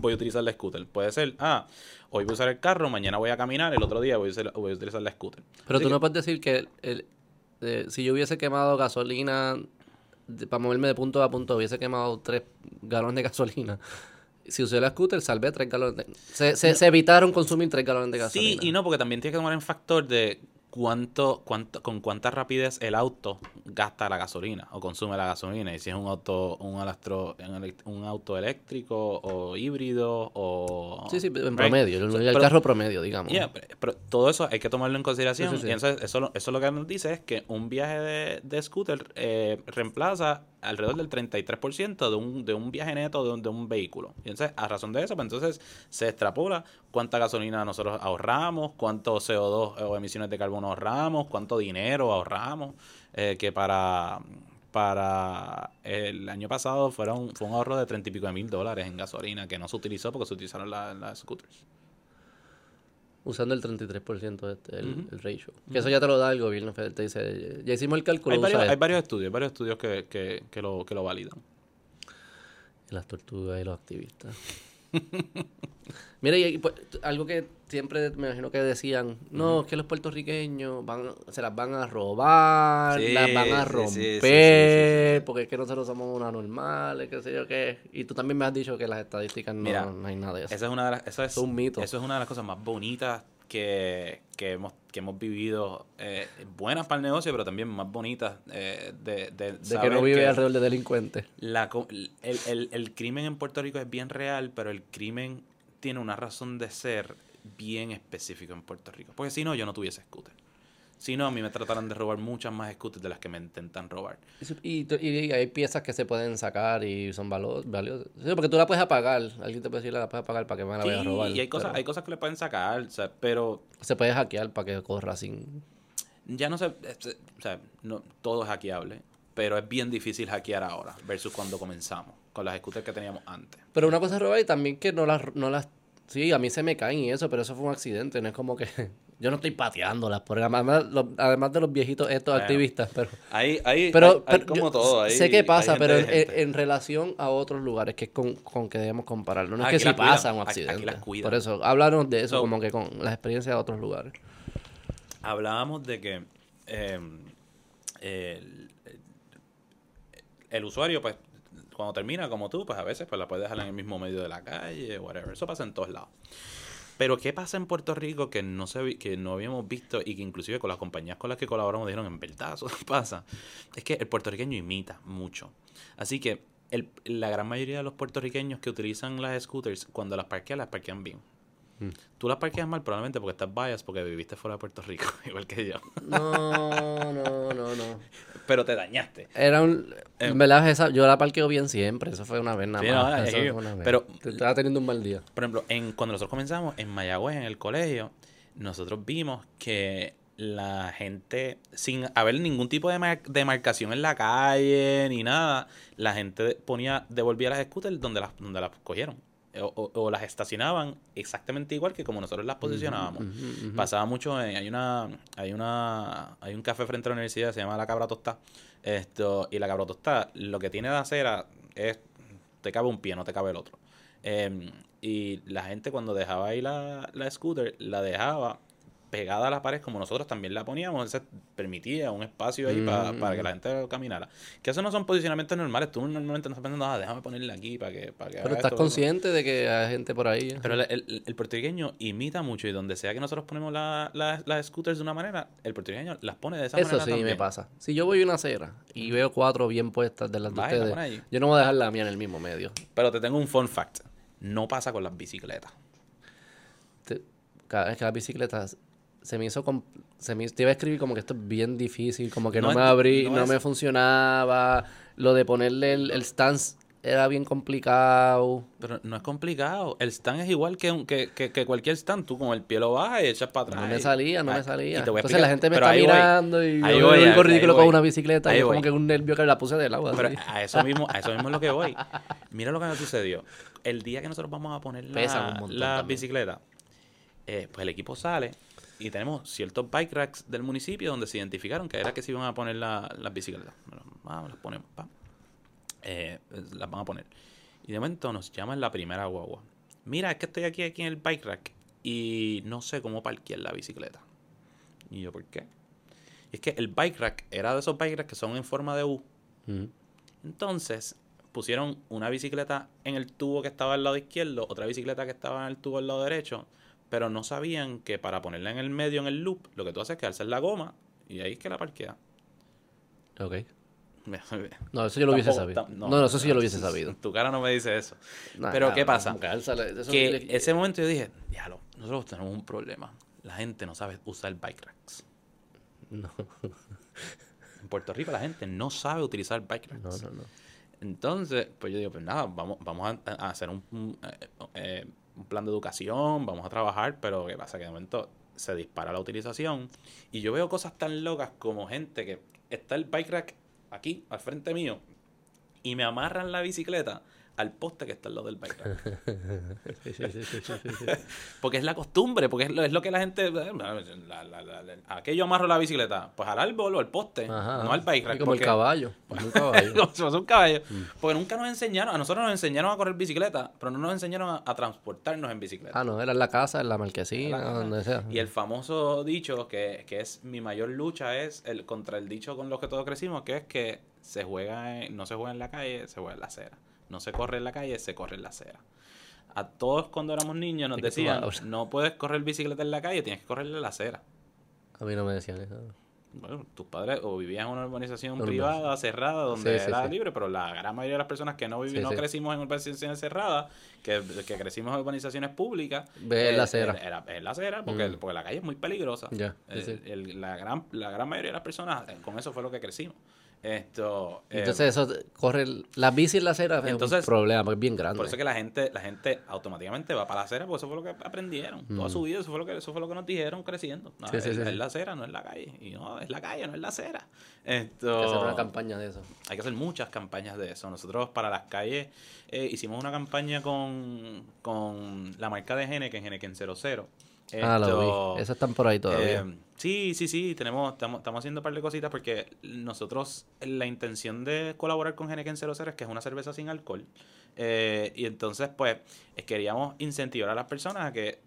voy a utilizar la scooter. Puede ser, ah, hoy voy a usar el carro, mañana voy a caminar, el otro día voy a, usar- voy a utilizar la scooter. Pero Así tú que- no puedes decir que el- el- eh, si yo hubiese quemado gasolina de- para moverme de punto A punto, hubiese quemado tres galones de gasolina. Si usé la scooter, salvé tres galones de... Se, se, se evitaron consumir tres galones de gasolina. Sí y no, porque también tienes que tomar en factor de cuánto, cuánto, con cuánta rapidez el auto gasta la gasolina o consume la gasolina. Y si es un auto, un elastro, un, auto eléctrico o híbrido o... Sí, sí, en Right? promedio. El, So, el pero- carro promedio, digamos. Yeah, pero, pero todo eso hay que tomarlo en consideración. Sí, sí, sí. Y entonces eso, lo- eso lo que nos dice es que un viaje de, de scooter eh, reemplaza alrededor del 33% de un, de un viaje neto de un, de un vehículo. Y entonces, a razón de eso, pues entonces se extrapola cuánta gasolina nosotros ahorramos, cuánto CO2 o emisiones de carbono ahorramos, cuánto dinero ahorramos, eh, que para para el año pasado fueron fue un ahorro de treinta y pico de mil dólares en gasolina que no se utilizó porque se utilizaron las las scooters. Usando el 33% este, el, el ratio. Que eso ya te lo da el gobierno federal. Te dice, ya hicimos el cálculo. Hay varios, hay esto". varios estudios, varios estudios que, que, que, lo, que lo validan. Las tortugas y los activistas. Mira, y, pues, algo que siempre me imagino que decían, no, es que los puertorriqueños van, se las van a robar, Sí, las van a romper, sí, sí, porque es que nosotros somos unas normales, qué sé yo qué. Y tú también me has dicho que las estadísticas no, Mira, no hay nada de eso. Esa es una de las, eso es, Es un mito. Eso es una de las cosas más bonitas que, que, hemos, que hemos vivido. eh, buenas para el negocio, pero también más bonitas eh, de, de, de que no vive alrededor de delincuentes. la el, el, el crimen en Puerto Rico es bien real, pero el crimen tiene una razón de ser bien específico en Puerto Rico. Porque si no, yo no tuviese scooter. Si no, a mí me trataran de robar muchas más scooters de las que me intentan robar. Y, y hay piezas que se pueden sacar y son valo- valiosas. Sí, porque tú la puedes apagar. Alguien te puede decir, la puedes apagar para que me la vaya a Sí, robar. y hay cosas, pero hay cosas que le pueden sacar, o sea, pero Se puede hackear para que corra sin... ya no sé, este, o sea, no, todo es hackeable, pero es bien difícil hackear ahora versus cuando comenzamos con las scooters que teníamos antes. Pero una cosa es robar y también que no las... No las sí, a mí se me caen y eso, pero eso fue un accidente. No es como que... Yo no estoy pateándolas. Porque además, los- además de los viejitos estos Bueno. activistas, pero... Ahí, ahí, Pero, hay- hay pero como yo todo. ahí- sé que hay pasa, pero en, relación a otros lugares, que es con, con que debemos compararlo. No es Aquí que si las pasa un aquí- aquí accidente. las cuidan. Por eso, háblanos de eso, So- como que con las experiencias de otros lugares. hablábamos de que eh, el, el usuario, pues, cuando termina como tú, pues a veces pues la puedes dejar en el mismo medio de la calle, whatever. Eso pasa en todos lados. Pero ¿qué pasa en Puerto Rico que no se que no habíamos visto y que inclusive con las compañías con las que colaboramos dijeron en verdad eso pasa? Es que el puertorriqueño imita mucho. Así que el- la gran mayoría de los puertorriqueños que utilizan las scooters, cuando las parquean, las parquean bien. Mm. Tú las parqueas mal probablemente porque estás biased porque viviste fuera de Puerto Rico, igual que yo. No, no, no, no. Pero te dañaste. Era un... Eh, en verdad, esa, yo la parqueo bien siempre. Eso fue una vez nada Sí, más. no, es Eso fue una vez. pero- Te- Estaba teniendo un mal día. Por ejemplo, en, cuando nosotros comenzamos en Mayagüez, en el colegio, nosotros vimos que la gente, sin haber ningún tipo de, mar- de marcación en la calle ni nada, la gente ponía, devolvía las scooters donde las, donde las cogieron. O, o- o las estacionaban exactamente igual que como nosotros las posicionábamos. Pasaba mucho en, hay una hay una hay un café frente a la universidad se llama La Cabra Tostada. Esto y la Cabra Tostada lo que tiene de acera es te cabe un pie, no te cabe el otro. Em, y la gente cuando dejaba ahí la, la scooter la dejaba pegada a la pared como nosotros también la poníamos, entonces permitía un espacio ahí pa- Mm. para que la gente caminara. Que eso no son posicionamientos normales, tú normalmente no estás pensando, ah, déjame ponerla aquí para que, para que Pero estás esto, consciente de que hay gente por ahí. pero el, el- el puertorriqueño imita mucho y donde sea que nosotros ponemos la- la- las scooters de una manera, el puertorriqueño las pone de esa Eso manera sí me pasa. Si yo voy a una acera y veo cuatro bien puestas de las de Vaya, ustedes, yo no voy a dejar la mía en el mismo medio. Pero te tengo un fun fact. No pasa con las bicicletas. Te- cada vez que las bicicletas se me hizo se me te iba a escribir como que esto es bien difícil, como que no, No me abrí, no me funcionaba, lo de ponerle el, el stance era bien complicado. Pero no es complicado. El stand es igual que, un- que, que, que cualquier stand. Tú con el pie lo bajas y echas para atrás. No me y- salía, no Ah, me y salía. te voy a Entonces la gente me pero está ahí voy. mirando y Ahí yo voy, digo ridículo con voy. una bicicleta Ahí y yo como voy. que un nervio que la puse del agua. Pero así. a eso mismo, a eso mismo es lo que voy. Mira lo que me sucedió. El día que nosotros vamos a poner la, la bicicleta, eh, pues el equipo sale y tenemos ciertos bike racks del municipio donde se identificaron que era que se iban a poner la- las bicicletas. Bueno, vamos, las ponemos, pa. Eh, las van a poner. Y de momento nos llaman la primera guagua. Mira, es que estoy aquí, aquí en el bike rack y no sé cómo parquear la bicicleta. Y yo, ¿por qué? Y es que el bike rack era de esos bike racks que son en forma de U. Entonces pusieron una bicicleta en el tubo que estaba al lado izquierdo, otra bicicleta que estaba en el tubo al lado derecho, pero no sabían que para ponerla en el medio, en el loop, lo que tú haces es que alzas la goma y ahí es que la parquea. Ok. No, eso yo lo hubiese sabido. No, no, eso sí yo lo hubiese sabido. Tu cara no me dice eso. Nah, Pero nah, ¿qué pasa? que álzale, eso Que le- ese momento yo dije, diablo, nosotros tenemos un problema. La gente no sabe usar bike racks. No, En Puerto Rico la gente no sabe utilizar bike racks. no, no, no. Entonces, pues yo digo, pues nada, vamos, vamos a, a hacer un, un, eh, eh, un plan de educación, vamos a trabajar, pero ¿qué pasa? Que de momento se dispara la utilización y yo veo cosas tan locas como gente que está el bike rack aquí, al frente mío, y me amarran la bicicleta al poste que está al lado del bike rack. Sí, sí, sí. Porque es la costumbre, porque es lo, es lo que la gente... la- la- la- la- ¿A qué yo amarro la bicicleta? Pues al árbol o al poste, Ajá, no al bike como el porque- caballo. como un caballo. como un caballo. Porque nunca nos enseñaron, a nosotros nos enseñaron a correr bicicleta, pero no nos enseñaron a, a transportarnos en bicicleta. Ah, no, era en la casa, en la marquesina, donde sea. Y el famoso dicho, que, que es mi mayor lucha, es el contra el dicho con los que todos crecimos, que es que se juega en- no se juega en la calle, se juega en la acera. No se corre en la calle, se corre en la acera. A todos cuando éramos niños nos Es decían, no puedes correr bicicleta en la calle, tienes que correr en la acera. A mí no me decían eso. Bueno, tus padres o vivían en una urbanización privada, cerrada, donde Sí, sí, era sí. libre, pero la gran mayoría de las personas que no, vivi- Sí, no crecimos en urbanizaciones cerradas, que, que crecimos en urbanizaciones públicas, Ve en la eh, acera. Era, en la acera, porque, Mm. porque la calle es muy peligrosa. Eh, el- la, gran, la gran mayoría de las personas, eh, con eso fue lo que crecimos. Esto, eh, Entonces eso corre la bici en la acera es Entonces, un problema, es bien grande. por eso que la gente, la gente automáticamente va para la acera, porque eso fue lo que aprendieron. Toda su vida, eso fue lo que, eso fue lo que nos dijeron creciendo. No, Mm. Sí, es, sí, es la acera, no es la calle. Y no, es la calle, no es la acera. Hay Esto, que hacer una campaña de eso. hay que hacer muchas campañas de eso. Nosotros para las calles eh, hicimos una campaña con, con la marca de Henneken, Henneken 00. Ah, Esto, lo vi. Esas están por ahí todavía. eh, sí, sí, sí, tenemos, estamos, estamos haciendo un par de cositas porque nosotros, la intención de colaborar con Henneken 00 es que es una cerveza sin alcohol. Eh, y entonces, pues, queríamos incentivar a las personas a que,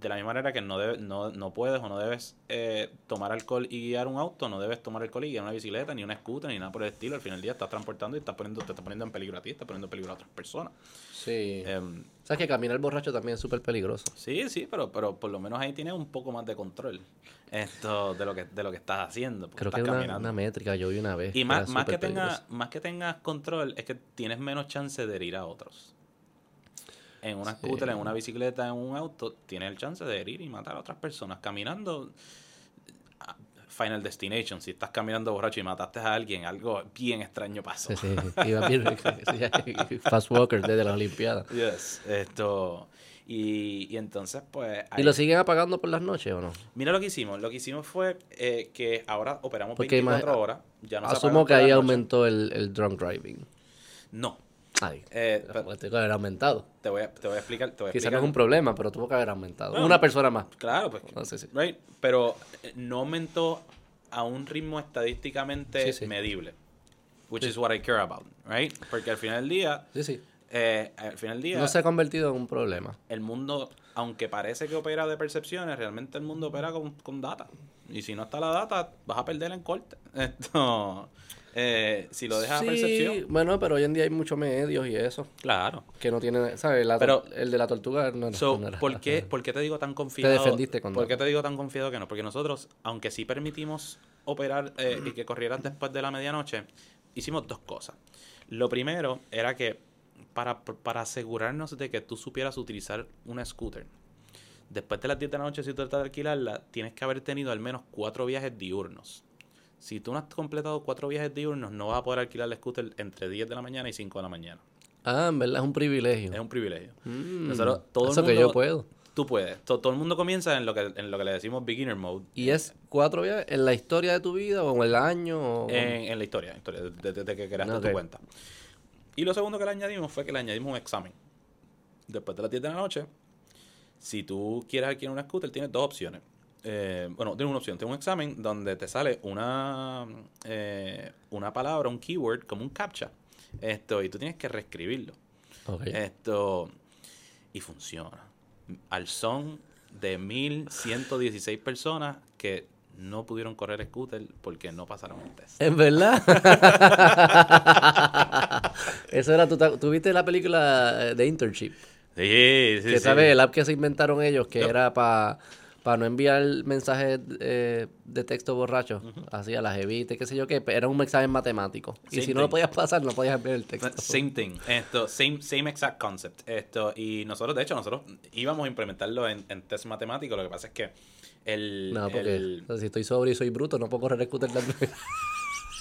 de la misma manera que no, debe- no, no puedes o no debes eh, tomar alcohol y guiar un auto, no debes tomar alcohol y guiar una bicicleta, ni una scooter, ni nada por el estilo. Al final del día estás transportando y estás poniendo, te estás poniendo en peligro a ti, estás poniendo en peligro a otras personas. Sí. Em, ¿Sabes que caminar borracho también es súper peligroso? Sí, sí, pero, pero por lo menos ahí tienes un poco más de control esto de lo que, de lo que estás haciendo. Creo que estás es una, caminando. una métrica, yo vi una vez. y más, más, que peligroso. más que tengas control, es que tienes menos chance de herir a otros. En una Sí. scooter, en una bicicleta, en un auto, tienes el chance de herir y matar a otras personas. Caminando, Final Destination, si estás caminando borracho y mataste a alguien, algo bien extraño pasó. Sí, sí, iba bien. Fast Walker desde las Olimpiadas. Yes, esto... Y, y entonces, pues... ¿Y lo siguen apagando por las noches o no? Mira lo que hicimos. Lo que hicimos fue eh, que ahora operamos Porque 24 imag- horas. Ya no se Asumo apagan que ahí aumentó el, el drunk driving. No. Ay, Eh, pero pues que haber aumentado. te, voy a, te voy a explicar. Te voy a Quizás no es un problema, pero tuvo que haber aumentado. Una persona más. Claro, pues. No right, Pero eh, no aumentó a un ritmo estadísticamente sí. medible. Which is what I care about, right? Porque al final del día, Sí, sí. eh, al final del día, No se ha convertido en un problema. el mundo, aunque parece que opera de percepciones, realmente el mundo opera con, con data. Y si no está la data, vas a perder en corte. Esto, eh, si lo dejas sí, a percepción, bueno, pero hoy en día hay muchos medios y eso. claro. Que no tienen, ¿sabes? La Pero- tor- el de la tortuga no, So, no ¿por, qué, ¿Por qué te digo tan confiado? defendiste con ¿Por qué te digo tan confiado que no? Porque nosotros, aunque sí permitimos operar eh, y que corrieran después de la medianoche, hicimos dos cosas. Lo primero era que para, para asegurarnos de que tú supieras utilizar una scooter, después de las 10 de la noche, si tú tratas de alquilarla, tienes que haber tenido al menos cuatro viajes diurnos. Si tú no has completado cuatro viajes diurnos, no vas a poder alquilar la scooter entre 10 de la mañana y 5 de la mañana. Ah, en verdad es un privilegio. Es un privilegio. Mm, Nosotros, todo el eso que mundo- yo puedo. Tú puedes. To- Todo, el mundo comienza en lo que en lo que le decimos beginner mode. ¿Y es cuatro viajes en la historia de tu vida o en el año? O... En, en la historia, historia, desde, desde que creaste Ok. tu cuenta. Y lo segundo que le añadimos fue que le añadimos un examen. Después de las 10 de la noche, si tú quieres adquirir una scooter, tienes dos opciones. Eh, bueno, tienes una opción. Tienes un examen donde te sale una, eh, una palabra, un keyword, como un captcha. Esto, y tú tienes que reescribirlo. Ok. Esto. Y funciona. Al son de 1116 personas que no pudieron correr scooter porque no pasaron el test. ¿En verdad? Eso era, ¿tú, te- tú viste la película eh, de Internship? Sí, sí, que sí. sabes, el app que se inventaron ellos, que era para no enviar mensajes eh, de texto borracho, así a las evites, qué sé yo qué, era un examen matemático. Y si no lo podías pasar, no podías enviar el texto. Same thing. Esto, same, same exact concept. Esto, y nosotros, de hecho, nosotros íbamos a implementarlo en, en test matemático. Lo que pasa es que el. No, porque el- o sea, si estoy sobrio y soy bruto, no puedo correr scooter también.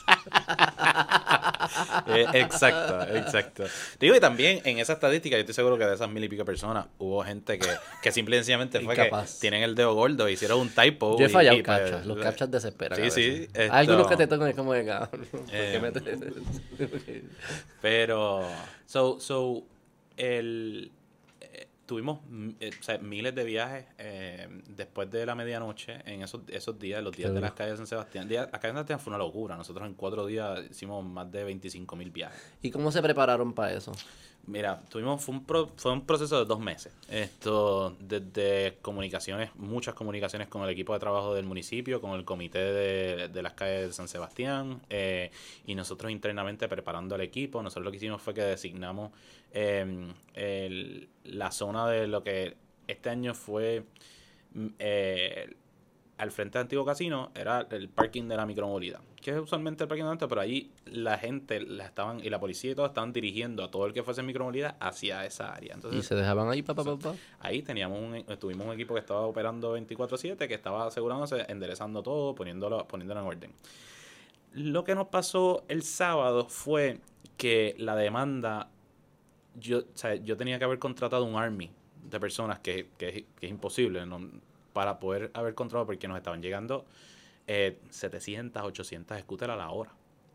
Eh, exacto, exacto. Digo, y también en esa estadística, yo estoy seguro que de esas mil y pico personas hubo gente que, que simple y sencillamente fue Incapaz. que tienen el dedo gordo, hicieron un typo. Yo he y- fallado y, pues, captchas. Los captchas desesperan. Sí, sí, esto- algunos que te tocan y es como de cabrón. ¿por qué Eh, Pero, so, so, el, tuvimos mm, eh, o sea, miles de viajes eh, después de la medianoche en esos, esos días, los días de las calles de San Sebastián. Día- las calles de San Sebastián fue una locura. Nosotros en cuatro días hicimos más de 25 mil viajes. ¿Y cómo se prepararon para eso? Mira, tuvimos, fue un, pro- fue un proceso de dos meses. Esto, desde comunicaciones, muchas comunicaciones con el equipo de trabajo del municipio, con el comité de, de las calles de San Sebastián, eh, y nosotros internamente preparando al equipo. Nosotros lo que hicimos fue que designamos el- la zona de lo que este año fue mm, eh, al frente del antiguo casino era el parking de la micromovilidad, que es usualmente el parking de antes, pero allí la gente la estaban y la policía y todo estaban dirigiendo a todo el que fuese en micromovilidad hacia esa área. Y Entonces, se dejaban ahí, papá, papá. ahí teníamos un, tuvimos un equipo que estaba operando 24/7, que estaba asegurándose, enderezando todo, poniéndolo, poniéndolo en orden. Lo que nos pasó el sábado fue que la demanda, yo, o sea, yo tenía que haber contratado un army de personas que, que, es- que es imposible ¿no? Para poder haber contratado porque nos estaban llegando eh, 700, 800 scooters a la hora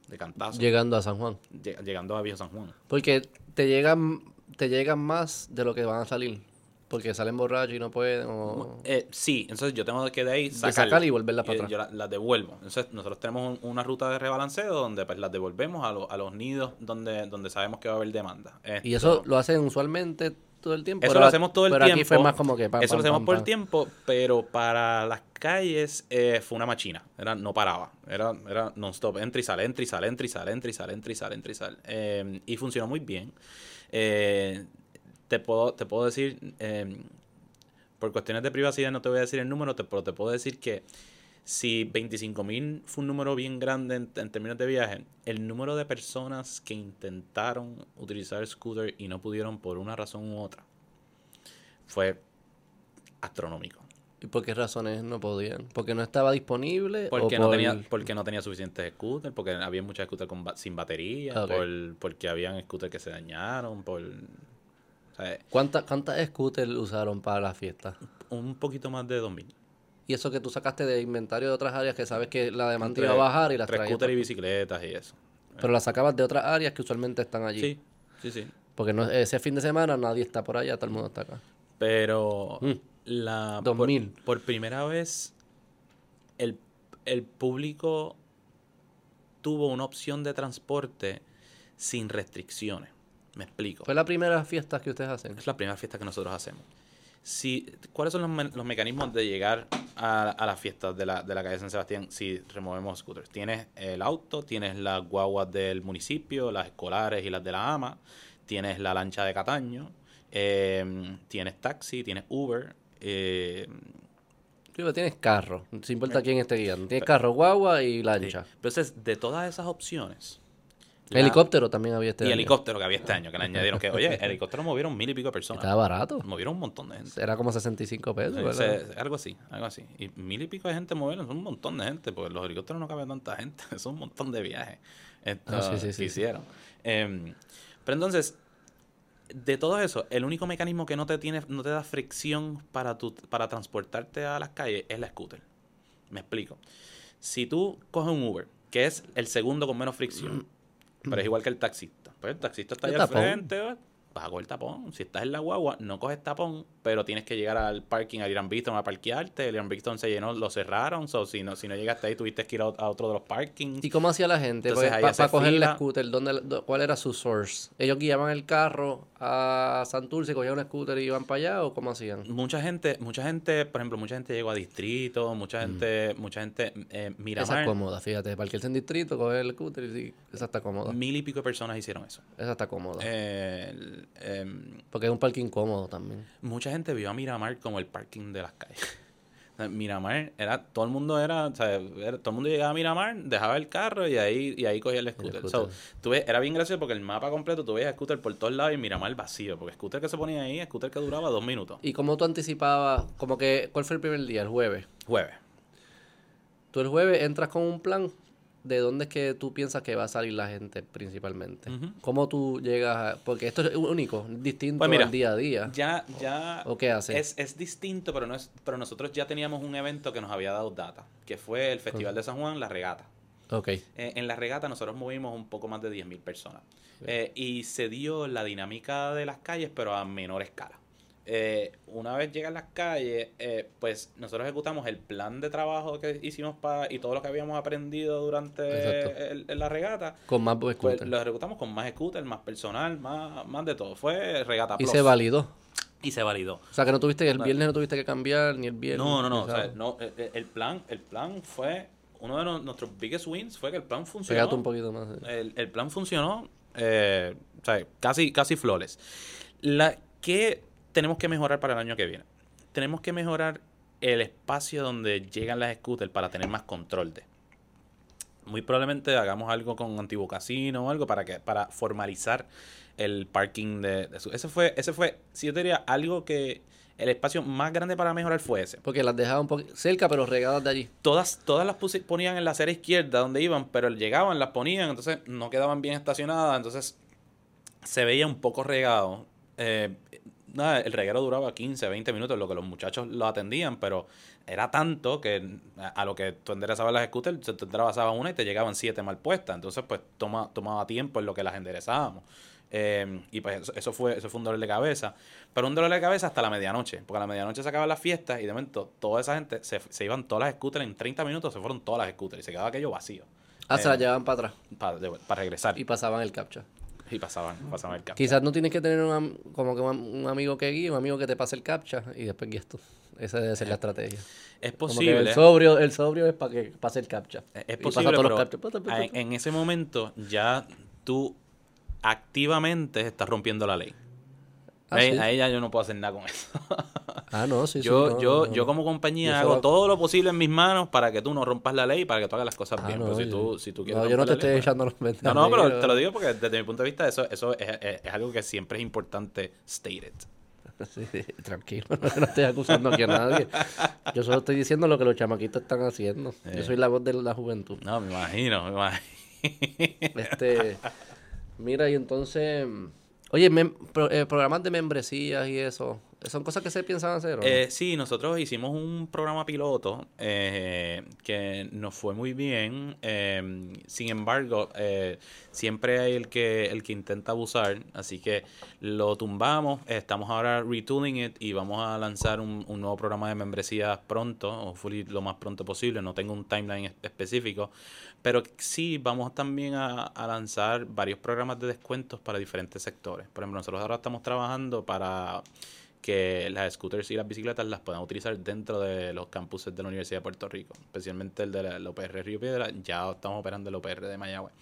de cantazo, Llegando a San Juan. lleg- llegando a Viejo San Juan. Porque te llegan, te llegan más de lo que van a salir. Porque salen borrachos y no pueden. O... Eh, sí, entonces yo tengo que de ahí sacarla y volverla para Eh, atrás. Yo la- las devuelvo. Entonces nosotros tenemos un- una ruta de rebalanceo donde pues las devolvemos a, lo- a los nidos donde, donde sabemos que va a haber demanda. Y eso lo hacen usualmente todo el tiempo. eso Pero lo hacemos todo el pero tiempo. aquí fue más como que. pam, eso lo hacemos pam, por el tiempo, pero para las calles eh, fue una machina. Era, no paraba. Era, era non-stop. Entra y sale, entra y sale, entra y sale, entra y sale, entra y sale, entra y sale. Eh, y funcionó muy bien. Eh, te, puedo, te puedo decir, eh, por cuestiones de privacidad no te voy a decir el número, te- pero te puedo decir que si 25.000 fue un número bien grande en, en términos de viaje, el número de personas que intentaron utilizar el scooter y no pudieron por una razón u otra fue astronómico. ¿Y por qué razones no podían? ¿Porque no estaba disponible? Porque o no por- tenía, porque no tenía suficientes scooters, porque había muchas scooters con sin batería, por- porque habían scooters que se dañaron, por ¿Cuántas, ¿Cuántas scooters usaron para la fiesta? un poquito más de 2000. Y eso que tú sacaste de inventario de otras áreas que sabes que la demanda iba a bajar y las traías. scooters y bicicletas y eso. Pero las sacabas de otras áreas que usualmente están allí. Sí, sí, sí. Porque no, ese fin de semana nadie está por allá, todo el mundo está acá. Pero Mm. la por, por primera vez el, el público tuvo una opción de transporte sin restricciones. Me explico. Fue la primera fiesta que ustedes hacen. Es la primera fiesta que nosotros hacemos. Si, ¿Cuáles son los, me- los mecanismos de llegar a, a las fiestas de la, de la calle San Sebastián si removemos scooters? Tienes el auto, tienes las guaguas del municipio, las escolares y las de la AMA, tienes la lancha de Cataño, eh, tienes taxi, tienes Uber. eh, tienes carro, no importa quién esté guiando. Tienes carro, guagua y lancha. entonces, de todas esas opciones... la- Helicóptero también había este Y año. helicóptero que había este año, que le añadieron que, oye, helicóptero movieron mil y pico de personas. Estaba barato. Movieron un montón de gente. Era como 65 pesos, se- algo así, algo así. Y mil y pico de gente movieron, son un montón de gente, porque los helicópteros no cabe tanta gente, son un montón de viajes esto, Ah, sí, sí, que sí, sí. hicieron. Em, pero entonces, de todo eso, el único mecanismo que no te tiene, no te da fricción para tu, para transportarte a las calles es la scooter. Me explico. Si tú coges un Uber, que es el segundo con menos fricción, pero es igual que el taxista. Pues el taxista está ahí al frente. Vas a coger tapón. Si estás en la guagua, no coges tapón, pero tienes que llegar al parking, al Irán Bithorn a parquearte. El Irán se llenó, lo cerraron. So, si, no, si no llegaste ahí, tuviste que ir a, a otro de los parkings. ¿Y cómo hacía la gente? Para hace coger la fila. scooter, ¿dónde, dó- ¿cuál era su source? ¿Ellos guiaban el carro a Santurce, cogían un scooter y iban para allá o cómo hacían? Mucha gente, mucha gente, por ejemplo, mucha gente llegó a distrito, mucha gente, mucha gente, eh, Esa es Miramar, cómoda, fíjate. Parquearse en distrito, coger el scooter y sí, esa está cómoda. mil y pico de personas hicieron eso. Esa está cómoda. Eh, el- em, Porque es un parking cómodo también. mucha gente vio a Miramar como el parking de las calles. Miramar era, todo el mundo era, o sea, era- todo el mundo llegaba a Miramar, dejaba el carro y ahí, y ahí cogía el scooter. So, scooter. tú ves, era bien gracioso porque el mapa completo tú veías scooter por todos lados y Miramar vacío, porque scooter que se ponía ahí, scooter que duraba dos minutos. ¿Y cómo tú anticipabas? Como que, ¿cuál fue el primer día? El jueves. Jueves. Tú el jueves entras con un plan ¿de dónde es que tú piensas que va a salir la gente principalmente? ¿Cómo tú llegas a...? Porque esto es único, distinto Pues mira, al día a día. Ya, ya. ¿O qué hace? Es, es distinto, pero no es, pero nosotros ya teníamos un evento que nos había dado data, que fue el Festival de San Juan, la regata. Ok. Eh, en la regata nosotros movimos un poco más de 10.000 personas. Eh, y se dio la dinámica de las calles, pero a menor escala. Eh, una vez llegan las calles, eh, pues nosotros ejecutamos el plan de trabajo que hicimos para y todo lo que habíamos aprendido durante el- el- la regata. Con más Pues scooter. lo ejecutamos con más scooter, más personal, más, más de todo. Fue regata Y plus. se validó. Y se validó. O sea, que no tuviste, el Vale. viernes no tuviste que cambiar, ni el viernes. No, no, no. ni o sea, sábado. no eh, el, plan, el plan fue. Uno de no- nuestros biggest wins fue que el plan funcionó. Un poquito más. El, el plan funcionó. eh, o sea, casi, casi flores. La, ¿Qué tenemos que mejorar para el año que viene? Tenemos que mejorar el espacio donde llegan las scooters para tener más control de. Muy probablemente hagamos algo con Antiguo Casino o algo para que para formalizar el parking de, de su. Ese fue, ese fue, si yo te diría algo que el espacio más grande para mejorar fue ese. Porque las dejaba un poco cerca, pero regadas de allí. Todas, todas las ponían en la acera izquierda donde iban, pero llegaban, las ponían, entonces no quedaban bien estacionadas, entonces se veía un poco regado. Eh, nada, el reguero duraba 15, 20 minutos, lo que los muchachos lo atendían, pero era tanto que a, a lo que tú enderezabas las scooters, se te enderezaba una y te llegaban siete mal puestas, entonces pues toma, tomaba tiempo en lo que las enderezábamos. Eh, y pues eso, eso fue eso fue un dolor de cabeza. Pero un dolor de cabeza hasta la medianoche. Porque a la medianoche se acaban las fiestas y de momento toda esa gente se, se iban todas las scooters en 30 minutos, se fueron todas las scooters y se quedaba aquello vacío. Ah, se Eh, las llevaban para atrás. Para, para regresar. Y, pasaban el captcha. Pasaban, pasaban el campo. Quizás no tienes que tener un, am- como que un, am- un amigo que guíe, un amigo que te pase el captcha y después guías tú. Esa debe ser la estrategia. Es Como que posible. el sobrio, el sobrio es para que pase el captcha. Es Y posible, pasa todos los pero en, pa. en ese momento ya tú activamente estás rompiendo la ley. Ah, sí. ahí ya yo no puedo hacer nada con eso. Ah, no, sí, sí. yo, no, yo, no, yo como compañía Yo hago todo lo posible en mis manos para que tú no rompas la ley y para que tú hagas las cosas Ah, bien. no, Pero si yo- tú, si tú quieres No, yo no te estoy ley, pues- echando los mentes. No, no, pero te lo digo porque desde mi punto de vista eso, eso es, es- es algo que siempre es importante stated. Sí, sí, tranquilo, no, estoy acusando aquí a nadie. Yo solo estoy diciendo lo que los chamaquitos están haciendo. Eh. Yo soy la voz de la juventud. No, me imagino, me imagino. Este, mira, y entonces, oye, eh, programas de membresías y eso, ¿son cosas que se piensan hacer no? Eh, sí, nosotros hicimos un programa piloto eh, que nos fue muy bien. eh, sin embargo, eh, siempre hay el que, el que intenta abusar. Así que lo tumbamos. Estamos ahora retooling it y vamos a lanzar un, un nuevo programa de membresías pronto, o lo más pronto posible. No tengo un timeline es- específico. Pero sí, vamos también a, a lanzar varios programas de descuentos para diferentes sectores. Por ejemplo, nosotros ahora estamos trabajando para que las scooters y las bicicletas las puedan utilizar dentro de los campuses de la Universidad de Puerto Rico, especialmente el de la, la UPR Río Piedra, ya estamos operando el UPR de Mayagüez.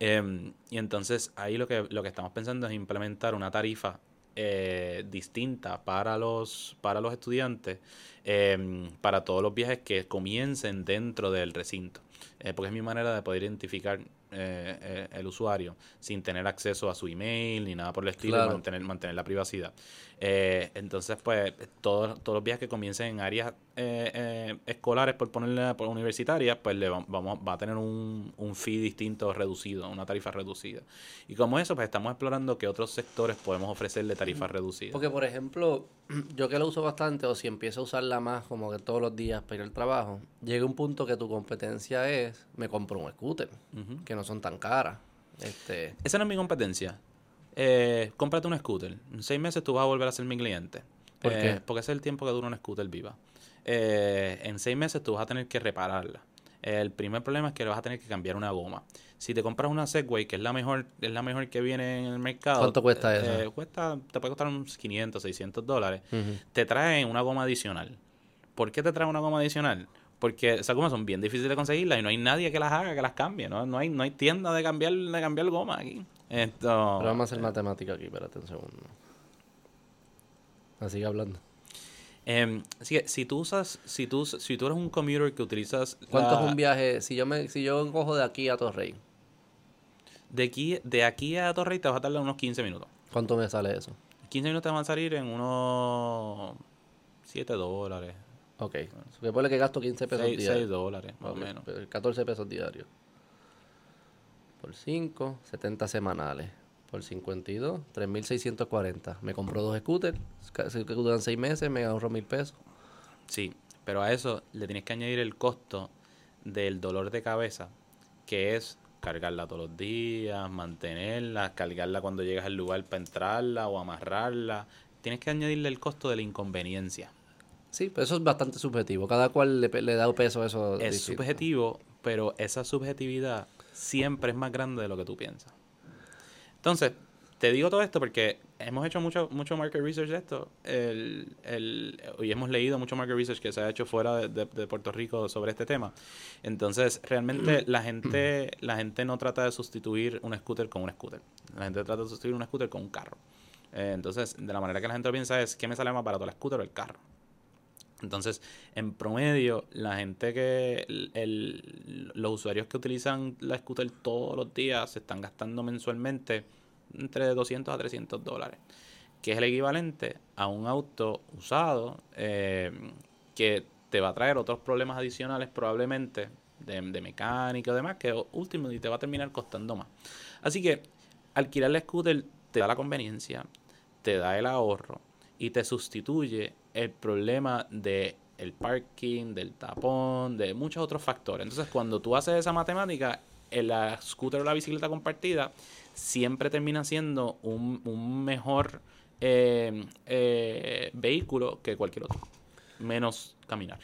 Em, y entonces ahí lo que, lo que estamos pensando es implementar una tarifa eh, distinta para los, para los estudiantes, em, para todos los viajes que comiencen dentro del recinto. Eh, porque es mi manera de poder identificar eh, eh, el usuario sin tener acceso a su email ni nada por el estilo, Claro. mantener, mantener la privacidad. Entonces, pues, todos, todos los viajes que comiencen en áreas eh, eh, escolares, por ponerle por universitarias, pues le va- vamos, va a tener un, un fee distinto reducido, una tarifa reducida. Y como eso, pues estamos explorando qué otros sectores podemos ofrecerle tarifas reducidas. Porque, por ejemplo, yo que lo uso bastante, o si empiezo a usarla más como que todos los días para ir al trabajo, llega un punto que tu competencia es, me compro un scooter, que no son tan caras. Este, Esa no es mi competencia. Eh, cómprate un scooter. En seis meses tú vas a volver a ser mi cliente. ¿Por Eh, qué? Porque ese es el tiempo que dura un scooter viva. Eh, en seis meses tú vas a tener que repararla. El primer problema es que le vas a tener que cambiar una goma. Si te compras una Segway, que es la mejor, es la mejor que viene en el mercado. ¿Cuánto cuesta eh, esa? eh, cuesta, te puede costar unos 500, 600 dólares. Te traen una goma adicional. ¿Por qué te traen una goma adicional? Porque esas gomas son bien difíciles de conseguirlas y no hay nadie que las haga, que las cambie. No, no, hay, no hay tienda de cambiar, de cambiar goma aquí. Esto, Pero vamos a hacer matemática aquí, espérate un segundo. Así que hablando. Em, así que si tú usas, si tú, si tú eres un commuter que utilizas ¿Cuánto la- es un viaje? Si yo me, si yo cojo de aquí a Torrey, de aquí, de aquí a Torrey te vas a tardar unos 15 minutos. ¿cuánto me sale eso? 15 minutos te van a salir en unos 7 dólares, Ok. Supone que gasto 15 pesos 6, diarios. dólares, más Ok, o menos. pero 14 pesos diarios. por 5, 70 semanales. Por 52, 3.640. Me compró dos scooters, que duran 6 meses, me ahorro mil pesos. Sí, pero a eso le tienes que añadir el costo del dolor de cabeza, que es cargarla todos los días, mantenerla, cargarla cuando llegas al lugar para entrarla o amarrarla. Tienes que añadirle el costo de la inconveniencia. Sí, pero eso es bastante subjetivo. Cada cual le, le da peso a eso. Es distinto. subjetivo, pero esa subjetividad siempre es más grande de lo que tú piensas. Entonces, te digo todo esto porque hemos hecho mucho, mucho market research de esto. El, el, y hemos leído mucho market research que se ha hecho fuera de, de- de Puerto Rico sobre este tema. Entonces, realmente la gente, la gente no trata de sustituir un scooter con un scooter. La gente trata de sustituir un scooter con un carro. Eh, entonces, de la manera que la gente lo piensa es, ¿qué me sale más barato, el scooter o el carro? Entonces, en promedio, la gente que, el- el- los usuarios que utilizan la scooter todos los días se están gastando mensualmente entre 200 a 300 dólares, que es el equivalente a un auto usado eh, que te va a traer otros problemas adicionales probablemente de, de mecánica y demás, que últimamente te va a terminar costando más. Así que alquilar la scooter te da la conveniencia, te da el ahorro y te sustituye el problema de el parking, del tapón, de muchos otros factores. Entonces, cuando tú haces esa matemática, el la scooter o la bicicleta compartida siempre termina siendo un, un mejor eh, eh, vehículo que cualquier otro. Menos caminar.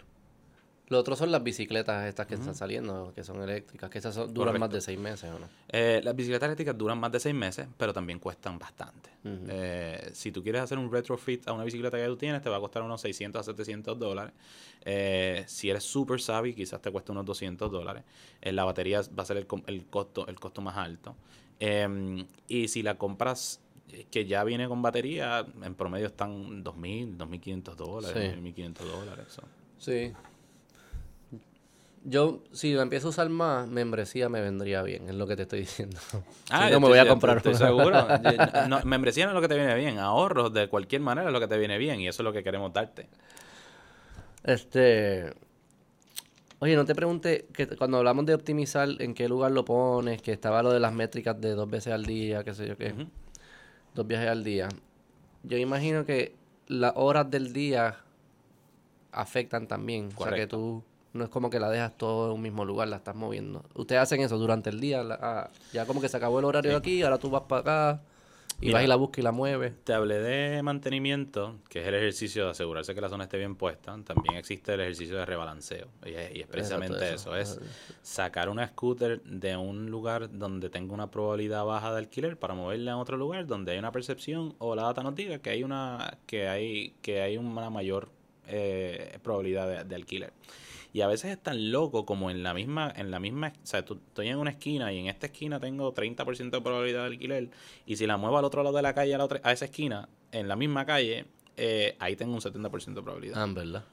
Lo otro son las bicicletas estas que están saliendo, que son eléctricas, que esas son- duran más de seis meses, ¿o no? Eh, las bicicletas eléctricas duran más de seis meses, pero también cuestan bastante. Eh, si tú quieres hacer un retrofit a una bicicleta que tú tienes, te va a costar unos 600 a 700 dólares. Eh, si eres super savvy, quizás te cueste unos 200 dólares. La batería va a ser el costo, el costo más alto. Eh, y si la compras eh, que ya viene con batería, en promedio están 2.000, 2.500 dólares, Sí. 1.500 dólares. so. Sí. Yo, si la empiezo a usar más, membresía me vendría bien, es lo que te estoy diciendo. Ah, Si no, me voy a comprar Estoy seguro. No, membresía no es lo que te viene bien. Ahorros de cualquier manera es lo que te viene bien. Y eso es lo que queremos darte. Este. Oye, no te pregunté, que cuando hablamos de optimizar, ¿en qué lugar lo pones? Que estaba lo de las métricas de dos veces al día, qué sé yo qué. Dos viajes al día. Yo imagino que las horas del día afectan también. O sea, que tú no es como que la dejas todo en un mismo lugar, la estás moviendo. Ustedes hacen eso durante el día. la- ah, ya como que se acabó el horario de aquí, ahora tú vas para acá y Mira. vas y la buscas y la mueves. Te hablé de mantenimiento, que es el ejercicio de asegurarse que la zona esté bien puesta. También existe el ejercicio de rebalanceo. Y es, y es precisamente eso. eso. Es sacar una scooter de un lugar donde tenga una probabilidad baja de alquiler para moverla a otro lugar donde hay una percepción o la data nos diga que hay una que hay que hay una mayor eh, probabilidad de, de alquiler. Y a veces es tan loco como en la misma, en la misma, o sea, tú- estoy en una esquina y en esta esquina tengo 30% de probabilidad de alquiler. Y si la muevo al otro lado de la calle, a, la otra, a esa esquina, en la misma calle, eh, ahí tengo un 70% de probabilidad. Ah, en verdad.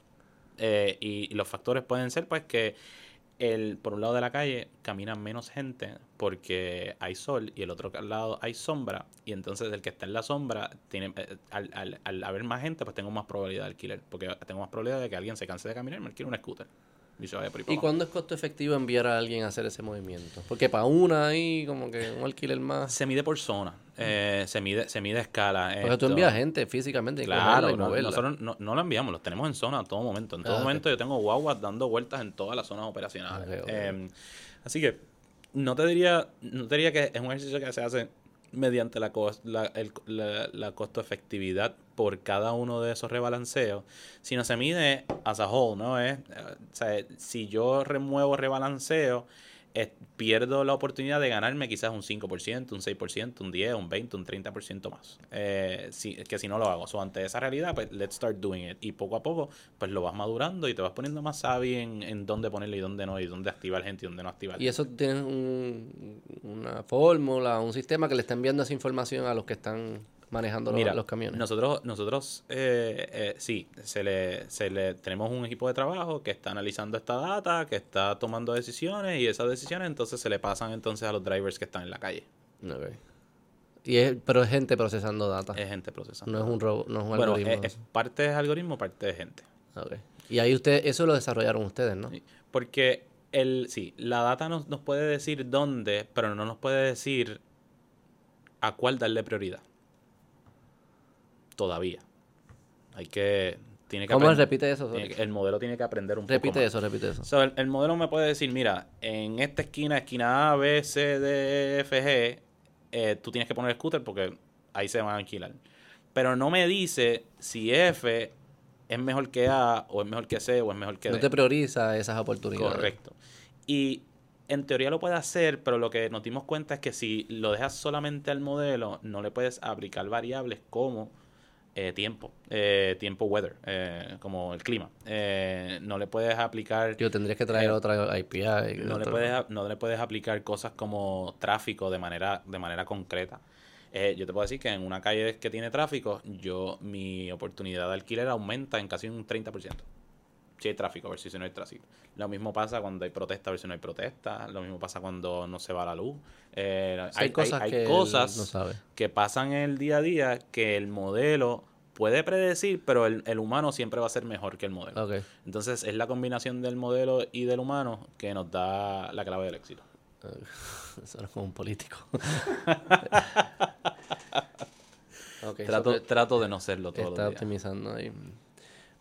Eh, y, y los factores pueden ser pues que el, por un lado de la calle camina menos gente porque hay sol y el otro lado hay sombra y entonces el que está en la sombra tiene eh, al, al, al haber más gente pues tengo más probabilidad de alquiler porque tengo más probabilidad de que alguien se canse de caminar y me alquile un scooter y se vaya por ¿Y cuándo es costo efectivo enviar a alguien a hacer ese movimiento? Porque para una ahí, como que un alquiler más. se mide por zona eh, se mide se mide a escala Porque tú envías gente físicamente Claro, no- nosotros no, no lo enviamos, los tenemos en zona en todo momento. En todo Ah, momento yo tengo guaguas dando vueltas en todas las zonas operacionales. Ok. Eh, así que no te diría no te diría que es un ejercicio que se hace mediante la, la, el- la, la costo efectividad por cada uno de esos rebalanceos, sino se mide as a whole, ¿no? Es, eh, o sea, si yo remuevo rebalanceo, eh, pierdo la oportunidad de ganarme quizás un 5%, un 6%, un 10%, un 20%, un 30% más. Eh, si, que si no lo hago. So, ante esa realidad, pues let's start doing it. Y poco a poco, pues lo vas madurando y te vas poniendo más savvy en, en dónde ponerle y dónde no, y dónde activar gente y dónde no activar Y eso tiene un- una fórmula, un sistema que le está enviando esa información a los que están manejando los, Mira, los camiones. Nosotros, nosotros eh, eh, sí, se le, se le, tenemos un equipo de trabajo que está analizando esta data, que está tomando decisiones y esas decisiones entonces se le pasan entonces a los drivers que están en la calle. Y es, pero es gente procesando data. Es gente procesando. no es un robot, no es un bueno, algoritmo. es, es parte de algoritmo, parte de gente. Y ahí usted, eso lo desarrollaron ustedes, ¿no? Porque el, sí, la data nos, nos puede decir dónde, pero no nos puede decir a cuál darle prioridad. Todavía. Hay que... Tiene que ¿Cómo repite eso? tiene que- el modelo tiene que aprender un poco Repite eso, repite eso. So, el, el modelo me puede decir, mira, en esta esquina, esquina A, B, C, D, F, G, eh, tú tienes que poner scooter porque ahí se van a alquilar. Pero no me dice si F es mejor que A, o es mejor que C, o es mejor que No D. te prioriza esas oportunidades. Correcto. Y en teoría lo puede hacer, pero lo que nos dimos cuenta es que si lo dejas solamente al modelo, no le puedes aplicar variables como eh, tiempo, eh, tiempo weather, eh, como el clima. Eh, no le puedes aplicar Tío, tendrías que traer Eh, otra API. no le puedes no le puedes aplicar cosas como tráfico de manera de manera concreta Eh, yo te puedo decir que en una calle que tiene tráfico yo mi oportunidad de alquiler aumenta en casi un 30% si hay tráfico versus si no hay tráfico lo mismo pasa cuando hay protesta versus no hay protesta lo mismo pasa cuando no se va la luz Eh, hay cosas hay que él cosas no sabe. que pasan en el día a día que el modelo puede predecir pero el, el humano siempre va a ser mejor que el modelo entonces es la combinación del modelo y del humano que nos da la clave del éxito. Eso era como un político. Ok, Trato, so que trato de no serlo está todos los días. optimizando ahí.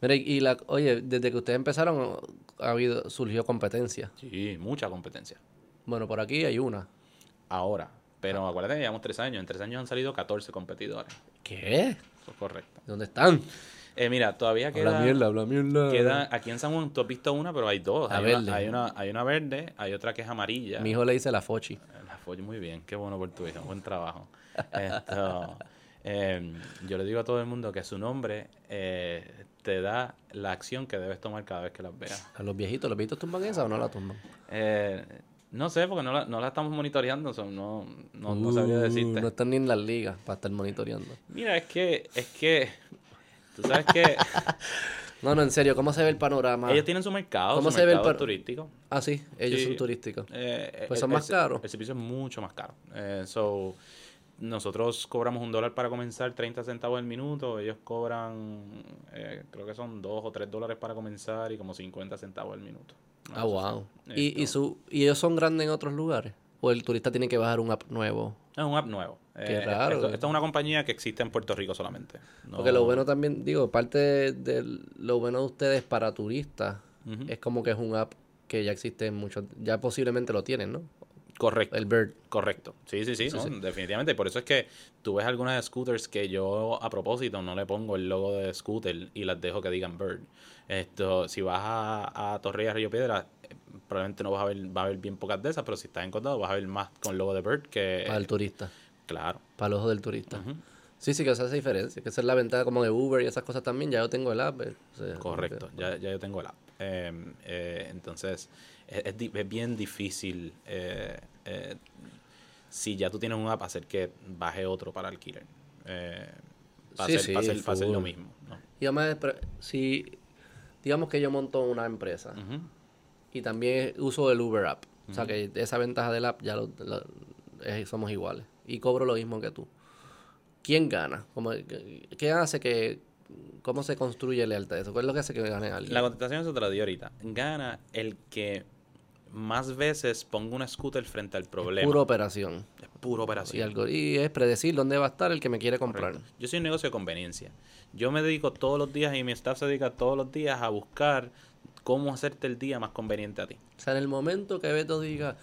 Mira, y la, oye, desde que ustedes empezaron ha habido, surgió competencia. Sí, mucha competencia. Bueno, por aquí hay una. Ahora, pero acuérdate que llevamos tres años. En tres años han salido 14 competidores. ¿Qué? Eso es correcto. ¿Dónde están? Eh, mira, todavía queda... Habla mierda, habla mierda. queda aquí en San Juan tú has visto una, pero hay dos. La Hay una, verde. hay, una, hay una verde, hay otra que es amarilla. Mi hijo le dice la fochi. La folla muy bien, qué bueno por tu hijo, buen trabajo. Esto, eh, yo le digo a todo el mundo que su nombre eh, te da la acción que debes tomar cada vez que las veas. ¿A los viejitos? ¿Los viejitos tumban esa o no la tumban? Eh, no sé, porque no la, no la estamos monitoreando, so no, no, no sabría Uh, decirte. No están ni en las ligas para estar monitoreando. Mira, es que, es que, tú sabes que No, no, en serio, ¿cómo se ve el panorama? ellos tienen su mercado, ¿Cómo su se ve el turístico. Ah, sí, ellos Sí. son turísticos. Eh, Pues el- son más caros. El servicio es mucho más caro. Eh, so, nosotros cobramos un dólar para comenzar, 30 centavos el minuto. Ellos cobran, eh, creo que son 2 o 3 dólares para comenzar y como 50 centavos el minuto. Ah, wow. ¿Y, y, Esto- su, ¿Y ellos son grandes en otros lugares? ¿O el turista tiene que bajar un app nuevo? Es un app nuevo. Qué Eh, raro. Esto, esto es una compañía que existe en Puerto Rico solamente. No- Porque lo bueno también, digo, parte de, lo bueno de ustedes para turistas es como que es un app que ya existe en muchos, ya posiblemente lo tienen, ¿no? Correcto. El Bird. Correcto. Sí, sí, sí, no, definitivamente. Por eso es que tú ves algunas scooters que yo a propósito no le pongo el logo de scooter y las dejo que digan Bird. Esto, si vas a, a Torrella Río Piedra, probablemente no vas a ver, va a ver bien pocas de esas, pero si estás en condado vas a ver más con el logo de Bird que Para el turista, claro. para el ojo del turista. Sí, sí, que esa es la diferencia. Que esa es la ventaja como de Uber y esas cosas también. Ya yo tengo el app. eh, o sea, Correcto, ya, ya yo tengo el app. Eh, eh, entonces, es, es bien difícil eh, eh, si ya tú tienes un app, hacer que baje otro para alquiler. Eh, para Sí, hacer, sí, para hacer- para hacer lo mismo. ¿no? Y además, si digamos que yo monto una empresa y también uso el Uber app. O sea que esa ventaja del app ya lo, lo- es- somos iguales. Y cobro lo mismo que tú. ¿Quién gana? Como, ¿Qué hace que... ¿Cómo se construye lealtad? Eso? ¿Cuál es lo que hace que gane alguien? La contestación se te la di ahorita. Gana el que más veces ponga una scooter frente al problema. Pura operación. es pura Y, operación. algo, y es predecir dónde va a estar el que me quiere comprar. Correcto. Yo soy un negocio de conveniencia. Yo me dedico todos los días y mi staff se dedica todos los días a buscar cómo hacerte el día más conveniente a ti. O sea, en el momento que Beto diga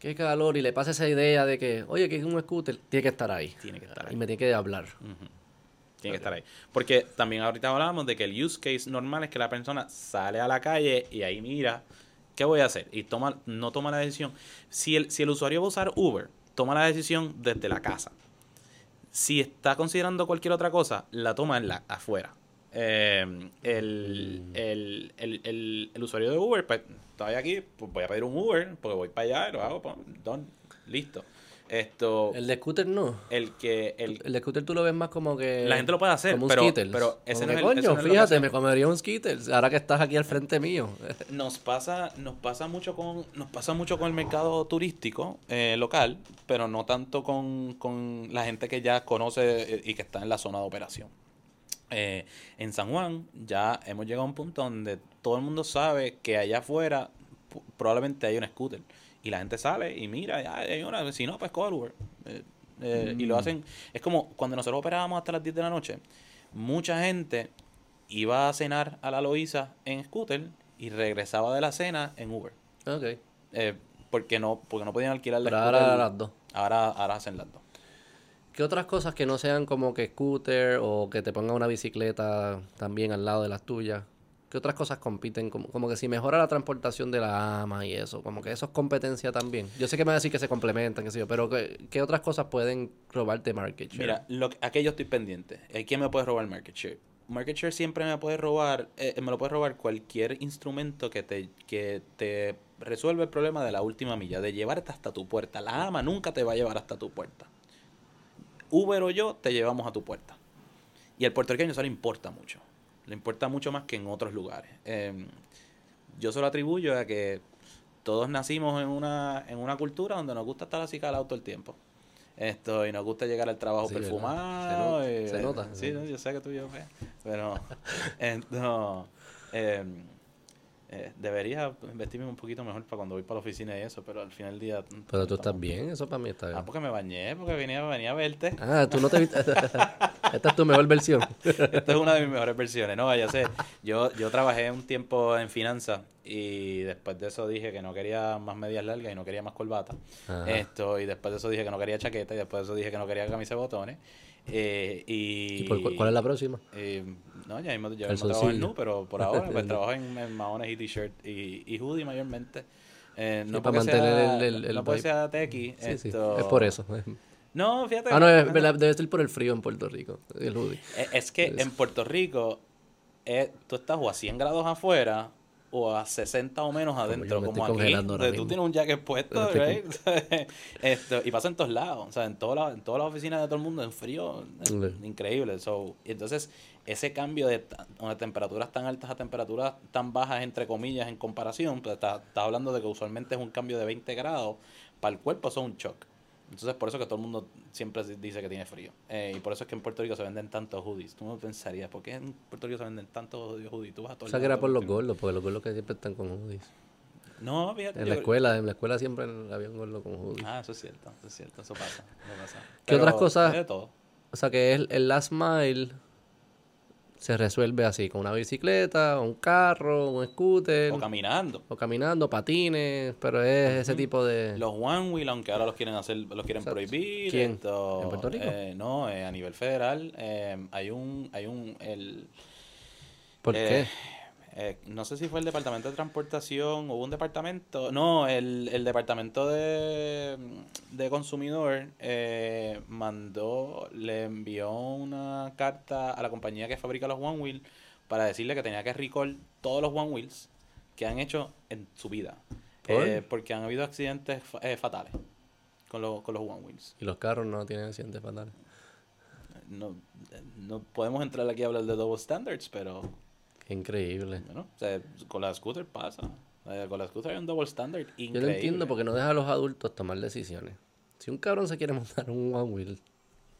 qué calor y le pase esa idea de que, oye, que es un scooter, tiene que estar ahí. Tiene que estar Y ahí. me tiene que hablar. Tiene que estar ahí. Porque también ahorita hablábamos de que el use case normal es que la persona sale a la calle y ahí mira, ¿qué voy a hacer? Y toma, no toma la decisión. Si el, si el usuario va a usar Uber, toma la decisión desde la casa. Si está considerando cualquier otra cosa, la toma en la, afuera. Eh, el, el, el, el- el usuario de Uber, pues, estoy aquí, pues voy a pedir un Uber, porque voy para allá y lo hago, pum, done, listo. Esto, El de scooter no. el que, el, El de scooter tú lo ves más como que... La gente lo puede hacer, como un pero- Skittles. pero ese Como no que, es el- coño, no fíjate, me comería un Skittles ahora que estás aquí al frente mío. Nos pasa, nos pasa mucho con, nos pasa mucho con el mercado turístico eh, local, pero no tanto con, con la gente que ya conoce eh, y que está en la zona de operación. Eh, en San Juan ya hemos llegado a un punto donde todo el mundo sabe que allá afuera probablemente hay un scooter. Y la gente sale y mira, ya hay una, si no, pues coge el Uber. Eh, eh, Y Mm. lo hacen, es como cuando nosotros operábamos hasta las 10 de la noche, mucha gente iba a cenar a la Loíza en scooter y regresaba de la cena en Uber. Ok. Eh, porque no porque no podían alquilar la Pero scooter. ahora las dos. Ahora, ahora hacen las dos. ¿Qué otras cosas que no sean como que scooter o que te ponga una bicicleta también al lado de las tuyas? ¿Qué otras cosas compiten? Como, como que si mejora la transportación de la ama y eso, como que eso es competencia también. Yo sé que me va a decir que se complementan, qué sé yo, pero ¿qué, qué otras cosas pueden robarte market share? Mira, lo, aquí yo estoy pendiente. Eh, ¿Quién me puede robar market share? Market share siempre me puede robar, eh, me lo puede robar cualquier instrumento que te, que te resuelve el problema de la última milla, de llevarte hasta tu puerta. La ama nunca te va a llevar hasta tu puerta. Uber o yo te llevamos a tu puerta. Y al puertorriqueño eso le importa mucho. Le importa mucho más que en otros lugares. Eh, yo se lo atribuyo a que todos nacimos en una, en una cultura donde nos gusta estar así calados todo el tiempo. Esto, y nos gusta llegar al trabajo Sí, perfumado. Se nota, y- se nota. Sí, no, yo sé que tú y yo, pues, pero esto, eh, eh, debería vestirme un poquito mejor para cuando voy para la oficina y eso, pero al final del día... Pero tú estás bien, eso para mí está bien. Ah, porque me bañé, porque venía, venía a verte. Ah, tú no te viste. Esta es tu mejor versión. Esta es una de mis mejores versiones, no vaya a ser. Yo, yo trabajé un tiempo en finanzas y después de eso dije que no quería más medias largas y no quería más corbata. Ajá. Esto, y después de eso dije que no quería chaqueta y después de eso dije que no quería camisa de botones. Eh, y, ¿Y por cu- cuál es la próxima? eh, no, ya mismo, yo mismo trabajo en Nu, pero por ahora pues trabajo en, en maones y t-shirt y, y hoodie mayormente. Eh, no Sí, para porque sea, mantener el- el- el no tequi. Sí, sí, es por eso. No, fíjate. Ah, no, es verdad, debe ser por el frío en Puerto Rico, el hoodie. Es, es que en Puerto Rico eh, tú estás o a 100 grados afuera o a 60 o menos adentro, como, aquí. donde tú tienes un jacket puesto, right? Esto, y pasa en todos lados, o sea, en, todas las- en todas las oficinas de todo el mundo en frío, es increíble. So, y entonces, ese cambio de, de temperaturas tan altas a temperaturas tan bajas, entre comillas, en comparación, pues estás estás hablando de que usualmente es un cambio de 20 grados, para el cuerpo eso es un shock. Entonces, por eso que todo el mundo siempre dice que tiene frío. Eh, y por eso es que en Puerto Rico se venden tantos hoodies. Tú no pensarías, ¿por qué en Puerto Rico se venden tantos hoodies? Tú vas a todo O sea que era por los gordos, porque los gordos que siempre están con hoodies. No, fíjate. En la escuela, en la escuela siempre había un gordo con hoodies. Ah, eso es cierto, eso es cierto, eso pasa. eso pasa. ¿Qué otras cosas? hay de todo. O sea que el, el last mile se resuelve así, con una bicicleta, un carro, un scooter, O caminando. o caminando, patines, pero es ese tipo de... Los one wheel, aunque ahora los quieren hacer, los quieren Exacto. prohibir. ¿Quién? esto, ¿En Puerto Rico? eh, no, eh, a nivel federal eh, hay un, hay un, el, ¿Por eh, qué? Eh, no sé si fue el departamento de transportación o hubo un departamento, no, el, el departamento de, de consumidor eh, mandó, le envió una carta a la compañía que fabrica los One Wheel para decirle que tenía que recall todos los One Wheels que han hecho en su vida. ¿Por? Eh, porque han habido accidentes eh, fatales con, los con los One Wheels. Y los carros no tienen accidentes fatales. No, no podemos entrar aquí a hablar de double standards, pero Qué increíble. bueno, o sea, con la scooter pasa. Eh, con la scooter hay un double standard increíble. Yo no entiendo porque no deja a los adultos tomar decisiones. Si un cabrón se quiere montar un one wheel,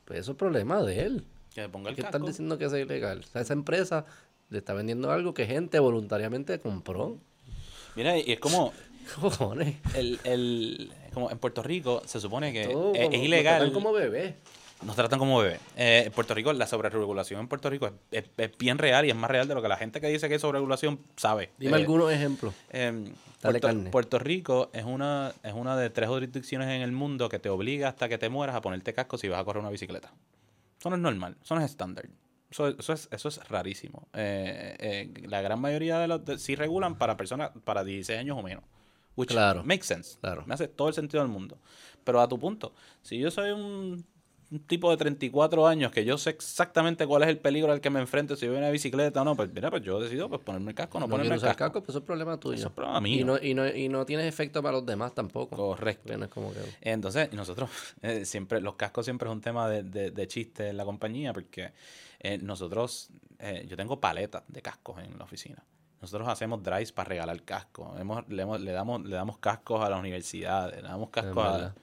pues eso es problema de él. Que le ponga el ¿Qué están diciendo que es ilegal? O sea, esa empresa le está vendiendo algo que gente voluntariamente compró. Mira, y es como ¿Qué cojones? el, el como en Puerto Rico se supone que Todo es, es como- ilegal. tratan como bebé. Nos tratan como bebé. Eh, en Puerto Rico, la sobreregulación en Puerto Rico es, es- es bien real y es más real de lo que la gente que dice que es sobreregulación sabe. Dime Eh, algunos ejemplos. em, Puerto, Rico es una, es una de tres jurisdicciones en el mundo que te obliga hasta que te mueras a ponerte casco si vas a correr una bicicleta. Eso no es normal, eso no es estándar. Eso, eso, es, eso es rarísimo. Eh, la gran mayoría de los de- sí regulan para personas para 16 años o menos. Which Claro. makes sense. Claro. Me hace todo el sentido del mundo. Pero a tu punto, si yo soy un, un tipo de 34 años que yo sé exactamente cuál es el peligro al que me enfrento si voy en una bicicleta o no, pues mira, pues yo decido pues ponerme el casco o no, No ponerme el casco. casco, pues eso es problema tuyo. Eso es problema mío. Y no, y, no, y no tienes efecto para los demás tampoco. Correcto. Porque no es como que... Entonces, nosotros, eh, siempre, los cascos siempre es un tema de, de, de chiste en la compañía, porque eh, nosotros, eh, yo tengo paletas de cascos en la oficina. Nosotros hacemos drives para regalar cascos. Hemos, le, hemos- le damos, le damos cascos a las universidades, le damos cascos a...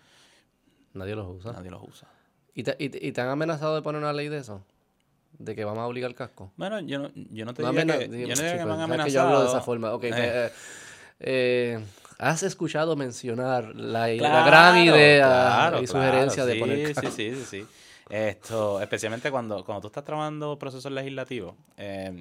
Nadie los usa. Nadie los usa. ¿Y te, y, y te han amenazado de poner una ley de eso? ¿De que vamos a obligar casco? Bueno, yo no, yo no te No diría que, digo, yo no diría sí, que me han amenazado. que yo hablo de esa forma. Ok, Eh, pues, eh, eh, has escuchado mencionar la, la gran idea claro, y claro, sugerencia de sí, poner Sí, casco? sí, sí, sí. Esto, especialmente cuando, cuando tú estás trabajando procesos legislativos. eh,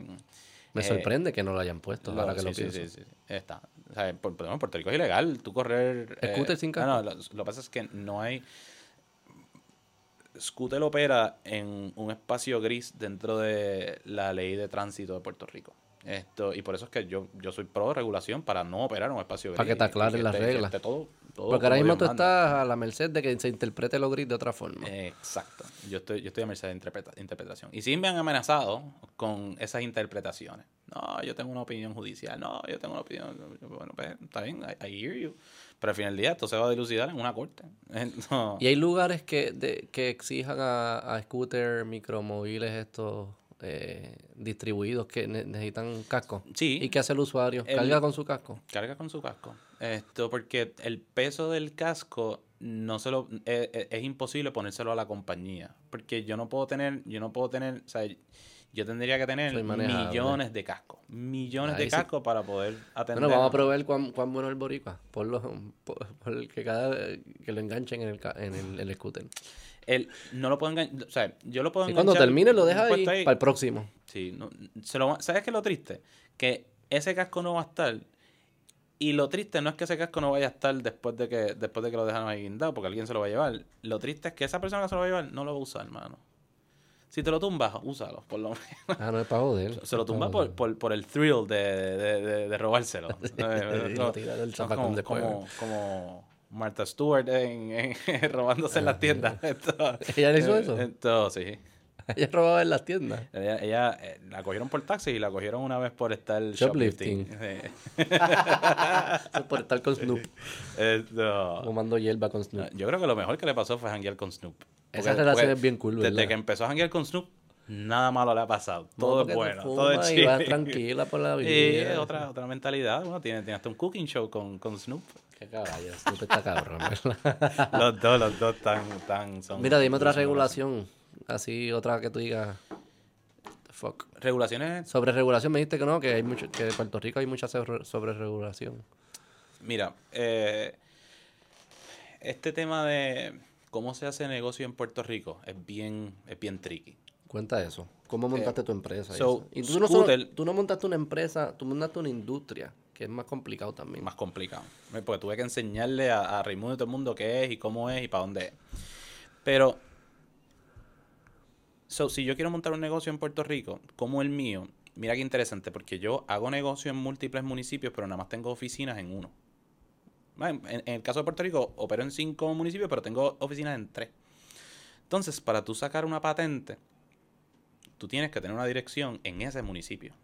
Me eh, sorprende que no lo hayan puesto, ahora que sí, lo sí, pienso. sí, sí, Está. O sea, por, por- Puerto Rico es ilegal tú correr. ¿Scooter sin ah, No, casco? lo, lo que pasa es que no hay. Scooter opera en un espacio gris dentro de la ley de tránsito de Puerto Rico. Esto, y por eso es que yo, yo soy pro regulación para no operar en un espacio gris. Para que te aclaren las reglas. todo- todo Porque ahora mismo tú estás a la merced de que se interprete lo gris de otra forma. Exacto. Yo estoy, yo estoy a merced de interpreta- interpretación. Y sí me han amenazado con esas interpretaciones. No, yo tengo una opinión judicial. No, yo tengo una opinión. Bueno, pues está bien, I, I hear you. Pero al final del día esto se va a dilucidar en una corte. No. Y hay lugares que, de- que exijan a, a scooter, micromóviles estos eh, distribuidos que ne- necesitan casco. Sí. ¿Y qué hace el usuario? El- ¿Carga con su casco? Carga con su casco. Esto porque el peso del casco no se lo es, es- es imposible ponérselo a la compañía, porque yo no puedo tener, yo no puedo tener, o sea, yo tendría que tener millones de cascos, millones Ahí de sí. cascos para poder atender. Bueno, vamos a probar cuán, cuán bueno es el boricua. Por, lo, por, por el que cada que lo enganchen en el, en el, el scooter. El, no lo puedo enganchar, o sea, yo lo puedo Y cuando enganchar termine lo deja ahí, para el próximo. Sí, no, se lo va- ¿sabes qué es lo triste? Que ese casco no va a estar. Y lo triste no es que ese casco no vaya a estar después de que después de que lo dejan ahí guindado, porque alguien se lo va a llevar. Lo triste es que esa persona que se lo va a llevar no lo va a usar, hermano. Si te lo tumbas, úsalo, por lo menos. Ah, no es para joder. Se lo tumba por, por, por el thrill de, de, de, de robárselo. como, como, como Martha Stewart en, en- robándose en las tiendas. Esto- ¿Ella le hizo eso? Esto, sí. Ella robaba en las tiendas. Ella, ella, eh, la cogieron por taxi y la cogieron una vez por estar Shoplifting. shoplifting. Sí. Por estar con Snoop. Esto- Fumando hierba con Snoop. yo creo que lo mejor que le pasó fue janguear con Snoop. Esa relación porque es bien cool, Desde ¿verdad? que empezó a janguear con Snoop, nada malo le ha pasado. Todo es bueno, todo es y chido. tranquila por la vida. Y es otra, otra mentalidad. Uno tiene, tiene hasta un cooking show con, con Snoop. Qué caballo, Snoop está cabrón, ¿verdad? los dos, los dos tan, tan son. Mira, dime otra regulación. Así, otra que tú digas. Fuck. Regulaciones Sobre regulación me dijiste que no, que hay mucho, que en Puerto Rico hay mucha sobre, sobre regulación. Mira, eh, este tema de cómo se hace negocio en Puerto Rico es bien, es bien tricky. Cuenta eso. ¿Cómo montaste tu empresa? Eh, so, y tú no, solo- Scooter- tú no montaste una empresa, tú montaste una industria, que es más complicado también. Más complicado. Eh, Porque tuve que enseñarle a, a Raimundo y todo el mundo qué es y cómo es y para dónde es. Pero, so, si yo quiero montar un negocio en Puerto Rico, como el mío, mira qué interesante, porque yo hago negocio en múltiples municipios, pero nada más tengo oficinas en uno. En, en el caso de Puerto Rico, opero en cinco municipios, pero tengo oficinas en tres. Entonces, para tú sacar una patente, tú tienes que tener una dirección en ese municipio.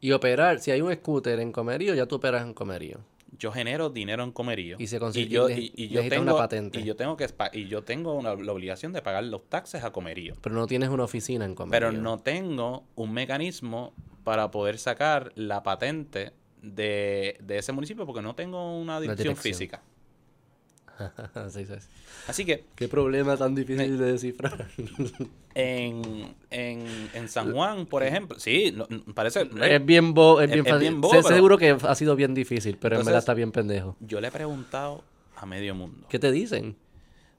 Y operar, si hay un scooter en Comerío, ya tú operas en Comerío. yo genero dinero en comerío Y se consigue- y yo, ne- y, y yo necesita tengo una patente. y yo tengo que y yo tengo una- la obligación de pagar los taxes a comerío Pero no tienes una oficina en Comerío. pero no tengo un mecanismo para poder sacar la patente de, de ese municipio porque no tengo una dirección, dirección. física Sí, sí, sí. así que Qué problema tan difícil de descifrar. en, en, en San Juan por ejemplo sí no- no, parece es bien bo, es Es- bien es fácil. bien bobo, Sé- pero- Seguro que ha sido bien difícil, pero en Entonces- verdad está bien pendejo. yo le he preguntado a medio mundo ¿Qué te dicen?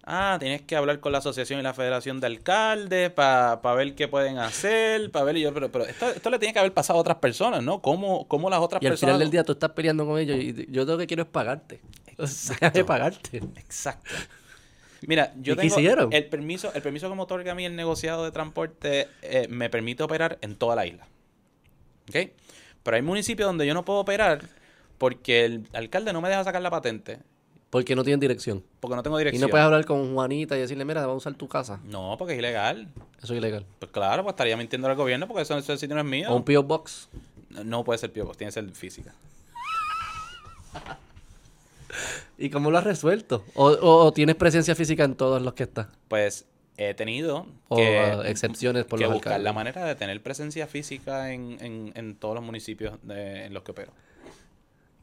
Ah, tienes que hablar con la asociación y la federación de alcaldes para ver qué pueden hacer, para ver y yo, pero, pero esto, esto le tiene que haber pasado a otras personas, ¿no? ¿Cómo, cómo las otras Y al personas? final del día tú estás peleando con ellos y yo lo que quiero es pagarte. Déjame pagarte. Exacto. Mira, yo ¿Y qué tengo el permiso, el permiso que me otorga a mí el negociado de transporte eh, me permite operar en toda la isla. ¿Ok? Pero hay municipios donde yo no puedo operar porque el alcalde no me deja sacar la patente Porque no tienen dirección. porque no tengo Y dirección. no puedes hablar con Juanita y decirle, mira, vamos a usar tu casa. No, porque es ilegal. Eso es ilegal. Pues claro, pues estaría mintiendo al gobierno porque eso, ese sitio no es mío. O un P.O. Box. No- puede ser P.O. Box, tiene que ser física. ¿Y cómo lo has resuelto? ¿O, o- o tienes presencia física en todos los que estás? Pues he tenido O que, uh, excepciones por que los buscar la manera de tener presencia física en, en, en todos los municipios de- en los que opero.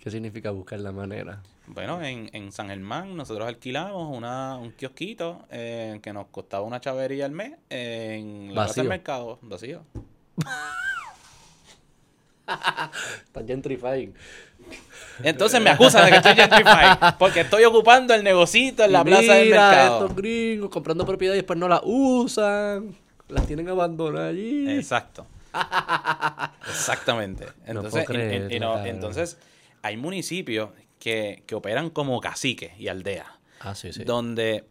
¿Qué significa buscar la manera? Bueno, en, en San Germán nosotros alquilamos una, un kiosquito eh, que nos costaba una chavería al mes en la plaza del mercado, vacío. Están gentrifying. Entonces me acusan de que estoy gentrifying. Porque estoy ocupando el negocito en la plaza del mercado. estos gringos comprando propiedades y después no las usan. Las tienen abandonadas allí. Exacto. Exactamente. Entonces, puedo y- y- y creerlo, no, cabrón. entonces hay municipios que, que operan como caciques y aldeas. Ah, sí, sí. Donde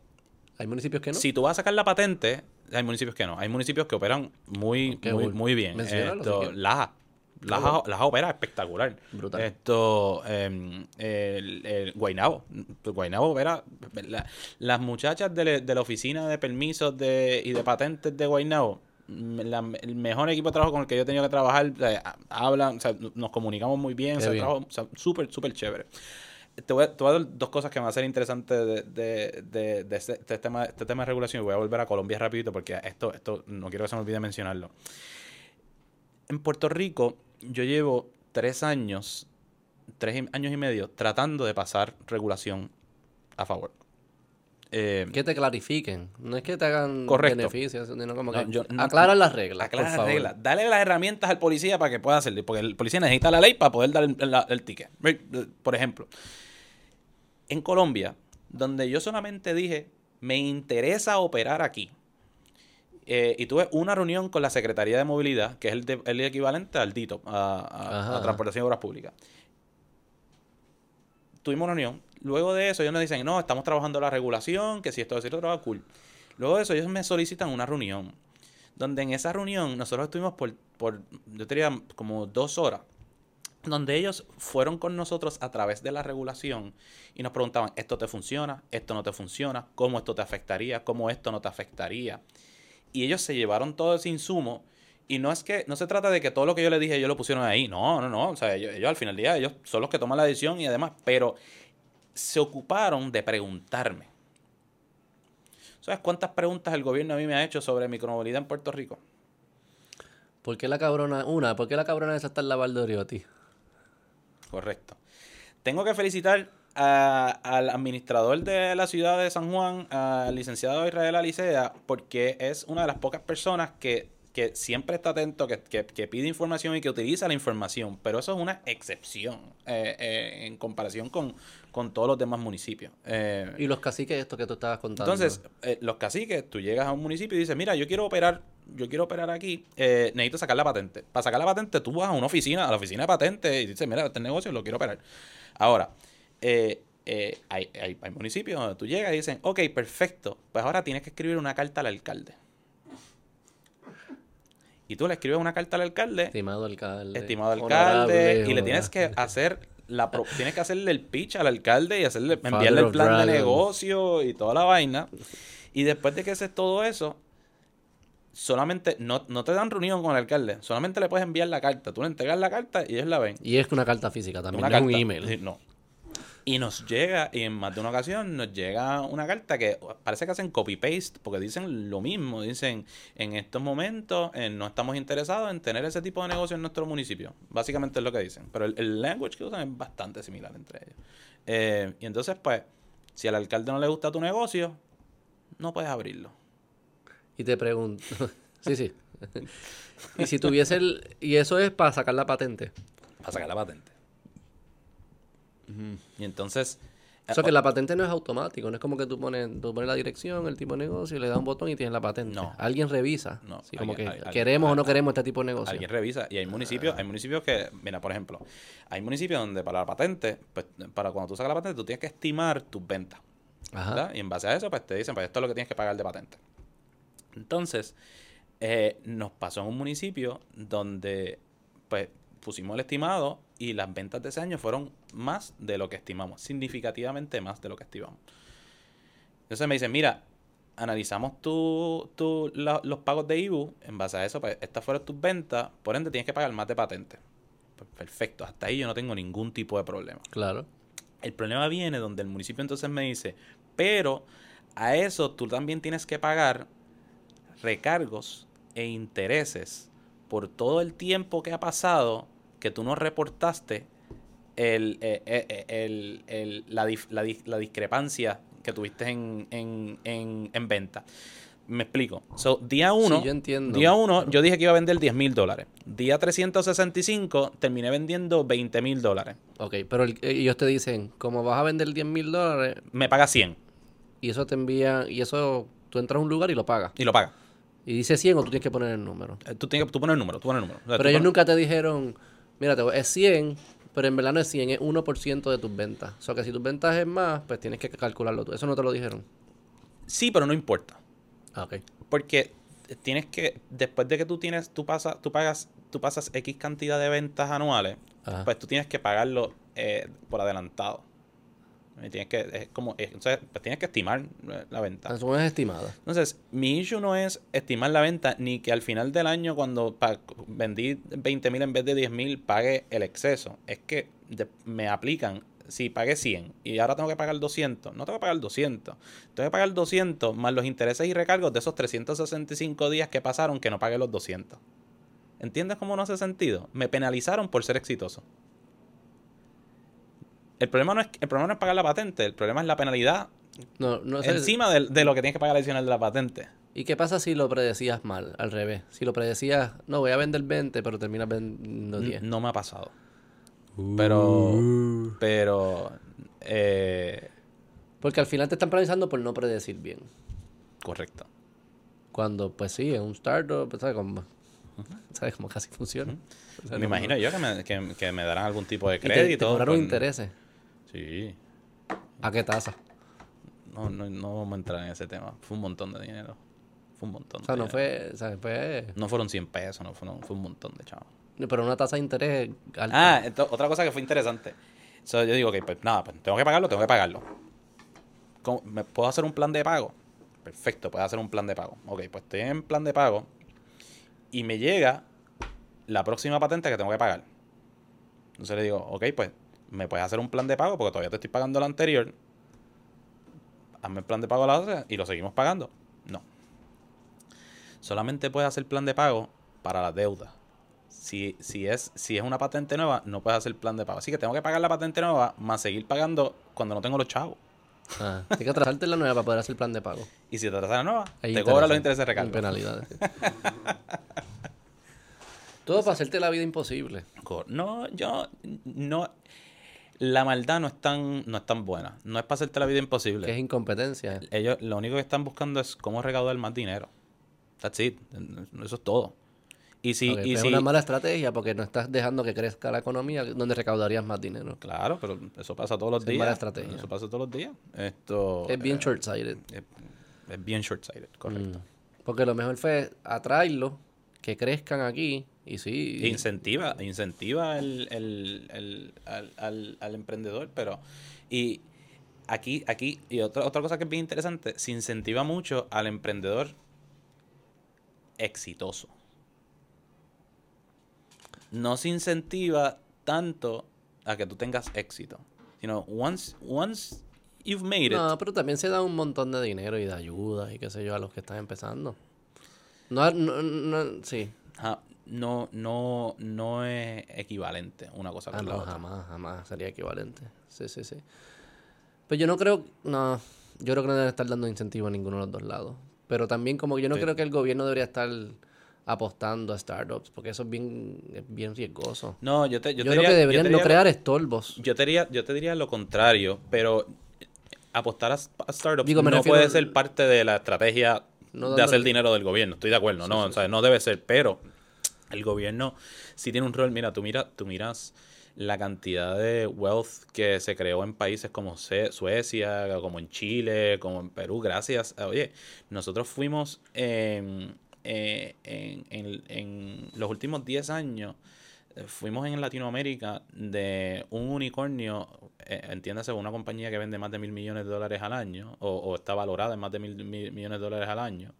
Hay municipios que no. si tú vas a sacar la patente, hay municipios que no. Hay municipios que operan muy, Qué muy, muy bien. Esto. Laja. Laja, Laja opera espectacular. Brutal. Esto, em, el, el Guaynabo. Guaynabo opera. la- las muchachas de, la- de la oficina de permisos de, y de patentes de Guaynabo, mm, la- el mejor equipo de trabajo con el que yo he tenido que trabajar, eh, hablan, o sea, nos comunicamos muy bien, o sea, súper, súper chévere. Te voy, a, te voy a dar dos cosas que me van a ser interesantes de, de, de, de este, este tema, este tema de regulación y voy a volver a Colombia rapidito porque esto, esto no quiero que se me olvide mencionarlo. En Puerto Rico yo llevo tres años, tres años y medio tratando de pasar regulación a favor. Eh, Que te clarifiquen. No es que te hagan Correcto. beneficios, sino como No, que yo- no- aclaran las reglas. las reglas. Dale las herramientas al policía para que pueda hacerlo. Porque el policía necesita la ley para poder dar el, ticket. Por ejemplo, en Colombia, donde yo solamente dije, me interesa operar aquí. eh, y tuve una reunión con la Secretaría de Movilidad, que es el, de- el equivalente al DITO, a, a- a Transportación y Obras Públicas. Tuvimos una reunión. Luego de eso, ellos nos dicen, no, estamos trabajando la regulación, que si esto, si lo otro, cool. Luego de eso, ellos me solicitan una reunión. Donde en esa reunión nosotros estuvimos por, por yo diría, como dos horas. Donde ellos fueron con nosotros a través de la regulación y nos preguntaban, esto te funciona, esto no te funciona, cómo esto te afectaría, cómo esto no te afectaría. Y ellos se llevaron todo ese insumo. Y no es que, no se trata de que todo lo que yo les dije, ellos lo pusieron ahí. No, no, no. O sea, ellos, ellos al final del día, ellos son los que toman la decisión y además, pero se ocuparon de preguntarme. ¿Sabes cuántas preguntas el gobierno a mí me ha hecho sobre micromovilidad en Puerto Rico? ¿Por qué la cabrona, una, por qué la cabrona esa está en la Valdoriotti? Correcto. Tengo que felicitar a- al administrador de la ciudad de San Juan, al licenciado Israel Alicea, porque es una de las pocas personas que, que siempre está atento, que, que- que pide información y que utiliza la información. Pero eso es una excepción eh, eh, en comparación con, con todos los demás municipios. Eh, Y los caciques estos que tú estabas contando. entonces, eh, los caciques, tú llegas a un municipio y dices, mira, yo quiero operar, yo quiero operar aquí, eh, necesito sacar la patente. Para sacar la patente, tú vas a una oficina, a la oficina de patente y dices, mira, este negocio lo quiero operar. Ahora, hay, hay- hay municipios donde tú llegas y dicen, ok, perfecto, pues ahora tienes que escribir una carta al alcalde. Y tú le escribes una carta al alcalde Estimado alcalde. estimado alcalde, y le tienes que hacer la pro- tienes que hacerle el pitch al alcalde y hacerle Father enviarle el plan de negocio y toda la vaina. Y después de que haces todo eso, solamente no, no te dan reunión con el alcalde, solamente le puedes enviar la carta. Tú le entregas la carta y ellos la ven. Y es una carta física también, Una no es un carta. email. No. Y nos llega, y en más de una ocasión nos llega una carta que parece que hacen copy-paste, porque dicen lo mismo. Dicen, en estos momentos eh, no estamos interesados en tener ese tipo de negocio en nuestro municipio. Básicamente es lo que dicen. Pero el, el language que usan es bastante similar entre ellos. Eh, y entonces, pues, si al alcalde no le gusta tu negocio, no puedes abrirlo. Y te pregunto. sí, sí. y si tuviese el. Y eso es para sacar la patente. Para sacar la patente. Y entonces... O sea que la patente no es automático, no es como que tú pones, tú pones la dirección, el tipo de negocio, le das un botón y tienes la patente. No. Alguien revisa. No, Sí, como alguien- que queremos o no queremos este tipo de negocio. Alguien revisa. Y hay municipios, hay municipios que, mira, por ejemplo, hay municipios donde para la patente, pues, para cuando tú sacas la patente, tú tienes que estimar tus ventas. Ajá. Y en base a eso, pues te dicen, pues esto es lo que tienes que pagar de patente. Entonces, eh, nos pasó en un municipio donde, pues, pusimos el estimado y las ventas de ese año fueron más de lo que estimamos, significativamente más de lo que estimamos. Entonces me dicen, mira, analizamos tu, tu- la- los pagos de IBU, en base a eso, pues estas fueron tus ventas, por ende tienes que pagar más de patente. Pues, perfecto, hasta ahí yo no tengo ningún tipo de problema. Claro. El problema viene donde el municipio entonces me dice, pero a eso tú también tienes que pagar recargos e intereses por todo el tiempo que ha pasado que tú no reportaste el, eh, eh, eh, el- el- la, dif- la la discrepancia que tuviste en, en, en, en venta. Me explico. So, día 1, yo entiendo, día uno yo dije que iba a vender 10 mil dólares. Día 365 terminé vendiendo 20 mil dólares. Ok, pero el- ellos te dicen, como vas a vender 10 mil dólares, Me paga 100 y eso te envía, y eso, tú entras a un lugar y lo pagas. y lo paga. Y dice 100 o tú tienes que poner el número. Eh, Tú, tienes, tú pones el número, tú pones el número. O sea, Pero ellos pones- nunca te dijeron, mira, es 100, pero en verdad no es 100, es 1% de tus ventas. O sea que si tus ventas es más, pues tienes que calcularlo tú. Eso no te lo dijeron. Sí, pero no importa. Ah, ok. Porque tienes que, después de que tú tienes, tú pasas, tú pagas, tú pasas X cantidad de ventas anuales, Ajá. pues tú tienes que pagarlo eh, por adelantado. Y tienes que, es como, es- entonces, pues tienes que estimar eh, la venta. Eso es estimada. Entonces, mi issue no es estimar la venta, ni que al final del año, cuando vendí 20 mil en vez de 10 mil, pague el exceso. Es que de- me aplican, si pagué 100 y ahora tengo que pagar 200, no tengo que pagar 200. Tengo que pagar 200 más los intereses y recargos de esos 365 días que pasaron que no pagué los 200. ¿Entiendes cómo no hace sentido? Me penalizaron por ser exitoso. El problema no es, el problema no es pagar la patente, el problema es la penalidad No, no sé. encima de, de lo que tienes que pagar adicional de la patente. ¿Y qué pasa si lo predecías mal, al revés? Si lo predecías, no, voy a vender 20, pero terminas vendiendo 10. No me ha pasado. Pero, pero, eh, Porque al final te están penalizando por no predecir bien. correcto. Cuando, pues sí, es un startup, pues, ¿sabes cómo, ¿sabes cómo casi funciona? O sea, Me no- imagino yo que me, que, que me darán algún tipo de y te- crédito. Te, cobraron por- intereses. Sí. ¿A qué tasa? No, no, no vamos a entrar en ese tema. Fue un montón de dinero. Fue un montón O sea, de no dinero. fue, o sea, fue... No fueron 100 pesos, no fue un montón de chavos. Pero una tasa de interés alta. Ah, ento- otra cosa que fue interesante. So, yo digo, ok, pues nada, pues tengo que pagarlo, tengo que pagarlo. ¿Cómo- ¿Me puedo hacer un plan de pago? Perfecto, puedo hacer un plan de pago. Ok, pues estoy en plan de pago y me llega la próxima patente que tengo que pagar. Entonces le digo, ok, pues me puedes hacer un plan de pago porque todavía te estoy pagando la anterior. Hazme el plan de pago a la otra y lo seguimos pagando. No. Solamente puedes hacer plan de pago para la deuda. Si, si, es, si es una patente nueva, no puedes hacer plan de pago. Así que tengo que pagar la patente nueva más seguir pagando cuando no tengo los chavos. Ah, tienes que atrasarte la nueva para poder hacer plan de pago. Y si te atrasas la nueva, Hay te cobran los intereses, intereses de recargo. Penalidades. Todo para hacerte la vida imposible. No, yo no. La maldad no es tan, no es tan buena. No es para hacerte la vida imposible. Que es incompetencia. Ellos lo único que están buscando es cómo recaudar más dinero. That's it. Eso es todo. Y si, y es si- una mala estrategia porque no estás dejando que crezca la economía donde recaudarías más dinero. Claro, pero eso pasa todos los Es días. mala estrategia. Eso pasa todos los días. Esto Es bien eh, short-sighted. es, es bien short-sighted, correcto. Porque lo mejor fue atraerlos, que crezcan aquí y sí. Incentiva, incentiva el, el- el- al, al- al emprendedor, pero y aquí, aquí, y otra, otra cosa que es bien interesante, se incentiva mucho al emprendedor exitoso. No se incentiva tanto a que tú tengas éxito. Sino, once, once you've made it, No, pero también se da un montón de dinero y de ayuda y qué sé yo a los que están empezando. No, no, no sí. No, no, no es equivalente una cosa Ah, con la no, otra. jamás, jamás sería equivalente. Sí, sí, sí. Pero yo no creo, no, yo creo que no deben estar dando incentivo a ninguno de los dos lados. Pero también como que yo no Sí. creo que el gobierno debería estar apostando a startups, porque eso es bien, es bien riesgoso. No, yo te, Yo, yo te creo que deberían no crear estorbos. Yo te, diría, yo te diría lo contrario, pero apostar a, a startups Digo, no puede ser parte de la estrategia No de hacer dinero del gobierno. Estoy de acuerdo, no, o sea, no debe ser, pero el gobierno sí tiene un rol. Mira, tú, mira, tú miras la cantidad de wealth que se creó en países como Suecia, como en Chile, como en Perú, gracias. Oye, nosotros fuimos eh, en, en los últimos 10 años, eh, fuimos en Latinoamérica de un unicornio, eh, entiéndase, una compañía que vende más de mil millones de dólares al año, o, o está valorada en más de mil, mil millones de dólares al año.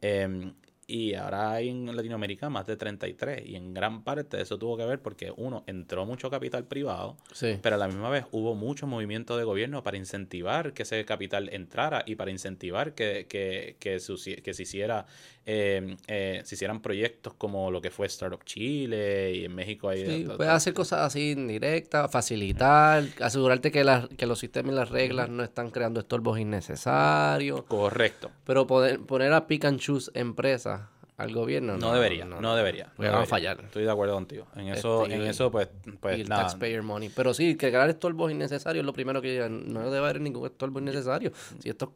Em, y ahora hay en Latinoamérica más de 33. Y en gran parte eso tuvo que ver porque, uno, entró mucho capital privado, Sí. pero a la misma vez hubo mucho movimiento de gobierno para incentivar que ese capital entrara y para incentivar que, que, que, que se hiciera eh, eh, se hicieran proyectos como lo que fue Startup Chile y en México hay... Sí, puedes hacer cosas así indirectas, facilitar, asegurarte que, las que los sistemas y las reglas no están creando estorbos innecesarios. Correcto. Pero poder, poner a pick and choose empresas al gobierno No, debería, no, debería. Porque no van a fallar. Estoy de acuerdo contigo. En eso, Este, en y- eso pues, pues y el nada. taxpayer money. Pero sí, que crear estorbos innecesarios es lo primero que. No debe haber ningún estorbo innecesario. Si esto...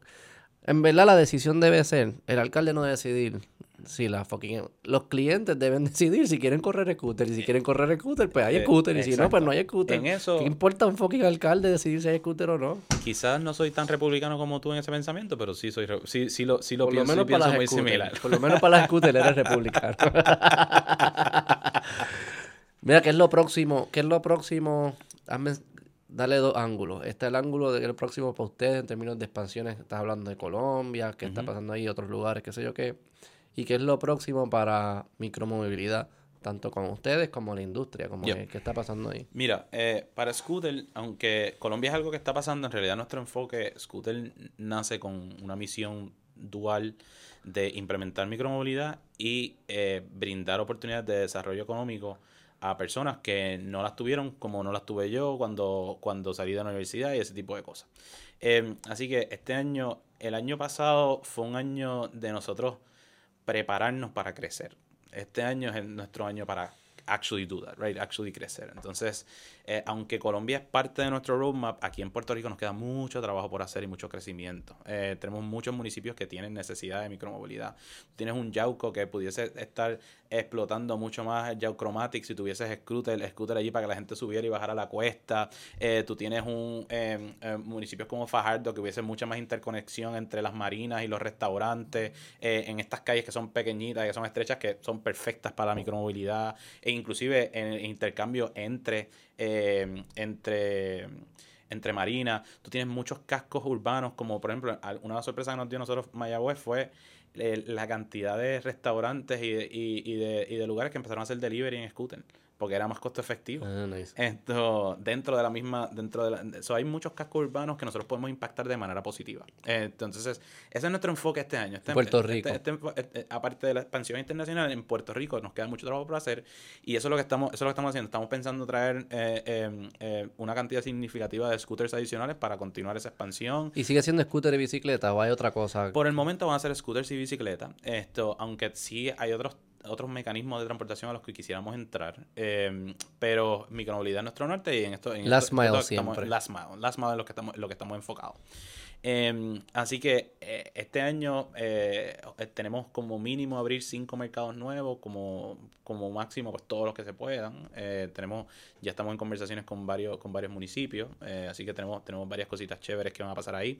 En verdad la decisión debe ser, el alcalde no debe decidir si la fucking... Los clientes deben decidir si quieren correr scooter. Y si quieren correr scooter, pues hay Eh, scooter. Y si no, pues no hay scooter. En eso- ¿Qué importa un fucking alcalde decidir si hay scooter o no? Quizás no soy tan republicano como tú en ese pensamiento, pero sí soy sí, sí lo, sí lo Por lo pienso, menos para pienso muy scooters. similar. Por lo menos para las scooters eres republicano. Mira, ¿qué es lo próximo? ¿Qué es lo próximo? Hazme- dale dos ángulos. Este es el ángulo del próximo para ustedes en términos de expansiones. Estás hablando de Colombia, qué está pasando ahí, otros lugares, qué sé yo qué. Y qué es lo próximo para micromovilidad, tanto con ustedes como la industria, como Yep. que- qué está pasando ahí. Mira, eh, para Scooter, aunque Colombia es algo que está pasando, en realidad nuestro enfoque, Scooter nace con una misión dual de implementar micromovilidad y eh, brindar oportunidades de desarrollo económico a personas que no las tuvieron como no las tuve yo cuando, cuando salí de la universidad y ese tipo de cosas. Eh, así que este año, el año pasado fue un año de nosotros prepararnos para crecer. Este año es nuestro año para actually do that, right? Actually crecer. Entonces, eh, aunque Colombia es parte de nuestro roadmap, aquí en Puerto Rico nos queda mucho trabajo por hacer y mucho crecimiento. Eh, tenemos muchos municipios que tienen necesidad de micromovilidad. Tienes un Yauco que pudiese estar explotando mucho más el Yauchromatic si tuvieses scooter, scooter allí para que la gente subiera y bajara la cuesta. Eh, tú tienes un eh, municipios como Fajardo que hubiese mucha más interconexión entre las marinas y los restaurantes eh, en estas calles que son pequeñitas, que son estrechas, que son perfectas para la micromovilidad e inclusive en el intercambio entre eh, entre entre marinas. Tú tienes muchos cascos urbanos, como por ejemplo, una sorpresa que nos dio nosotros Mayagüez fue la cantidad de restaurantes y de, y, de, y de lugares que empezaron a hacer delivery en scooter, porque era más costo efectivo. Ah, nice. Esto, dentro de la misma, dentro de la, so, hay muchos cascos urbanos que nosotros podemos impactar de manera positiva. Entonces, ese es nuestro enfoque este año. Este- Puerto este- Rico. este este- aparte de la expansión internacional, en Puerto Rico nos queda mucho trabajo por hacer y eso es lo que estamos, eso es lo que estamos haciendo. Estamos pensando traer eh, eh, eh, una cantidad significativa de scooters adicionales para continuar esa expansión. ¿Y sigue siendo scooter y bicicleta o hay otra cosa? Por el momento van a ser scooters y bicicleta. Esto, aunque sí hay otros otros mecanismos de transportación a los que quisiéramos entrar. eh, pero micromovilidad es nuestro norte y en esto... En Last esto- mile esto estamos- siempre. last mile. Last mile es lo que estamos, lo que estamos enfocados. Eh, así que eh, este año eh, tenemos como mínimo abrir cinco mercados nuevos, como, como máximo pues todos los que se puedan. Eh, tenemos ya estamos en conversaciones con varios con varios municipios, así que tenemos tenemos varias cositas chéveres que van a pasar ahí.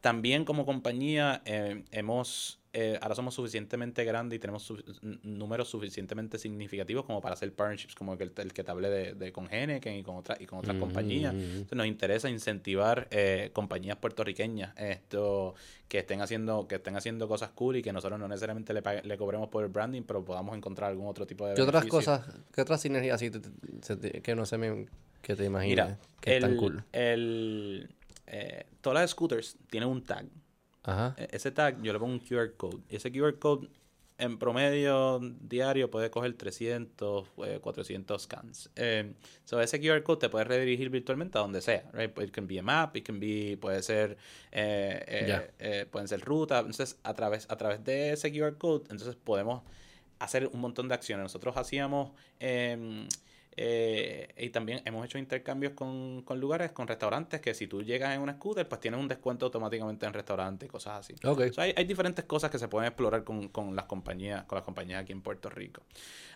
También como compañía hemos eh, ahora somos suficientemente grandes y tenemos su- números suficientemente significativos como para hacer partnerships como el, el que te hablé de, de con Heineken y con otras y con otras Mm. compañías. Entonces nos interesa incentivar eh, compañías puertorriqueñas esto que estén haciendo que estén haciendo cosas cool y que nosotros no necesariamente le, le cobremos por el branding, pero podamos encontrar algún otro tipo de ¿Qué otras cosas, qué otras sinergias que no se me que te imaginas Mira, que el, están cool? el, eh, todas las scooters tienen un tag. Ajá. E- Ese tag yo le pongo un QR code. Y ese QR code en promedio diario puede coger 300, eh, 400 scans. Eh, so ese QR code te puede redirigir virtualmente a donde sea. Right? It can be a map, it can be, puede ser, eh, eh, eh, pueden ser rutas. Entonces, a través, a través de ese QR code, entonces podemos hacer un montón de acciones. Nosotros hacíamos... eh, y también hemos hecho intercambios con, con lugares, con restaurantes, que si tú llegas en un scooter, pues tienes un descuento automáticamente en restaurantes y cosas así. Ok. O sea, hay, hay diferentes cosas que se pueden explorar con, con las compañías, con las compañías aquí en Puerto Rico.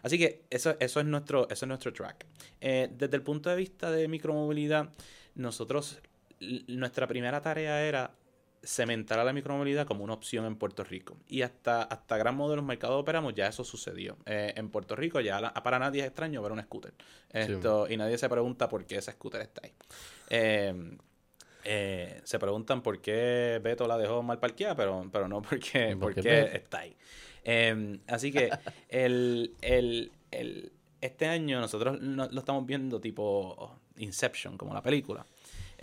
Así que eso, eso es nuestro, eso es nuestro track. Eh, desde el punto de vista de micromovilidad, nosotros, nuestra primera tarea era cementar a la micromovilidad como una opción en Puerto Rico. Y hasta, hasta gran modo de los mercados operamos, ya eso sucedió. Eh, en Puerto Rico ya la- para nadie es extraño ver un scooter. Esto, Y nadie se pregunta por qué ese scooter está ahí. Eh, eh, se preguntan por qué Beto la dejó mal parqueada, pero, pero no porque, ¿Y por qué porque está ahí. Eh, así que el, el, el- este año nosotros no- lo estamos viendo tipo Inception, como la película.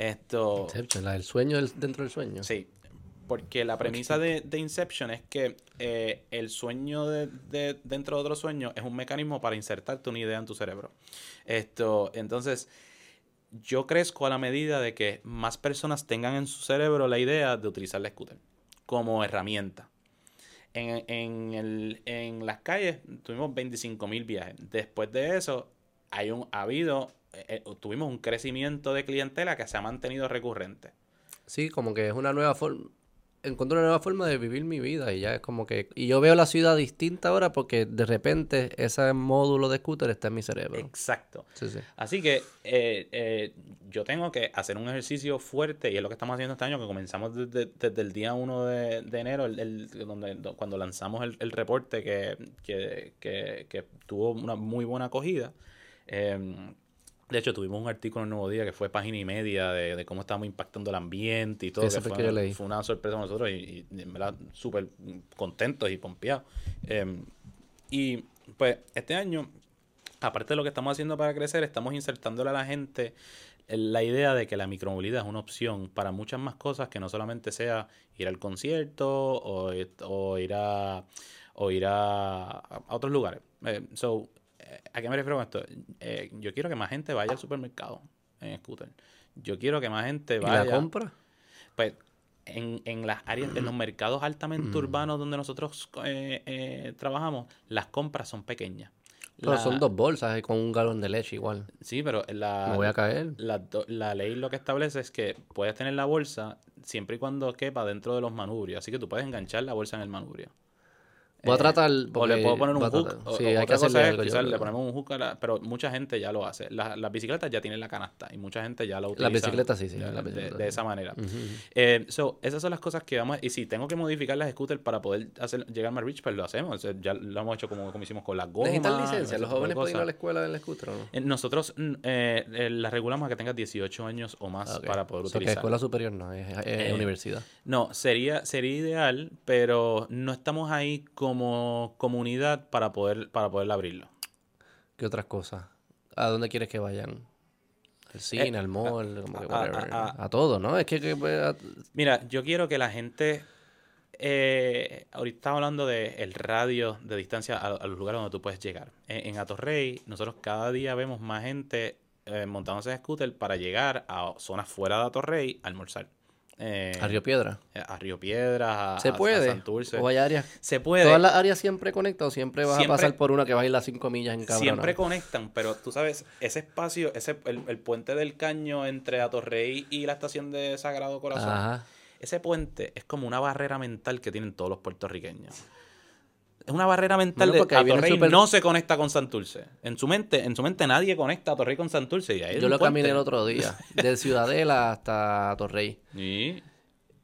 Esto, Inception, la del sueño del- dentro del sueño. Sí. porque la premisa de, de Inception es que eh, el sueño de, de- dentro de otro sueño es un mecanismo para insertarte una idea en tu cerebro. Esto, entonces, yo crezco a la medida de que más personas tengan en su cerebro la idea de utilizar la scooter como herramienta. En, en, el- en las calles tuvimos 25 mil viajes. Después de eso, hay un, ha habido, eh, eh, tuvimos un crecimiento de clientela que se ha mantenido recurrente. Sí, como que es una nueva forma. Encuentro una nueva forma de vivir mi vida y ya es como que. Y yo veo la ciudad distinta ahora porque de repente ese módulo de scooter está en mi cerebro. Exacto. Sí, sí. Así que eh, eh, yo tengo que hacer un ejercicio fuerte y es lo que estamos haciendo este año, que comenzamos desde, desde el día 1 de, de enero, el, el- donde, do- cuando lanzamos el, el reporte que, que, que- que tuvo una muy buena acogida. Eh, de hecho, tuvimos un artículo en el Nuevo Día que fue página y media de, de cómo estábamos impactando el ambiente y todo. Ese que fue que yo leí. fue una sorpresa para nosotros y, y en verdad súper contentos y pompeados. Eh, y pues este año aparte de lo que estamos haciendo para crecer, estamos insertándole a la gente la idea de que la micromovilidad es una opción para muchas más cosas que no solamente sea ir al concierto o, o ir a o ir a, a otros lugares. Eh, so, ¿a qué me refiero con esto? Eh, yo quiero que más gente vaya al supermercado en scooter. Yo quiero que más gente ¿Y vaya. la compra? Pues en, en las áreas, en los mercados altamente urbanos donde nosotros eh, eh, trabajamos, las compras son pequeñas. Pero La- son dos bolsas y con un galón de leche igual. Sí, pero la, Me voy a caer. la, la ley lo que establece es que puedes tener la bolsa siempre y cuando quepa dentro de los manubrios. Así que tú puedes enganchar la bolsa en el manubrio. Voy a Eh, tratar. O le puedo poner un hook. o- Sí, hay que cosa es, quizás le ponemos un hook, a la- pero mucha gente ya lo hace. La- las bicicletas ya tienen la canasta y mucha gente ya la utiliza. Las bicicletas sí, sí, De, las esa manera. Eh, so, esas son las cosas que vamos. Y si tengo que modificar las scooters para poder hacer, llegar más rich, pues lo hacemos. O sea, ya lo hemos hecho como, como hicimos con las gomas. ¿Necesitan licencia? ¿Los jóvenes pueden ir a la escuela en el scooter o no? Eh, Nosotros mm, eh, eh, la regulamos a que tengas 18 años o más para poder O sea, que utilizar. escuela superior no, es, universidad. No, sería, sería ideal, pero no estamos ahí como comunidad para poder, para poder abrirlo. ¿Qué otras cosas? ¿A dónde quieres que vayan? Al cine, al mall, como que a- whatever. a- A, todo, ¿no? Es que... que, pues, a- Mira, yo quiero que la gente. eh, ahorita estamos hablando del radio de distancia a, a los lugares donde tú puedes llegar. En, en Atorrey, nosotros cada día vemos más gente eh, montándose en scooter para llegar a zonas fuera de Atorrey a almorzar. Eh, a Río Piedra. a Río Piedras, a, ¿Se a puede? Santurce. ¿O hay áreas? Se puede. ¿Todas las áreas siempre conectan o siempre vas Siempre- a pasar por una que va a ir las 5 millas en cabrón? Siempre conectan, pero tú sabes, ese espacio, ese el, el puente del caño entre Atorrey y la estación de Sagrado Corazón, Ajá. ese puente es como una barrera mental que tienen todos los puertorriqueños. Es una barrera mental Bueno, de Atorrey super- no se conecta con Santurce. En su mente, en su mente nadie conecta a Atorrey con Santurce. Y ahí Yo lo puente. caminé el otro día, de Ciudadela hasta Torrey. Sí.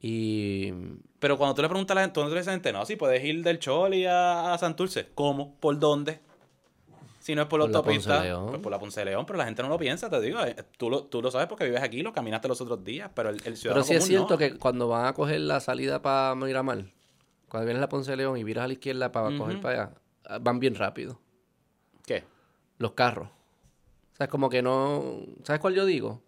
Y Pero cuando tú le preguntas a la gente, tú no le dices a la gente, no, si puedes ir del Choli a, a Santurce. ¿Cómo? ¿Por dónde? Si no es por la Por la autopista, pues por la Ponce de León, pero la gente no lo piensa, te digo. eh, Tú lo, tú lo sabes porque vives aquí, lo caminaste los otros días, pero el, el Pero ciudadano sí es cierto no. que cuando van a coger la salida para Miramar, cuando vienes la Ponce de León y viras a la izquierda para coger para allá, van bien rápido. ¿Qué? Los carros. O sea, es como que no... ¿Sabes cuál yo digo?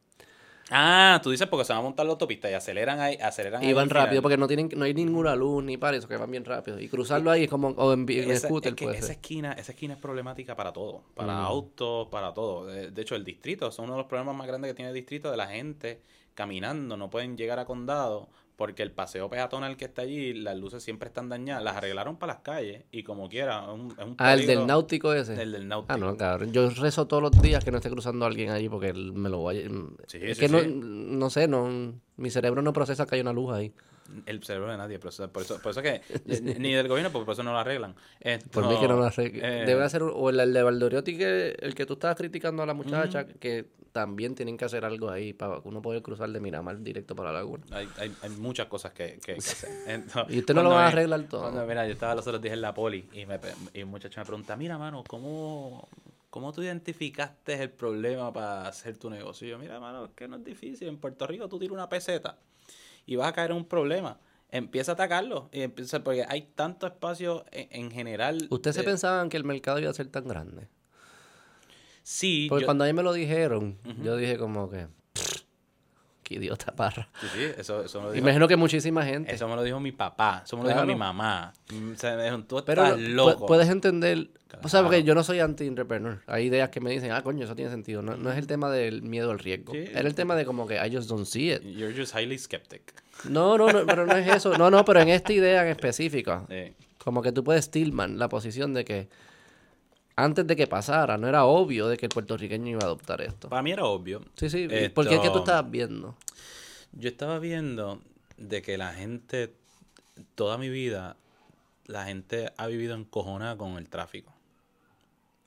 Ah, tú dices porque se van a montar la autopista y aceleran ahí, aceleran Y ahí van rápido porque no tienen no hay ninguna luz ni para eso, que van bien rápido. Y cruzarlo ahí es como... O en, en Esa, scooter es que puede esa ser. esquina, esa esquina es problemática para todo, para Mm. autos, para todo. De, de hecho, el distrito, son uno de los problemas más grandes que tiene el distrito de la gente caminando, no pueden llegar a condado porque el paseo peatonal que está allí, las luces siempre están dañadas, las arreglaron para las calles y como quiera, es un, es un Ah, el del náutico ese. El del náutico. Ah, no, cabrón. Yo rezo todos los días que no esté cruzando alguien allí porque él me lo vaya. Sí, es sí, que no, sí. no sé, no, mi cerebro no procesa que hay una luz ahí. El cerebro de nadie, pero eso- por eso, por eso que ni- ni del gobierno, porque por eso no lo arreglan. Esto, Por mí que no lo arregle. eh, Debe hacer, o el, el de Valdoriotti, que, el que tú estabas criticando a la muchacha, que también tienen que hacer algo ahí para uno poder cruzar de Miramar directo para la laguna. Hay, hay, hay muchas cosas que, que, que hacer. Entonces, Y usted no lo va a arreglar todo. cuando- mira, yo estaba los otros días en la poli y, me, y un muchacho me pregunta, mira, mano, ¿cómo, ¿cómo tú identificaste el problema para hacer tu negocio? Y yo, mira, mano, es que no es difícil. En Puerto Rico tú tiras una peseta y vas a caer en un problema. Empieza a atacarlo. Y empieza, porque hay tanto espacio en, en general. ¿Ustedes se pensaban que el mercado iba a ser tan grande? Sí, Porque yo- cuando a mí me lo dijeron, yo dije como que... qué idiota parra. Sí, sí, eso, eso me lo dijo. Imagino que muchísima gente. Eso me lo dijo mi papá, eso me lo dijo Claro. mi mamá. Mm, O sea, me dijo, tú Pero estás pu- loco. puedes entender, o sea, porque Claro. yo no soy anti-entrepreneur. Hay ideas que me dicen, ah, coño, eso tiene sentido. No, no es el tema del miedo al riesgo. Sí. Es el tema de como que I just don't see it. You're just highly skeptic. No, no, no, pero no es eso. No, no, pero en esta idea en específica, Sí. como que tú puedes Stillman la posición de que antes de que pasara, no era obvio de que el puertorriqueño iba a adoptar esto. Para mí era obvio. Sí, sí. Esto- ¿Por qué es que tú estabas viendo? Yo estaba viendo de que la gente, toda mi vida, la gente ha vivido encojonada con el tráfico.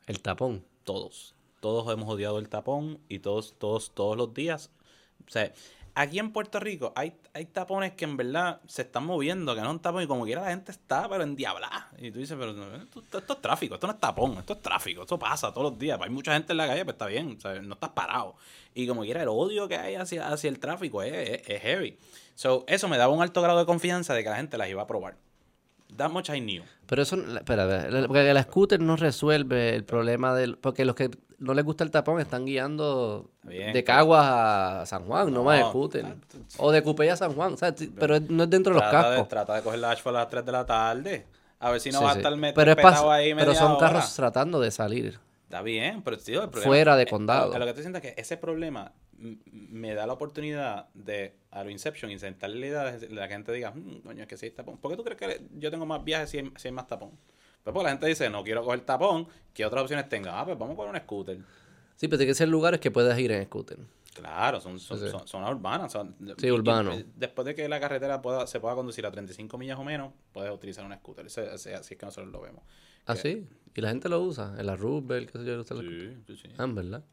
El tapón. Todos. Todos hemos odiado el tapón y todos, todos, todos los días. O sea, aquí en Puerto Rico hay, hay tapones que en verdad se están moviendo, que no es un tapón y como quiera la gente está, pero en diabla. Y tú dices, pero esto, esto es tráfico, esto no es tapón, esto es tráfico, esto pasa todos los días. Hay mucha gente en la calle, pues está bien, no estás parado. Y como quiera, el odio que hay hacia, hacia el tráfico es, heavy. So, eso me daba un alto grado de confianza de que la gente las iba a probar. That much I knew. Pero eso, la- espera, porque la scooter no resuelve el problema del... Porque los que no les gusta el tapón están guiando Bien, de. Caguas a San Juan, no, No, más scooter. claro. O de Cupey a San Juan, ¿sabes? Pero no es dentro de los Trata de, cascos. trata de coger la Ashford a las 3 de la tarde. A ver si no Sí, va a sí. estar met- pero, es ahí pero son hora. carros tratando de salir. Está bien, pero tío, el problema- Fuera de eh, condado. a Lo que te siento es que ese problema me da la oportunidad de, a lo Inception, insertarle la idea de la gente diga, "Mm, coño, es que si hay tapón. ¿Por qué tú crees que yo tengo más viajes si hay, si hay más tapón? Pues porque la gente dice, no quiero coger tapón, ¿qué otras opciones tenga? Ah, pues vamos coger un scooter. Sí, pero tiene que ser lugares que puedas ir en scooter. Claro, son, son, Sí, son, zonas urbanas. son- Sí, urbano. después de que la carretera pueda, se pueda conducir a 35 millas o menos, puedes utilizar un scooter. Ese- ese- así es que nosotros lo vemos. Ah, Que- sí. Y la gente lo usa. En la Roosevelt, qué sé yo. usa Sí, sí, sí. Ah, verdad.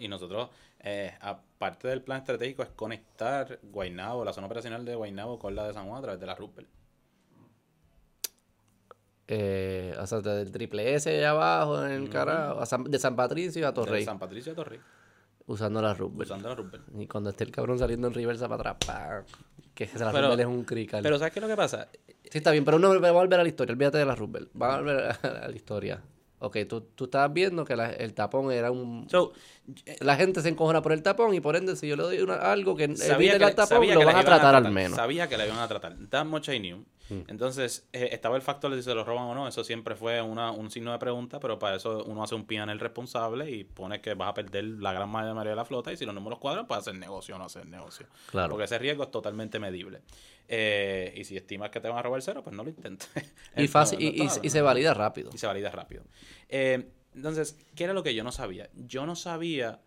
Y nosotros, eh, aparte del plan estratégico, es conectar Guaynabo, la zona operacional de Guaynabo con la de San Juan a través de la Rupert. Eh, o sea, del triple S allá abajo, en el carajo. San- de San Patricio a De Torrey. San Patricio a Torrey, Usando la Roosevelt. usando la Rupert. Y cuando esté el cabrón saliendo en reversa para atrás, que la Pero- Roosevelt es un crical. Pero ¿sabes qué es lo que pasa? Sí, está bien, pero no, vamos a volver a la historia. Olvídate de la Roosevelt. Vamos a volver a la historia. Ok, tú, tú estabas viendo que la- el tapón era un... So, La gente se encojona por el tapón y por ende, si yo le doy una- algo que evite el tapón, lo van a tratar al menos. Sabía que la iban a tratar. That much Knew. Entonces, eh, estaba el factor de si se lo roban o no. Eso siempre fue una, un signo de pregunta, pero para eso uno hace un el responsable y pone que vas a perder la gran mayoría de la flota y si los números cuadran, puedes hacer negocio o no hacer negocio. Claro. Porque ese riesgo es totalmente medible. Eh, y si estimas que te van a robar cero, pues no lo intentes. Y, fácil, no, y, no y- está- y se valida rápido. y se valida rápido. Eh, entonces, ¿qué era lo que yo no sabía? Yo no sabía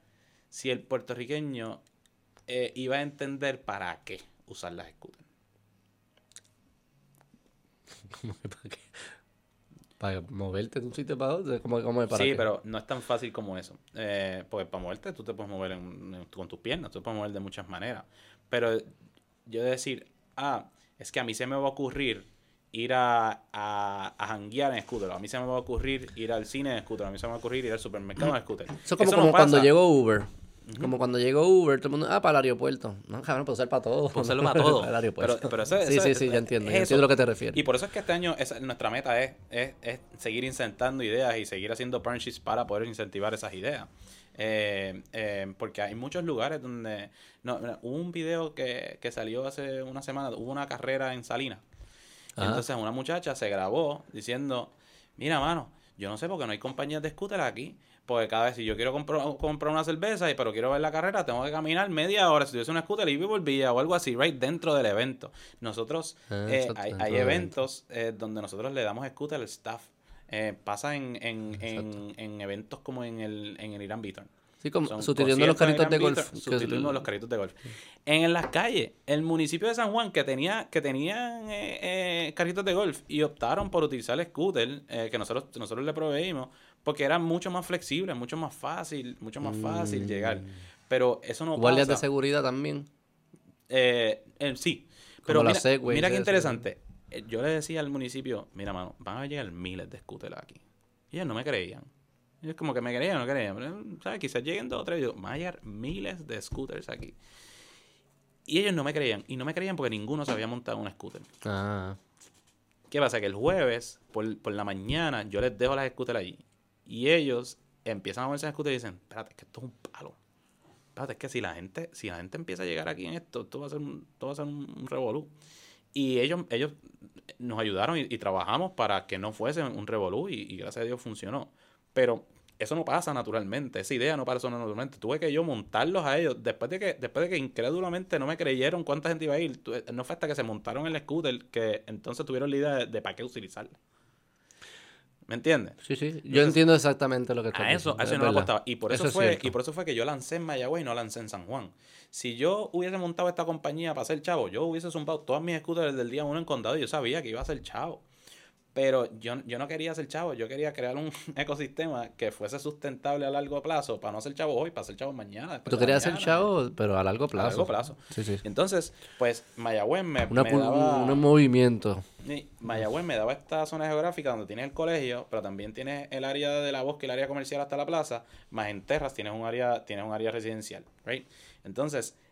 si el puertorriqueño eh, iba a entender para qué usar las scooters. ¿Para qué? Para moverte de un sitio para otro. ¿Cómo, para Sí, qué? pero no es tan fácil como eso. Eh, porque para moverte tú te puedes mover en- en- con tus piernas, tú te puedes mover de muchas maneras. Pero yo decir, ah, es que a mí se me va a ocurrir ir a, a, a janguear en scooter, a mí se me va a ocurrir ir al cine en scooter, a mí se me va a ocurrir ir al supermercado en scooter. Eso es como, no como cuando llegó Uber. Como cuando llegó Uber, todo el mundo, ah, para el aeropuerto. No, cabrón, puedo usar para todo. Usarlo para todo. para el aeropuerto. Pero- pero eso- sí, eso- sí, sí, ya entiendo. es entiendo a lo que te refieres. Y por eso es que este año esa- nuestra meta es, es, es seguir insertando ideas y seguir haciendo partnerships para poder incentivar esas ideas. Eh, eh, porque hay muchos lugares donde... No, hubo un video que, que salió hace una semana, hubo una carrera en Salinas. Entonces una muchacha se grabó diciendo, mira, mano, yo no sé por qué no hay compañías de scooter aquí. Porque cada vez si yo quiero comprar, comprar una cerveza y pero quiero ver la carrera, tengo que caminar media hora. Si tuviese una scooter y volvía o algo así, right dentro del evento. Nosotros, Ah, eh, hay, eventos eh, donde nosotros le damos scooter al staff. Eh, pasa en, en, en, en eventos como en el, en el Irán Beaton. sí, como sustituyendo los carritos de golf. Sustituyendo los carritos de golf. En, las calles, el municipio de San Juan que tenía que tenían eh, eh, carritos de golf y optaron por utilizar el scooter eh, que nosotros nosotros le proveímos porque era mucho más flexible, mucho más fácil, mucho más fácil llegar. Pero eso no Mm. Guardias de seguridad también. Eh, eh, sí. Pero Como mira, qué interesante. Eh, Yo le decía al municipio, mira, mano, van a llegar miles de scooters aquí. Y ellos no me creían. Ellos como que me creían, no creían. Pero, ¿sabes? Quizás lleguen dos o tres. y Yo, van a llegar miles de scooters aquí. Y ellos no me creían. Y no me creían porque ninguno se había montado un scooter. Ah, ¿Qué pasa? Que el jueves, por, por la mañana, yo les dejo las scooters allí. Y ellos empiezan a moverse en scooter y dicen, espérate, que esto es un palo. espérate, es que si la gente, si la gente empieza a llegar aquí en esto, esto va a ser un, esto va a ser un, revolú. Y ellos, ellos nos ayudaron y, trabajamos para que no fuese un revolú y, gracias a Dios funcionó. Pero eso no pasa naturalmente, esa idea no pasa naturalmente. Tuve que yo montarlos a ellos. Después de que, después de que incrédulamente no me creyeron cuánta gente iba a ir, no fue hasta que se montaron el scooter que entonces tuvieron la idea de, de para qué utilizarla. ¿Me entiendes? Sí, sí. Yo entiendo exactamente lo que estás A eso, a eso es no le verdad. costaba. Y por eso, es fue, y por eso fue que yo lancé en Mayagüez y no lancé en San Juan. Si yo hubiese montado esta compañía para ser chavo, yo hubiese zumbado todas mis scooters desde el día uno en condado y yo sabía que iba a ser chavo. Pero yo, yo no quería ser chavo, yo quería crear un ecosistema que fuese sustentable a largo plazo para no ser chavo hoy, para ser chavo mañana. Tú querías ser chavo, pero a largo plazo. A largo plazo. Sí, sí. Entonces, pues Mayagüez me, Una me daba... Un movimiento. Mayagüez me daba esta zona geográfica donde tienes el colegio, pero también tienes el área de la bosque el área comercial hasta la plaza, más en Terras tienes un área, tienes un área residencial, right? Entonces, en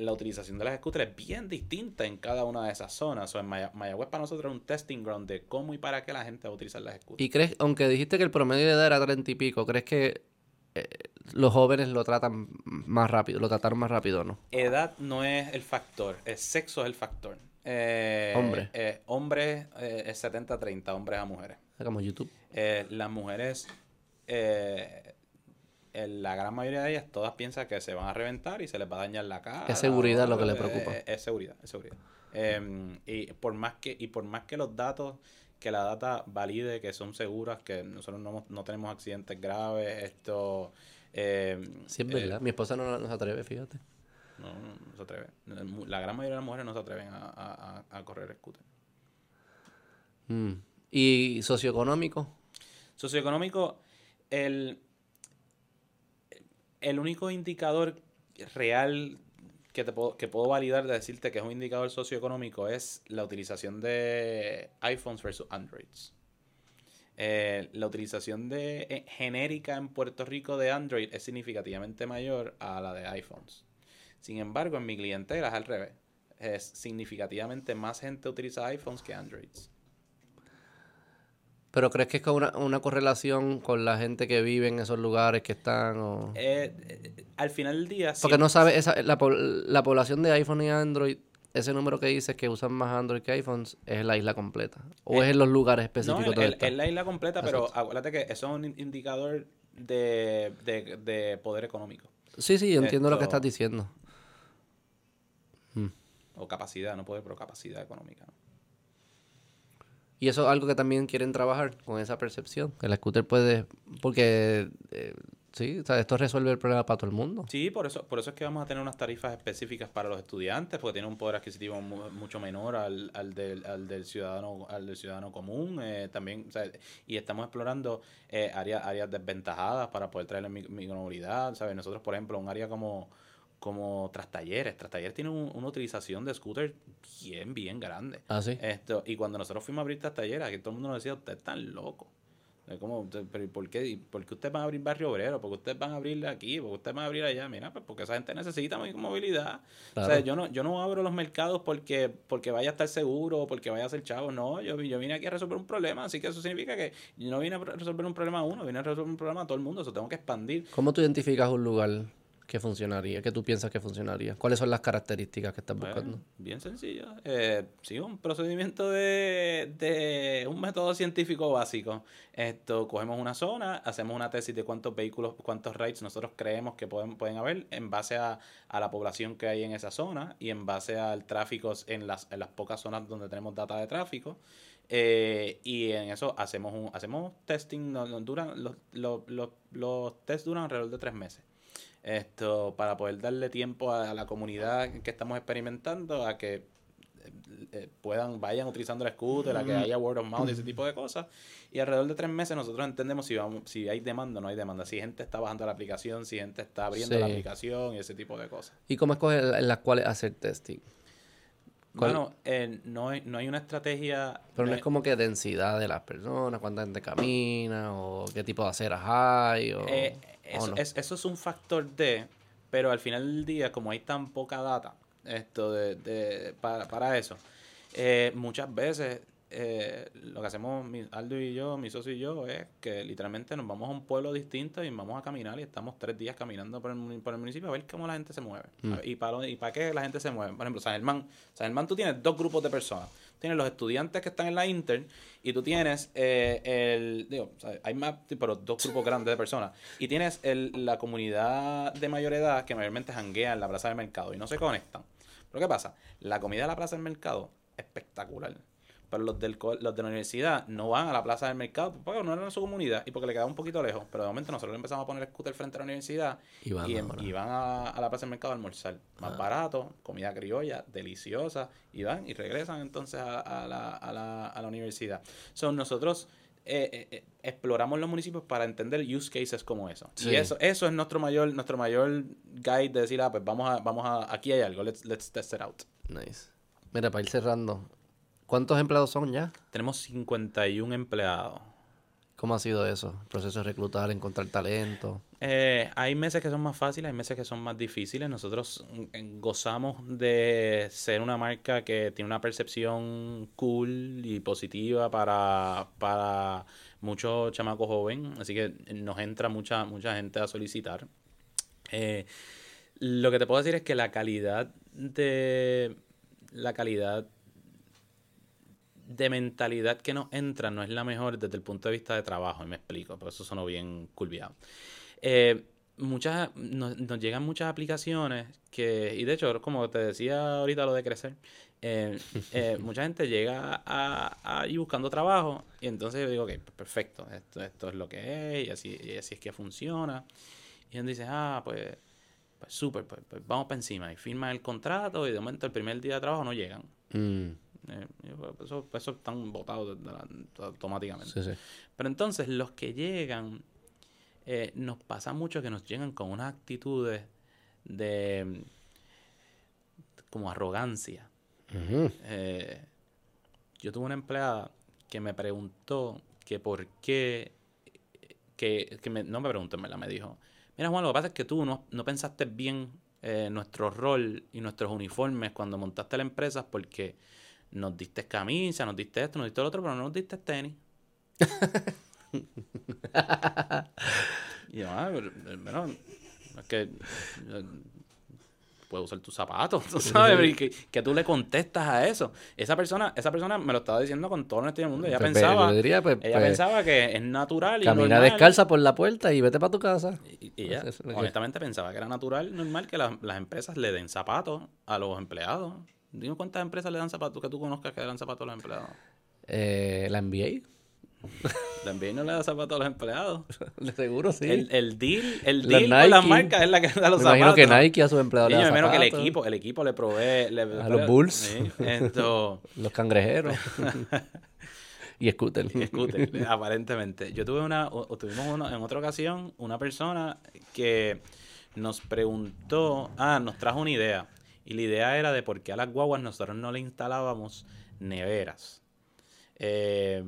la utilización de las scooters es bien distinta en cada una de esas zonas. O en Maya- Mayagüez para nosotros es un testing ground de cómo y para qué la gente va a utilizar las scooters. ¿Y crees, aunque dijiste que el promedio de edad era treinta y pico, crees que eh, los jóvenes lo tratan más rápido, lo trataron más rápido, no? Edad no es el factor, es sexo es el factor. Eh, Hombre. eh, hombres eh, es 70-30, hombres a mujeres. Como YouTube. Las mujeres, la gran mayoría de ellas, todas piensan que se van a reventar y se les va a dañar la cara. Es seguridad lo que le Eh, preocupa. Es, seguridad, es seguridad. Eh, y por más que y por más que los datos, que la data valide que son seguras, que nosotros no, no tenemos accidentes graves, esto... eh, Sí, es eh, verdad. Mi esposa no, no se atreve, fíjate. no, no, no se atreve. La gran mayoría de las mujeres no se atreven a, a- a- a correr scooter. Mm. ¿Y socioeconómico? Socioeconómico, el, el único indicador real que, te puedo, validar de decirte que es un indicador socioeconómico es la utilización de iPhones versus Androids. Eh, la utilización de eh, genérica en Puerto Rico de Android es significativamente mayor a la de iPhones. Sin embargo, en mi clientela es al revés. Es significativamente más gente utiliza iPhones que Androids. ¿Pero crees que es con una, una correlación con la gente que vive en esos lugares que están? O... Eh, eh, al final del día, Porque no sabes, esa, la, la población de iPhone y Android, ese número que dices que usan más Android que iPhones, es la isla completa. ¿O es en los lugares No, específicos es, donde es- la isla completa, pero acuérdate que eso es un in- indicador de, de, de poder económico Sí, sí, entiendo lo que estás diciendo. o capacidad, no poder, pero capacidad económica. ¿no? Y eso es algo que también quieren trabajar con esa percepción. Que la scooter puede. Porque. eh, sí, o sea, esto resuelve el problema para todo el mundo. Sí, por eso, por eso es que vamos a tener unas tarifas específicas para los estudiantes, porque tienen un poder adquisitivo mu- mucho menor al, al, del, al del ciudadano, al del ciudadano común. eh, también, o sea, y estamos explorando eh, áreas, áreas desventajadas para poder traer la mic- micromovilidad. ¿sabes? Nosotros, por ejemplo, un área como, como Trastalleres. Trastalleres tiene un- una utilización de scooter bien, bien grande. Ah, sí. Esto, y cuando nosotros fuimos a abrir Trastalleres, aquí todo el mundo nos decía, ustedes están locos. Como, "Usted- pero ¿y ¿por qué? ¿Y ¿Por qué ustedes van a abrir Barrio Obrero? ¿Por qué ustedes van a abrir aquí? ¿Por qué ustedes van a abrir allá? Mira, pues porque esa gente necesita movilidad. O sea, yo no, yo no abro los mercados porque, porque vaya a estar seguro o porque vaya a ser chavo. No, yo, yo vine aquí a resolver un problema. Así que eso significa que yo no vine a resolver un problema a uno, vine a resolver un problema a todo el mundo. Eso tengo que expandir. ¿Cómo tú identificas un lugar que funcionaría? que tú piensas que funcionaría? ¿Cuáles son las características que estás Bueno, buscando? bien sencillo. Eh, sí, un procedimiento de, de un método científico básico. Esto, cogemos una zona, hacemos una tesis de cuántos vehículos, cuántos rides nosotros creemos que pueden, pueden haber en base a, a la población que hay en esa zona y en base al tráfico en las, en las pocas zonas donde tenemos data de tráfico. Eh, y en eso hacemos un hacemos testing, no- no duran, los, los, los, los tests duran alrededor de tres meses esto para poder darle tiempo a, la comunidad que estamos experimentando a que eh, eh, puedan vayan utilizando el scooter, a que haya word of mouth y ese tipo de cosas. Y alrededor de tres meses nosotros entendemos si vamos, si hay demanda o no hay demanda, si gente está bajando la aplicación, si gente está abriendo la aplicación y ese tipo de cosas. ¿Y cómo escoger en las cuales hacer testing? ¿Cuál- Bueno, eh, no, hay, no hay una estrategia. Pero no es como que densidad de las personas, cuánta gente camina, o qué tipo de aceras hay, o, Eh, eso, no. es, eso es un factor de, pero al final del día, como hay tan poca data esto de, de- para, para eso, eh, muchas veces eh, lo que hacemos mi- Aldo y yo, mi socio y yo, es que literalmente nos vamos a un pueblo distinto y vamos a caminar y estamos tres días caminando por el, por el municipio a ver cómo la gente se mueve. Ver, y para y para qué la gente se mueve. Por ejemplo, San Germán. San Germán tú tienes dos grupos de personas. Tienes los estudiantes que están en la Inter y tú tienes eh, el... Digo, hay más, pero dos grupos grandes de personas. Y tienes el, la comunidad de mayor edad que mayormente janguea en la plaza del mercado y no se conectan. Pero ¿qué pasa? La comida de la plaza del mercado espectacular. Pero los, del, los de la universidad no van a la plaza del mercado porque no eran su comunidad y porque le quedaba un poquito lejos. Pero de momento nosotros le empezamos a poner scooter frente a la universidad Y van y, en- ahora. y van a, a la plaza del mercado a almorzar. Más barato, comida criolla, deliciosa. Y van y regresan entonces a, a la, a, la, a la universidad. Son nosotros eh, eh, eh, exploramos los municipios para entender use cases como eso. Sí. Y eso, eso es nuestro mayor, nuestro mayor guide de decir, ah, pues vamos a, vamos a, aquí hay algo, let's, let's test it out. Nice. Mira, para ir cerrando, ¿cuántos empleados son ya? Tenemos 51 empleados. ¿Cómo ha sido eso? El proceso de reclutar, encontrar talento. Eh, hay meses que son más fáciles, hay meses que son más difíciles. Nosotros mm, gozamos de ser una marca que tiene una percepción cool y positiva para, para muchos chamacos jóvenes, así que nos entra mucha, mucha gente a solicitar. Eh, lo que te puedo decir es que la calidad de la calidad de mentalidad que nos entra no es la mejor desde el punto de vista de trabajo, y me explico, por eso sonó bien curviado. Eh, muchas, nos, nos llegan muchas aplicaciones que, y de hecho, como te decía ahorita lo de crecer, eh, eh, mucha gente llega a, a- ahí buscando trabajo y entonces yo digo, ok, pues perfecto, esto, esto es lo que es y así, y así es que funciona. Y él dice, ah, pues, pues súper, pues, pues vamos para encima y firman el contrato y de momento el primer día de trabajo no llegan. Mm, Eh, eso, eso están votados automáticamente. sí, sí. Pero entonces los que llegan, eh, nos pasa mucho que nos llegan con unas actitudes de como arrogancia. Eh, yo tuve una empleada que me preguntó que por qué, que, que me- no me preguntó, me la me dijo, mira Juan, lo que pasa es que tú no, no pensaste bien eh, nuestro rol y nuestros uniformes cuando montaste la empresa porque nos diste camisa, nos diste esto, nos diste lo otro, pero no nos diste tenis. y yo, ah, pero, eh, bueno, es que eh, puedo usar tus zapatos, tú sabes, que, que tú le contestas a eso. Esa persona, esa persona me lo estaba diciendo con todo el del mundo. Ella Pues, pensaba, yo diría, pues, ella pues, pensaba que es natural y Camina normal. descalza por la puerta y vete para tu casa. Y, y ella, honestamente, pensaba que era natural, normal que la- las empresas le den zapatos a los empleados. Dime cuántas empresas le dan zapatos que tú conozcas que le dan zapatos a los empleados. Eh, la NBA. La NBA no le da zapatos a los empleados. De seguro, sí. El, el deal, el deal con las marcas es la que da los me zapatos. imagino que Nike a sus empleados Y le da imagino que el zapatos. equipo, el equipo le provee. le- A los Bulls. Sí, Los cangrejeros. y Scooter. y scooter, aparentemente. Yo tuve una, o tuvimos una, en otra ocasión una persona que nos preguntó, ah, nos trajo una idea. Y la idea era de por qué a las guaguas nosotros no le instalábamos neveras. Eh,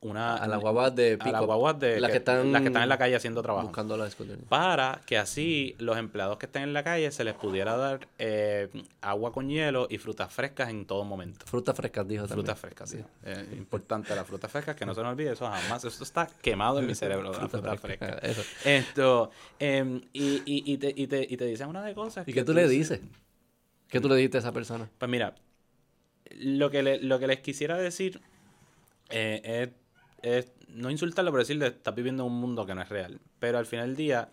una, A las guaguas de a pico. las guaguas de las que, están, las que están en la calle haciendo trabajo. Buscando la. Para que así los empleados que estén en la calle se les pudiera dar eh, agua con hielo y frutas frescas en todo momento. Frutas frescas, dijo también. Frutas frescas, sí. Eh, importante las frutas frescas, que no se nos olvide eso jamás. Eso está quemado en mi cerebro, las Frutas frescas, eso. Esto, em, y, y, y, te, y, te, y te dicen una de cosas. ¿Y que qué tú le dices? ¿Qué tú le dijiste a esa persona? Pues mira, lo que, lo que les quisiera decir eh, es, no insultarlo, pero decirle, estás viviendo en un mundo que no es real. Pero al final del día,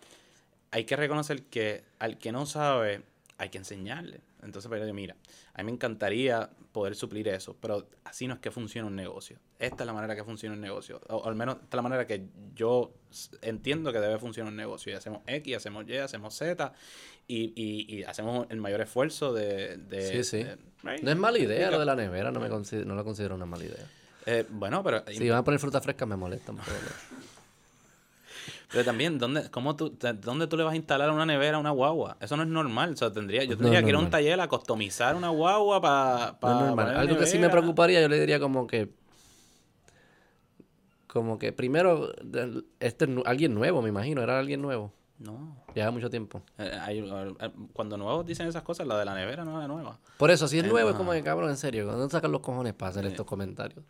hay que reconocer que al que no sabe, hay que enseñarle. Entonces, pero yo, mira, a mí me encantaría poder suplir eso, pero así no es que funciona un negocio. Esta es la manera que funciona un negocio. O, o al menos esta es la manera que yo entiendo que debe funcionar un negocio. Y hacemos X, hacemos Y, hacemos Z, y, y, y hacemos el mayor esfuerzo de... de- Sí, sí. de- right? No es mala idea lo de la nevera, no, me no lo considero una mala idea. Eh, bueno, pero, Si van a poner fruta fresca me molestan. pero- también, ¿dónde, cómo tú, ¿dónde tú le vas a instalar una nevera a una guagua? Eso no es normal. O sea, tendría, yo tendría que ir a un taller a customizar una guagua para... Normal. Algo que sí me preocuparía, yo le diría como que. Como que primero, este alguien nuevo, me imagino, era alguien nuevo. No. Lleva mucho tiempo. Eh, eh, cuando nuevos dicen esas cosas, la de la nevera no es nueva. Por eso, si es Eh, nuevo, es como que cabrón, en serio, ¿dónde sacan los cojones para hacer estos comentarios?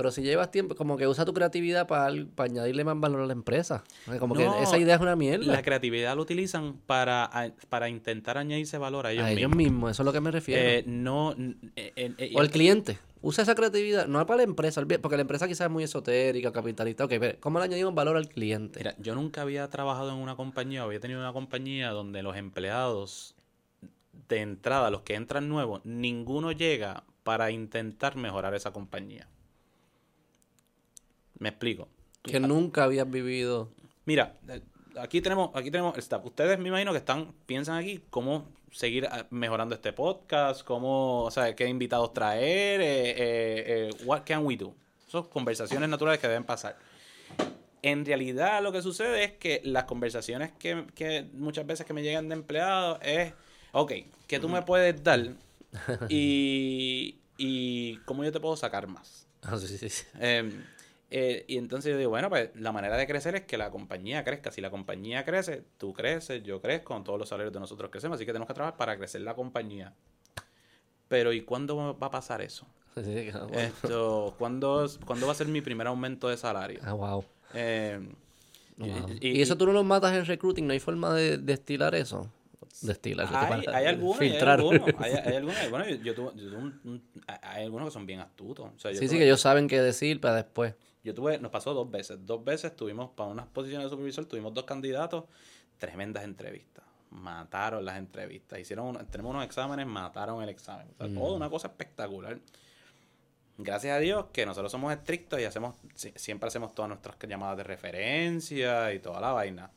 Pero si llevas tiempo, como que usa tu creatividad para, añadirle más valor a la empresa. Como No, que esa idea es una mierda. La creatividad lo utilizan para, para intentar añadirse valor a ellos a ellos mismos. mismos, eso es lo que me refiero. Eh, no... eh, eh, o el cliente. Usa esa creatividad, no para la empresa, porque la empresa quizás es muy esotérica, capitalista. Ok, pero ¿cómo le añadimos valor al cliente? Mira, yo nunca había trabajado en una compañía, había tenido una compañía donde los empleados de entrada, los que entran nuevos, ninguno llega para intentar mejorar esa compañía. Me explico. que nunca habías vivido. Mira, aquí tenemos, aquí tenemos el staff. Ustedes me imagino que están, piensan aquí cómo seguir ah, mejorando este podcast, cómo, o sea, qué invitados traer, eh, eh, eh, what can we do. Son conversaciones naturales que deben pasar. En realidad lo que sucede es que las conversaciones que, que muchas veces que me llegan de empleados es, ok, ¿qué tú me puedes dar? Y, y cómo yo te puedo sacar más. Ah, sí, sí, sí. Eh, eh, y entonces yo digo, bueno, pues la manera de crecer es que la compañía crezca. Si la compañía crece, tú creces, yo crezco, todos los salarios de nosotros crecemos, así que tenemos que trabajar para crecer la compañía. Pero ¿y cuándo va a pasar eso? Sí, bueno. Esto, ¿cuándo, ¿Cuándo va a ser mi primer aumento de salario? Ah, wow. Eh, y- Wow. y- Y, eso tú no lo matas en recruiting, no hay forma de destilar eso. Destilar. hay, hay algunos, filtrar. hay algunos, hay, hay algunos, bueno, yo, yo yo hay algunos que son bien astutos. O sea, yo Sí, sí, que ellos saben qué decir para después. Yo tuve, nos pasó dos veces. Dos veces tuvimos, para unas posiciones de supervisor, tuvimos dos candidatos, tremendas entrevistas. Mataron las entrevistas. Hicieron tenemos unos exámenes, mataron el examen. O sea, todo una cosa espectacular. Gracias a Dios que nosotros somos estrictos y hacemos, si- siempre hacemos todas nuestras llamadas de referencia y toda la vaina.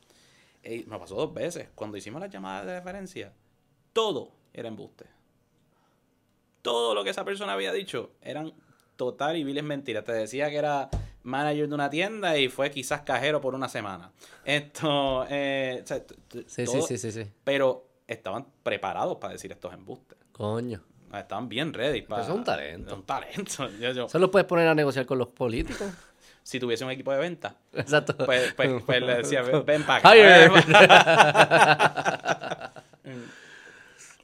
Y nos pasó dos veces. Cuando hicimos las llamadas de referencia, todo era embuste. Todo lo que esa persona había dicho eran total y viles mentiras. Te decía que era manager de una tienda y fue quizás cajero por una semana. Esto, eh, o sea, Sí, todo- sí, sí, sí, sí. Pero estaban preparados para decir estos embustes. Coño. Estaban bien ready para... Eso es un talento. Un talento. Yo- yo- Eso lo puedes poner a negociar con los políticos. si tuviese un equipo de venta, Exacto. pues, pues, pues le decía, ven, ven para acá. Hire. ven pa' acá".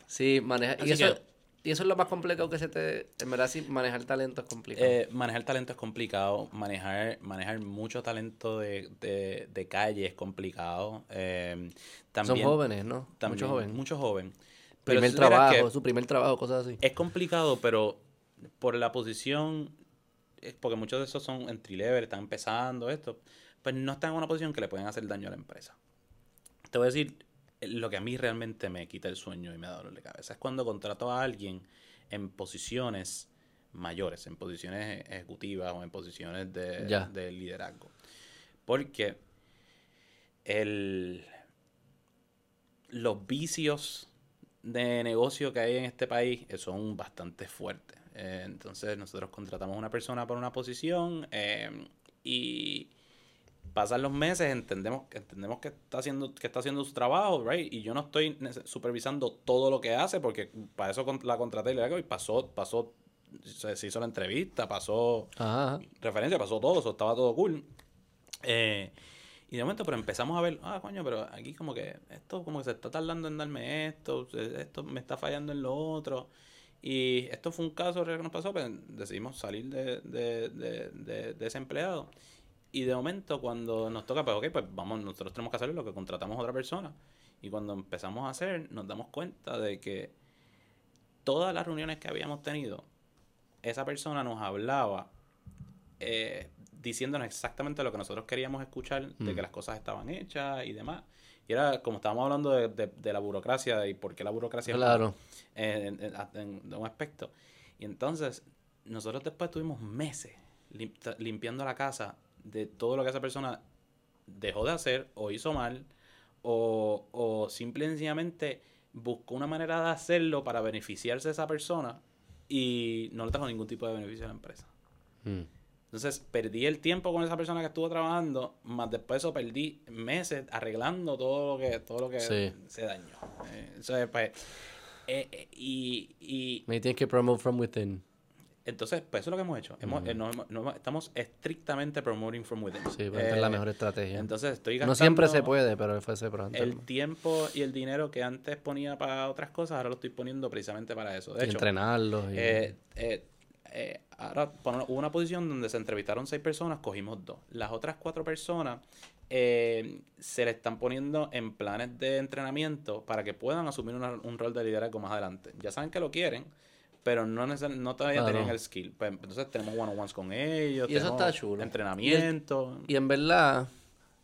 Sí, maneja. Y eso, que- y eso es lo más complicado que se te. En verdad, sí, manejar talento es complicado. Eh, manejar talento es complicado, manejar, manejar mucho talento de, de, de calle es complicado. eh, Son también, jóvenes, ¿no? también- Muchos jóvenes. Mucho joven. Pero primer trabajo, su primer trabajo, cosas así. Es complicado, pero por la posición, porque muchos de esos son entry level, están empezando esto, pues no están en una posición que le pueden hacer daño a la empresa. Te voy a decir, lo que a mí realmente me quita el sueño y me da dolor de cabeza es cuando contrato a alguien en posiciones mayores, en posiciones ejecutivas o en posiciones de, Ya. de liderazgo. Porque el, los vicios de negocio que hay en este país eh, son bastante fuertes. Eh, entonces nosotros contratamos a una persona para una posición eh, y pasan los meses, entendemos, entendemos que está haciendo, que está haciendo su trabajo, right? Y yo no estoy supervisando todo lo que hace, porque para eso la contraté y le y pasó, pasó, se, hizo la entrevista, pasó Ajá. referencia, pasó todo, eso estaba todo cool. Eh, y de momento, pero empezamos a ver, ah, coño, pero aquí como que esto como que se está tardando en darme esto, se- esto me está fallando en lo otro. Y esto fue un caso real que nos pasó, pues decidimos salir de, de, de, de, de ese empleado. Y de momento, cuando nos toca, pues ok, pues vamos, nosotros tenemos que hacer lo que contratamos a otra persona. Y cuando empezamos a hacer, nos damos cuenta de que todas las reuniones que habíamos tenido, esa persona nos hablaba eh, diciéndonos exactamente lo que nosotros queríamos escuchar, de que las cosas estaban hechas y demás. Y era como estábamos hablando de, de- de la burocracia y por qué la burocracia es Claro. en, en- un aspecto. Y entonces, nosotros después tuvimos meses limpiando la casa de todo lo que esa persona dejó de hacer o hizo mal o, o simple y sencillamente buscó una manera de hacerlo para beneficiarse de esa persona y no le trajo ningún tipo de beneficio a la empresa. Mm. Entonces perdí el tiempo con esa persona que estuvo trabajando, más después de eso perdí meses arreglando todo lo que, todo lo que Sí. se dañó. Eh, eso es, pues, eh, eh, y, y Me tienes que promote from within. Entonces, pues eso es lo que hemos hecho. Hemos, eh, estamos estrictamente promoting from within. Sí, pues es la Eh, mejor estrategia. Entonces estoy no gastando siempre se puede, pero fue ese pronto. el tiempo y el dinero que antes ponía para otras cosas, ahora lo estoy poniendo precisamente para eso. De y hecho, entrenarlos. Y... eh, eh, ahora hubo una posición donde se entrevistaron seis personas, cogimos dos. Las otras cuatro personas eh, se le están poniendo en planes de entrenamiento para que puedan asumir una- un rol de liderazgo más adelante. Ya saben que lo quieren, pero no, neces- no todavía Claro. tenían el skill. Pues, entonces tenemos one-on-ones con ellos. Y eso está chulo. Entrenamiento. Y en verdad,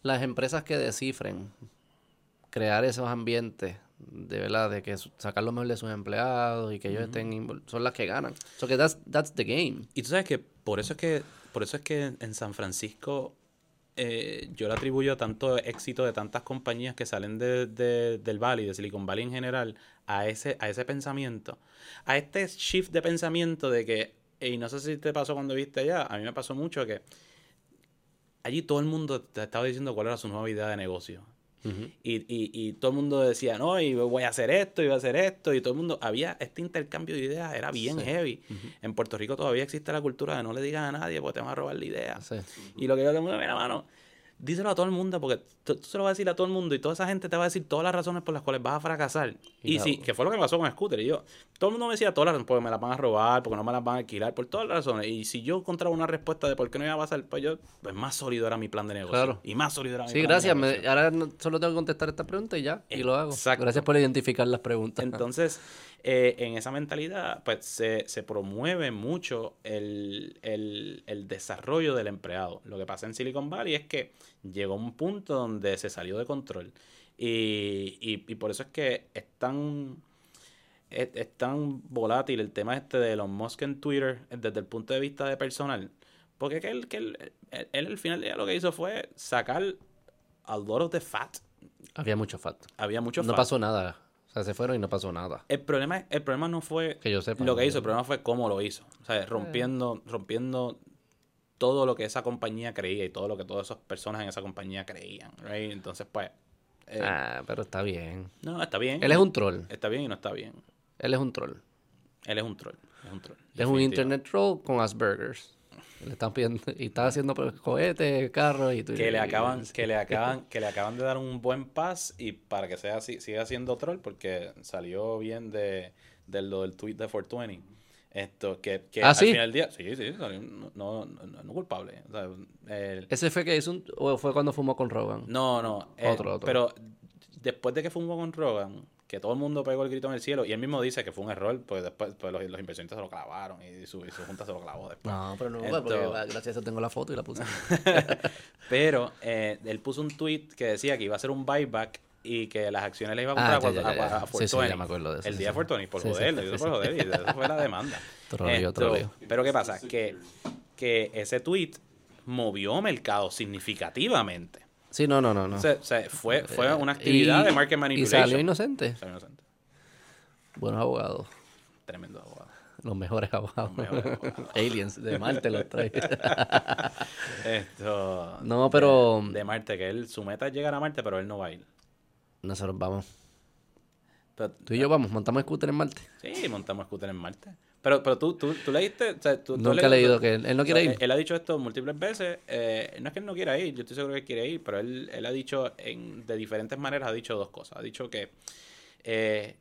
las empresas que descifren crear esos ambientes, de verdad, de que sacar lo mejor de sus empleados y que ellos estén invol- son las que ganan. So que that's, that's the game. Y tú sabes que por eso es que, por eso es que en San Francisco eh, yo le atribuyo tanto éxito de tantas compañías que salen de, de- del Valley, de Silicon Valley en general, a ese, a ese pensamiento. A este shift de pensamiento de que, y no sé si te pasó cuando viste allá, a mí me pasó mucho que allí todo el mundo te estaba diciendo cuál era su nueva idea de negocio. Y, y, y todo el mundo decía, no, y voy a hacer esto, y voy a hacer esto, y todo el mundo, había este intercambio de ideas, era bien heavy. En Puerto Rico todavía existe la cultura de no le digas a nadie porque te van a robar la idea. Sí. Y lo que yo te mundo, mira, mano, díselo a todo el mundo porque tú, tú se lo vas a decir a todo el mundo y toda esa gente te va a decir todas las razones por las cuales vas a fracasar. Y, Y sí, que fue lo que me pasó con Scooter. Y yo, todo el mundo me decía todas las razones, porque me las van a robar, porque no me las van a alquilar, por todas las razones. Y si yo encontraba una respuesta de por qué no iba a pasar, pues yo, pues más sólido era mi plan de negocio. Claro. Y más sólido era mi Sí, plan de gracias. me- negocio. ahora no- solo tengo que contestar esta pregunta y ya. Y lo hago. Gracias por identificar las preguntas. Entonces, eh, en esa mentalidad, pues se, se promueve mucho el, el- el desarrollo del empleado. Lo que pasa en Silicon Valley es que llegó un punto donde se salió de control. Y, y- y por eso es que es tan, es, es tan volátil el tema este de Elon Musk en Twitter desde el punto de vista de personal. Porque que él, que él, él- él al final del día lo que hizo fue sacar a lot of the fat. Había mucho fat. Había mucho No fat. pasó nada. Sea, se fueron y no pasó nada. El problema, el problema no fue Que yo sepa, lo que no. hizo, el problema fue cómo lo hizo. O sea, rompiendo, rompiendo todo lo que esa compañía creía y todo lo que todas esas personas en esa compañía creían. right? Entonces, pues, eh, Ah, pero está bien. no, está bien. Él es un troll. Está bien y no está bien. Él es un troll. Él es un troll. Es un troll. Es un internet troll con Asperger's. Le están pidiendo, y está haciendo cohetes, carros y Que le acaban, que le acaban, que le acaban de dar un buen pas y para que sea así, siga siendo troll, porque salió bien de, de lo del tweet de 420. Esto, que, que ¿Ah, al sí? final del día, sí, sí, salió no, no, no, no culpable. O sea, el- ¿Ese fue que hizo un, o fue cuando fumó con Rogan? No, no. eh, Otro, otro. Pero después de que fumó con Rogan, que todo el mundo pegó el grito en el cielo, y él mismo dice que fue un error, pues después pues los, los inversionistas se lo clavaron y su, y su junta se lo clavó después. No, pero no, Esto- porque gracias a eso tengo la foto y la puse. Pero eh, él puso un tweet que decía que iba a hacer un buyback y que las acciones le iban a Ah, comprar ya, a, ya, ya, a- a ya. Sí, sí, 420. ya me acuerdo de eso, El sí, día de. 420, por joder, lo hizo por joder, y eso fue la demanda. Troleo, Esto- troleo. Pero ¿qué pasa? Que, que ese tweet movió mercado significativamente. Sí, no, no, no. no. O sea, o sea, fue, fue una actividad Y- de market Y manipulation. salió inocente. Salió inocente. Buenos abogados. Tremendo abogado. Los mejores abogados. mejores abogados. Aliens, de Marte los trae. Esto. No, pero- De, de Marte, que él, su meta es llegar a Marte, pero él no va a ir. Nosotros vamos. Pero- Tú y yo vamos, montamos scooter en Marte. sí, montamos scooter en Marte. Pero, pero tú, tú, tú leíste. O sea, tú, Nunca he leído que él, él no quiere ir. Él, ha dicho esto múltiples veces. eh, no es que él no quiera ir, yo estoy seguro que él quiere ir, pero él, él ha dicho en, de diferentes maneras, ha dicho dos cosas. Ha dicho que eh,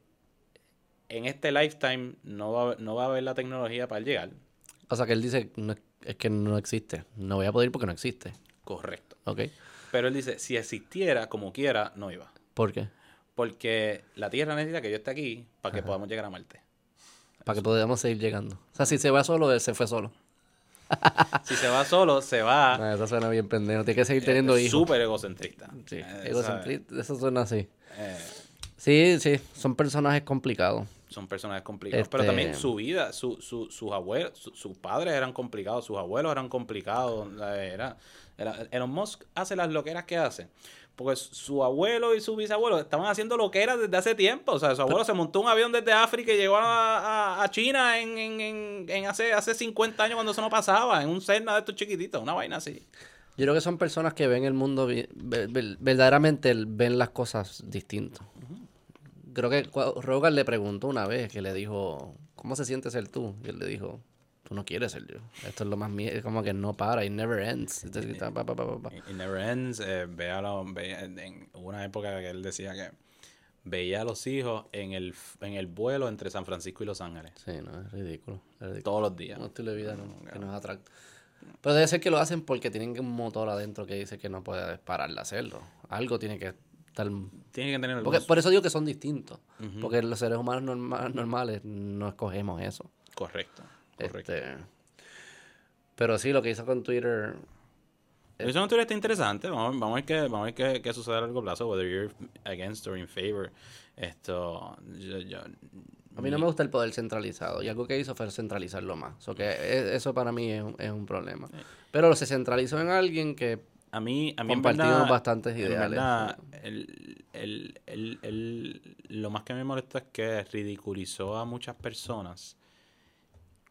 en este lifetime no va, a- no va a haber la tecnología para él llegar. O sea, que él dice, no, es que no existe. No voy a poder ir porque no existe. Correcto. ¿Ok? Pero él dice, si existiera como quiera, no iba. ¿Por qué? Porque la Tierra necesita que yo esté aquí para que podamos llegar a Marte. Para que podamos seguir llegando. O sea, si se va solo, él se fue solo. Si se va solo, se va Ah, eso suena bien pendejo. Tiene que seguir teniendo hijos. súper egocentrista. Sí, Eh, egocentrista, eso suena así. Eh, Sí, sí, son personajes complicados. son personajes complicados. Pero Este- también su vida, su, su, sus abuelos, su- sus padres eran complicados, sus abuelos eran complicados. era- Elon Musk hace las loqueras que hace. Porque su abuelo y su bisabuelo estaban haciendo loqueras desde hace tiempo. O sea, su abuelo se montó un avión desde África y llegó a, a- a China en, en, en, en hace, hace 50 años cuando eso no pasaba, en un Cessna de estos chiquititos, una vaina así. Yo creo que son personas que ven el mundo, verdaderamente ven las cosas distinto. Creo que Rogan le preguntó una vez que le dijo, ¿cómo se siente ser tú? Y él le dijo, tú no quieres ser yo. Esto es lo más mío, es como que no para, it never ends. Entonces, está, pa, pa, pa. It never ends. Eh, ve- en, en- hubo una época que él decía que veía a los hijos en el, en el vuelo entre San Francisco y Los Ángeles. Sí, no, es ridículo. es ridículo. Todos los días. Un estilo de vida no- que nos atracta. Pero debe ser que lo hacen porque tienen un motor adentro que dice que no puede parar de hacerlo. Algo tiene que estar... Tiene que tener Porque, por eso digo que son distintos. Porque los seres humanos norma- normales no escogemos eso. Correcto. Correcto. Este, pero sí, lo que hizo con Twitter... Eso no está interesante. Vamos, vamos a ver qué, vamos a ver qué, qué sucede a largo plazo, whether you're against or in favor. Esto, yo, yo- A mí no me gusta el poder centralizado. Y algo que hizo fue centralizarlo más. So que e- eso para mí es un, es un problema. Pero se centralizó en alguien que a mí, a mí en Compartimos verdad- bastantes en ideales. verdad, el- el- el- el- lo más que me molesta es que ridiculizó a muchas personas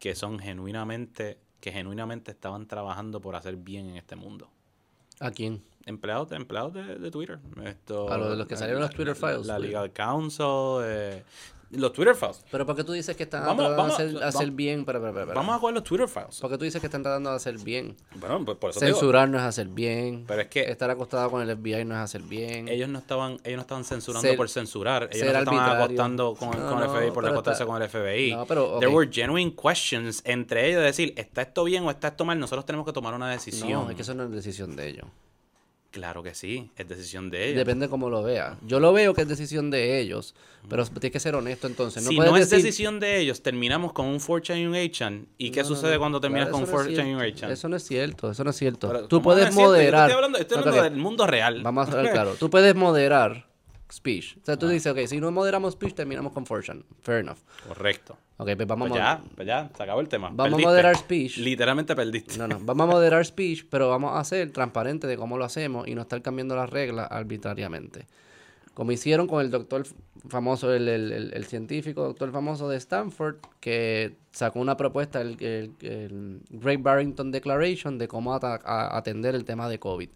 que son genuinamente, que genuinamente estaban trabajando por hacer bien en este mundo. ¿A quién? Empleados, de- empleados de, de Twitter. Esto, A los de los que salieron los Twitter files, La pues. Legal Counsel, eh, los Twitter files. Pero ¿por qué tú dices que están Vamos- tratando vamos- de hacer, vamos- bien? Pero, pero, pero, pero. Vamos a coger los Twitter files. ¿Por qué tú dices que están tratando de hacer bien? Bueno, pues por eso Censurar no es hacer bien. Pero es que- Estar acostado con el FBI no es hacer bien. ellos no estaban ellos no estaban censurando Ser- por censurar ellos no estaban arbitrario. acostando con, No, con el FBI por acostarse está- con el FBI No, pero, there were genuine questions entre ellos de decir está esto bien o está esto mal nosotros tenemos que tomar una decisión No, es que eso no es decisión de ellos. Claro que sí es decisión de ellos Depende cómo lo veas. Yo lo veo que es decisión de ellos, pero tienes que ser honesto entonces. No si no es decir- decisión de ellos terminamos con un 4chan y un 8chan y qué No, sucede cuando terminas Claro, con un eso no es 4chan y un cierto. 8chan Eso no es cierto, eso no es cierto. Pero, Tú ¿cómo puedes no es cierto? Yo te moderar. estoy hablando, estoy del mundo real Vamos a hablar claro. Tú puedes moderar speech. O sea, tú dices, ok, si no moderamos speech, terminamos con fortune. Fair enough. correcto Ok, pues vamos pues a ya pues ya se acabó el tema Vamos a moderar speech. literalmente perdiste No, no, vamos a moderar speech, pero vamos a ser transparentes de cómo lo hacemos y no estar cambiando las reglas arbitrariamente. Como hicieron con el doctor famoso, el, el- el- el científico doctor famoso de Stanford, que sacó una propuesta, el, Great Barrington Declaration, de cómo ata- a- atender el tema de COVID.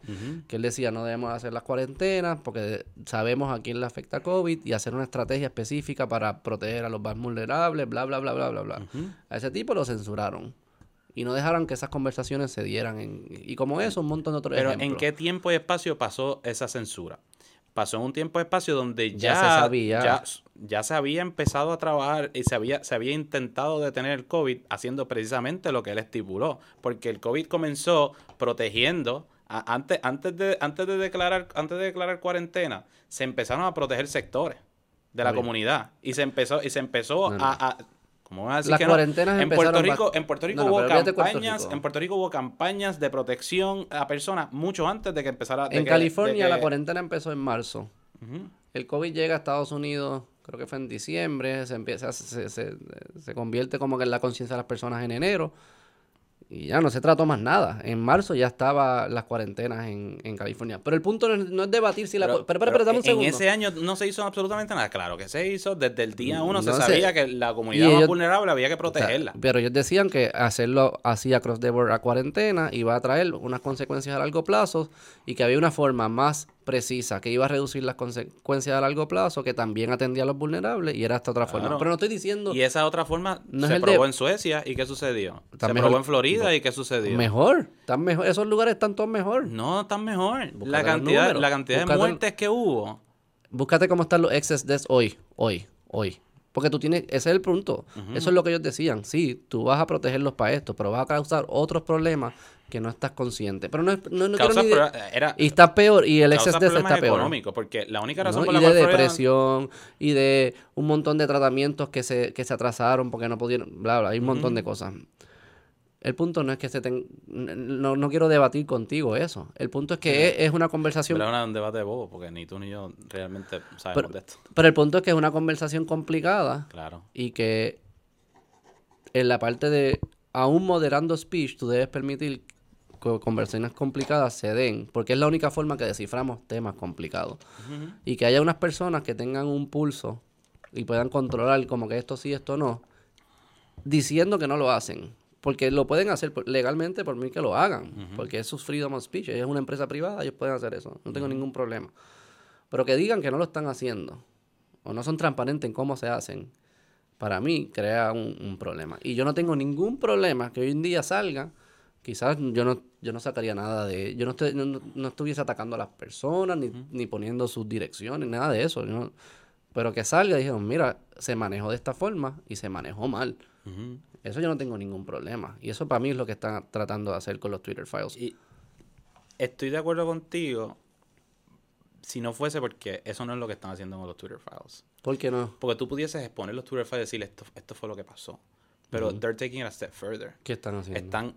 Que él decía, no debemos hacer las cuarentenas porque sabemos a quién le afecta COVID y hacer una estrategia específica para proteger a los más vulnerables, bla, bla, bla, bla, bla, bla. A ese tipo lo censuraron. Y no dejaron que esas conversaciones se dieran. En, y como eso, un montón de otros Pero ejemplos. ¿en qué tiempo y espacio pasó esa censura? Pasó en un tiempo y espacio donde Ya ya, se sabía. Ya, ya se había empezado a trabajar y se había, se había intentado detener el COVID haciendo precisamente lo que él estipuló. Porque el COVID comenzó protegiendo. a- antes, antes, de, antes, de declarar, antes de declarar cuarentena, se empezaron a proteger sectores de la comunidad. Y se empezó, y se empezó No, no. a, a- ¿Cómo van a decir Las que no? cuarentenas en Puerto Rico, en Puerto Rico No, no, hubo Puerto campañas, Rico. en Puerto Rico hubo campañas de protección a personas mucho antes de que empezara. de En que- California de la cuarentena empezó en marzo. El COVID llega a Estados Unidos, creo que fue en diciembre, se empieza, se, se, se convierte como que en la conciencia de las personas en enero. Y ya no se trató más nada. En marzo ya estaban las cuarentenas en, en California. Pero el punto no es, no es debatir si la... Pero, Pero, pero, pero, dame un en segundo. ese año no se hizo absolutamente nada. Claro que se hizo. Desde el día uno se sabía que la comunidad más ellos- vulnerable había que O sea, protegerla. pero ellos decían que hacerlo así across the board a cuarentena iba a traer unas consecuencias a largo plazo y que había una forma más precisa que iba a reducir las consecuencias a largo plazo que también atendía a los vulnerables y era esta otra forma. Pero no estoy diciendo y esa otra forma No es se probó de- en Suecia. ¿Y qué sucedió? Está se mejor- probó en Florida. ¿Y qué sucedió? mejor, están mejor, esos lugares están todos mejor. No, tan mejor. Búscate La cantidad, la cantidad de muertes que hubo. Búscate cómo están los excess deaths hoy, hoy, hoy. Porque tú tienes, ese es el punto. Eso es lo que ellos decían. Sí, tú vas a protegerlos para esto, pero vas a causar otros problemas que no estás consciente. Pero no, no, no quiero ni de- pro- era, Y está peor, y el excess death está peor. económicos. Porque la única razón por Y la de cual Florida- depresión, y de un montón de tratamientos que se, que se atrasaron porque no pudieron, bla, bla, hay un montón de cosas. El punto no es que se ten... no, no quiero debatir contigo eso. El punto es que es, es una conversación... Pero es un debate de bobo, porque ni tú ni yo realmente sabemos Pero, de esto. pero el punto es que es una conversación complicada Claro. y que en la parte de, aún moderando speech, tú debes permitir conversaciones complicadas se den, porque es la única forma que desciframos temas complicados. Y que haya unas personas que tengan un pulso y puedan controlar como que esto sí, esto no, diciendo que no lo hacen. Porque lo pueden hacer legalmente por mí que lo hagan, porque es su freedom of speech, es una empresa privada, ellos pueden hacer eso, no tengo ningún problema. Pero que digan que no lo están haciendo, o no son transparentes en cómo se hacen, para mí crea un, un problema. Y yo no tengo ningún problema que hoy en día salga. Quizás yo no, yo no sacaría nada de... Yo no, estoy- no, no- estuviese atacando a las personas, ni, ni poniendo sus direcciones, nada de eso. yo Pero que salga y dijeron, mira, se manejó de esta forma y se manejó mal. Eso yo no tengo ningún problema. Y eso para mí es lo que están tratando de hacer con los Twitter Files. Y estoy de acuerdo contigo si no fuese porque eso no es lo que están haciendo con los Twitter files. ¿Por qué no? Porque tú pudieses exponer los Twitter files y decir esto, esto fue lo que pasó. Pero they're taking it a step further. ¿Qué están haciendo? Están,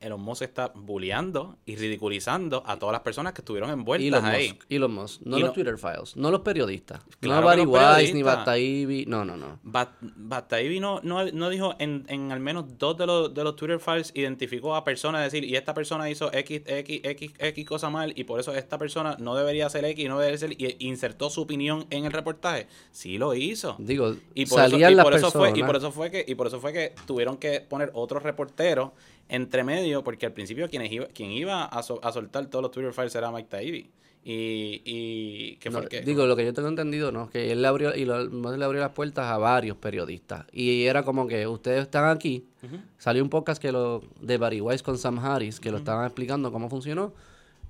Elon Musk está bulleando y ridiculizando a todas las personas que estuvieron envueltas Elon ahí. Musk, Elon Musk, no los Twitter Files, no los periodistas. Claro no Barry Weiss, ni. Bataibi, no, no, no. Bat- Bataille no, no, no dijo en, en al menos dos de los, de los Twitter files identificó a personas, decir, y esta persona hizo X, X, X, X cosa mal, y por eso esta persona no debería hacer X y no debería ser, y insertó su opinión en el reportaje. Sí lo hizo. Digo, Y por, eso, salían y las por eso personas. fue, y por eso fue que, y por eso fue que tuvieron que poner otros reporteros entre medio, porque al principio quienes iba, quien iba a, so- a soltar todos los Twitter files era Mike Taibbi. Y, y ¿qué fue No, que? Digo, lo que yo tengo entendido, ¿no? Que él le abrió, y lo- le abrió las puertas a varios periodistas. Y era como que ustedes están aquí. Salió un podcast que lo, de Barry Weiss con Sam Harris, que lo estaban explicando cómo funcionó.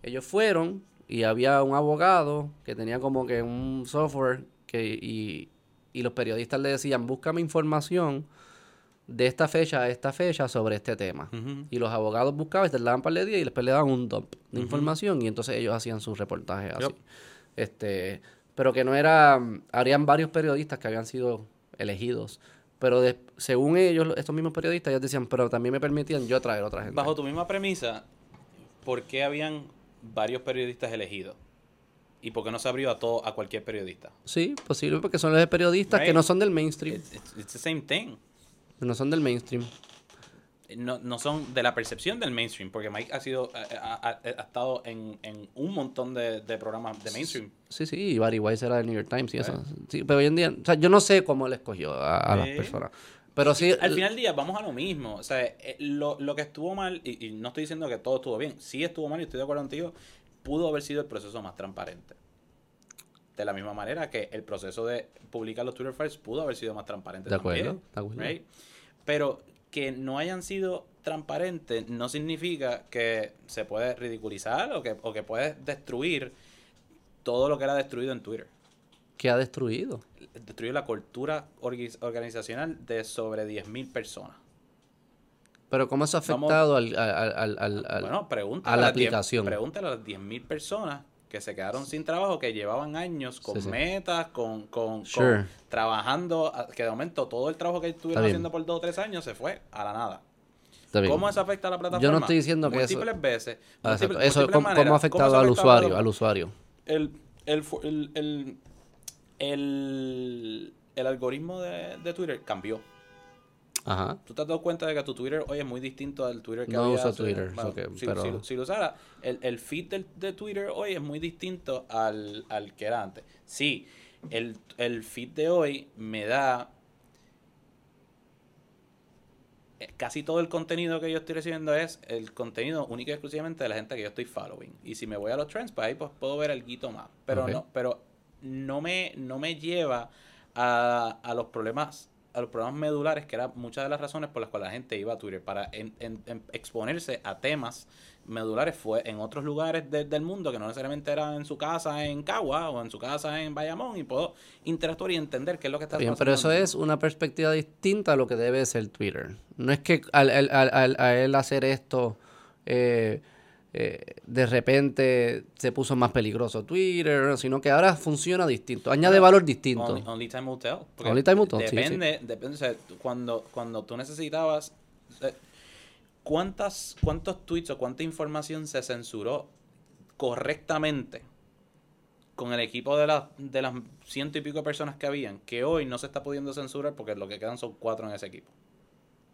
Ellos fueron y había un abogado que tenía como que un software que, y, y los periodistas le decían, búscame información de esta fecha a esta fecha sobre este tema. Y los abogados buscaban te daban par de días y después le daban un dump de información y entonces ellos hacían sus reportajes así. Este, pero que no era, habrían varios periodistas que habían sido elegidos. Pero de- según ellos, estos mismos periodistas, ellos decían, pero también me permitían yo traer otra gente. Bajo tu misma premisa, ¿por qué habían varios periodistas elegidos? ¿Y por qué no se abrió a todo, a cualquier periodista? Sí, posible porque son los periodistas que no son del mainstream. It's, it's- it's the same thing. No son del mainstream. No, no son de la percepción del mainstream, porque Mike ha sido ha, ha- ha- ha estado en, en un montón de, de programas de mainstream. Sí, sí, y Barry Weiss era del New York Times y eso. Sí, pero hoy en día, o sea, yo no sé cómo él escogió a, a las personas. Pero sí, Al final del día, vamos a lo mismo. O sea, eh, lo, lo que estuvo mal, y, y no estoy diciendo que todo estuvo bien, sí estuvo mal y estoy de acuerdo contigo, pudo haber sido el proceso más transparente. De la misma manera que el proceso de publicar los Twitter files pudo haber sido más transparente De acuerdo, también, de acuerdo. right? Pero que no hayan sido transparentes no significa que se puede ridiculizar o que, o que puedes destruir todo lo que era destruido en Twitter. ¿qué ha destruido? Destruir la cultura organizacional de sobre 10.000 personas. Pero ¿cómo eso ha afectado al, al, al, al- al- Bueno, pregúntale a la las 10 aplicación? Pregúntale a las 10.000 personas que se quedaron sin trabajo, que llevaban años con Sí, sí. metas, con, con, con trabajando, a- que de momento todo el trabajo que estuvieron haciendo por dos o tres años se fue a la nada. ¿Cómo eso afecta a la plataforma? Yo no estoy diciendo que eso- Múltiples veces. Ah, múltiples- Eso, múltiples ¿cómo, cómo ha afectado eso al usuario? Al usuario. el, el, el, el, el algoritmo de, de Twitter cambió. Ajá. ¿Tú te has dado cuenta de que tu Twitter hoy es muy distinto al Twitter que No había uso hace- Twitter, bueno, si, pero- si- si lo usara, el, el feed del- de Twitter hoy es muy distinto al, al que era antes. Sí, el, el feed de hoy me da eh, casi todo el contenido que yo estoy recibiendo es el contenido único y exclusivamente de la gente que yo estoy following. Y si me voy a los trends, pues ahí pues puedo ver algo más. Pero no, pero no me, no me lleva a, a los problemas a los problemas medulares, que eran muchas de las razones por las cuales la gente iba a Twitter, para en- en- en exponerse a temas medulares fue en otros lugares de- del mundo que no necesariamente eran en su casa en Cagua o en su casa en Bayamón y puedo interactuar y entender qué es lo que está Bien, pasando. pero eso es una perspectiva distinta a lo que debe ser Twitter. No es que al, al- al- él hacer esto, eh, eh, de repente se puso más peligroso Twitter, sino que ahora funciona distinto, añade valor distinto. Only, only time will tell. Only time will tell, sí, Depende, depende o sea, tú- cuando, cuando tú necesitabas... eh, ¿cuántas, ¿Cuántos tweets o cuánta información se censuró correctamente con el equipo de, las de las ciento y pico personas que habían, que hoy no se está pudiendo censurar porque lo que quedan son cuatro en ese equipo?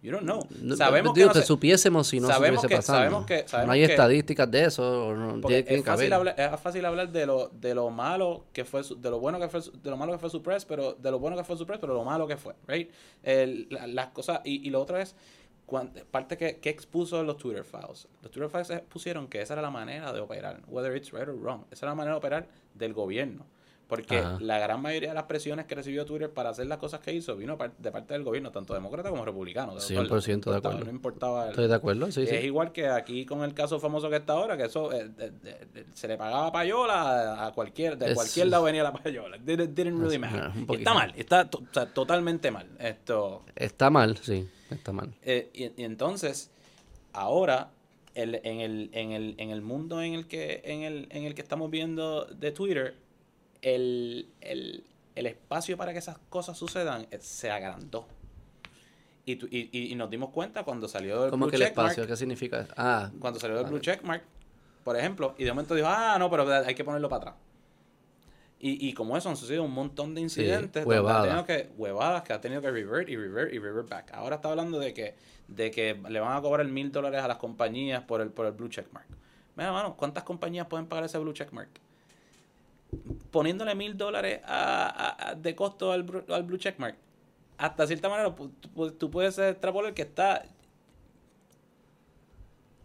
You don't know. No, sabemos digo, que, no se- supiésemos si no sabemos que- pasando. sabemos que- sabemos no hay que- estadísticas de eso. No, es que fácil, hablar, es fácil hablar de lo, de lo malo que fue, su- de lo bueno que fue, de lo malo que fue su press, pero de lo bueno que fue su press, pero lo malo que fue, right? El- la- las cosas, y, y lo otro es, cuan- parte que, que expuso los Twitter files. Los Twitter files pusieron que esa era la manera de operar, whether it's right or wrong. Esa era la manera de operar del gobierno. Porque Ajá. la gran mayoría de las presiones que recibió Twitter para hacer las cosas que hizo vino de parte del gobierno, tanto demócrata como republicano. de 100% acuerdo. de No importaba- acuerdo. No importaba. el- Estoy de acuerdo, sí, es sí. igual que aquí con el caso famoso que está ahora, que eso eh, de- de- de- se le pagaba payola a cualquier, de Es- cualquier lado venía la payola. Didn't, didn't really matter. poquito. está mal, está to- o sea, totalmente mal. Esto, Está mal, sí, está mal. eh, y, y entonces, ahora, el- en, el, en, el, en el mundo en el que, en el, en el que estamos viendo de Twitter, el, el, el espacio para que esas cosas sucedan eh, se agrandó. Y, tu- y, y- nos dimos cuenta cuando salió el ¿Cómo blue que el checkmark, espacio? ¿Qué significa? Ah, cuando salió el Vale. blue checkmark, por ejemplo, y de momento dijo, ah, no, pero hay que ponerlo para atrás. Y, y como eso han sucedido un montón de incidentes, huevadas. que, huevadas que ha tenido que revert y revert y revert back. Ahora está hablando de que, de que le van a cobrar mil dólares a las compañías por el, por el blue checkmark. Mira, mano, ¿cuántas compañías pueden pagar ese blue checkmark? Poniéndole mil dólares a- de costo al, al blue checkmark. Hasta cierta manera, tú, tú puedes extrapolar que está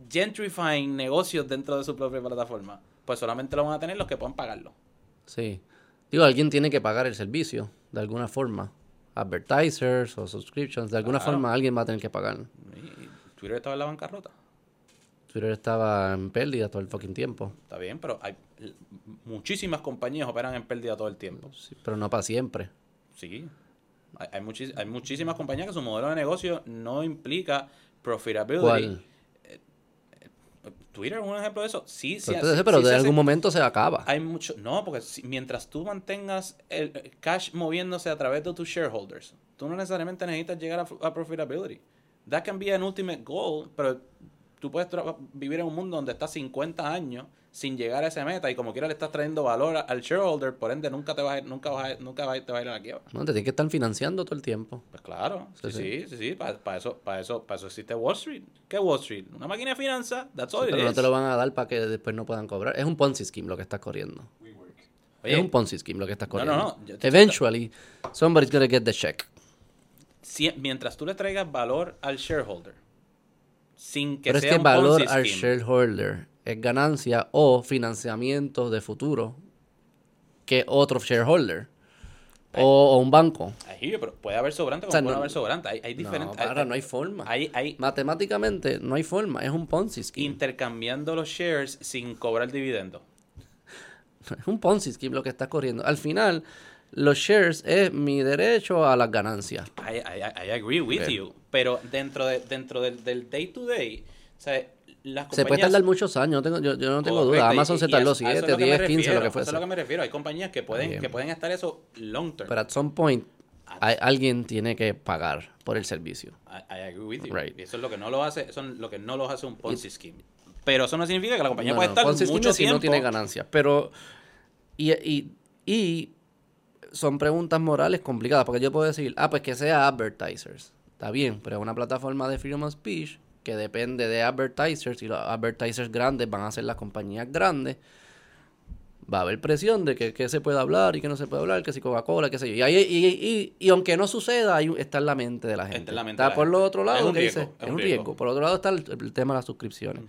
gentrifying negocios dentro de su propia plataforma. Pues solamente lo van a tener los que puedan pagarlo. sí. Digo, alguien tiene que pagar el servicio, de alguna forma. Advertisers o subscriptions, de alguna Claro. forma alguien va a tener que pagar. Twitter estaba en la bancarrota. Twitter estaba en pérdida todo el fucking tiempo. Está bien, pero hay muchísimas compañías operan en pérdida todo el tiempo. Sí, pero no para siempre. Sí. Hay, hay, muchis- hay muchísimas compañías que su modelo de negocio no implica profitability. ¿Cuál? Twitter es un ejemplo de eso. Sí, sí, Pero, sí, pero sí de algún momento se acaba. Hay mucho, no, porque si- mientras tú mantengas el el cash moviéndose a través de tus shareholders, tú no necesariamente necesitas llegar a, a profitability. That can be an ultimate goal, pero tú puedes vivir en un mundo donde estás 50 años sin llegar a esa meta y como quiera le estás trayendo valor al shareholder, por ende nunca te vas a, ir- nunca vas a- nunca vas a- te va a ir a la quiebra. No, te tienes que estar financiando todo el tiempo. Pues claro, sí, Sí, sí, sí, sí, para, eso, para eso, para eso existe Wall Street. ¿Qué es Wall Street? Una máquina de finanzas, that's all it Pero no is. te lo van a dar para que después no puedan cobrar. Es un Ponzi scheme lo que estás corriendo. Oye, es un Ponzi scheme lo que estás No, no, corriendo. no, yo te- Eventually, somebody's gonna get the check. si- mientras tú le traigas valor al shareholder, sin que Pero es que un valor al shareholder es ganancia o financiamiento de futuro que otro shareholder o, o un banco. You, pero puede haber sobrante como O sea, puede no- haber sobrante. Hay, hay No, diferentes. para, no hay forma. Hay, hay Matemáticamente no hay forma, es un Ponzi scheme. intercambiando los shares sin cobrar dividendo. Es un Ponzi scheme lo que está corriendo. Al final, los shares es mi derecho a las ganancias. I, I, I agree with Ok. you. Pero dentro, de, dentro del, del day to day, o sea, las Se puede compañías- tardar muchos años, no tengo- yo, yo no tengo Correcto, duda. Amazon y se tardó eso- a eso es 7, lo que me 10, 15, lo que Eso es fuese. lo que me refiero. Hay compañías que pueden, bien. que pueden estar eso long term. Pero at some point, hay- alguien tiene que pagar por el servicio. I, I agree with you. Right. Y eso es lo que no lo hace, eso es lo que no lo hace un Ponzi scheme. Pero eso no significa que la compañía No, puede no, estar Ponzi mucho es si tiempo. no tiene ganancias. Pero, y, y, y son preguntas morales complicadas, porque yo puedo decir, ah, pues que sea advertisers. Está bien, pero es una plataforma de freedom of speech que depende de advertisers y los advertisers grandes van a ser las compañías grandes. Va a haber presión de que, que se puede hablar y que no se puede hablar, que si Coca-Cola, qué sé yo. Y, ahí- y, y, y aunque no suceda, un- está en la mente de la gente. en la mente de la por gente. lo otro lado, Es un que riesgo, dice, es un riesgo. riesgo. Por otro lado está el, el tema de las suscripciones,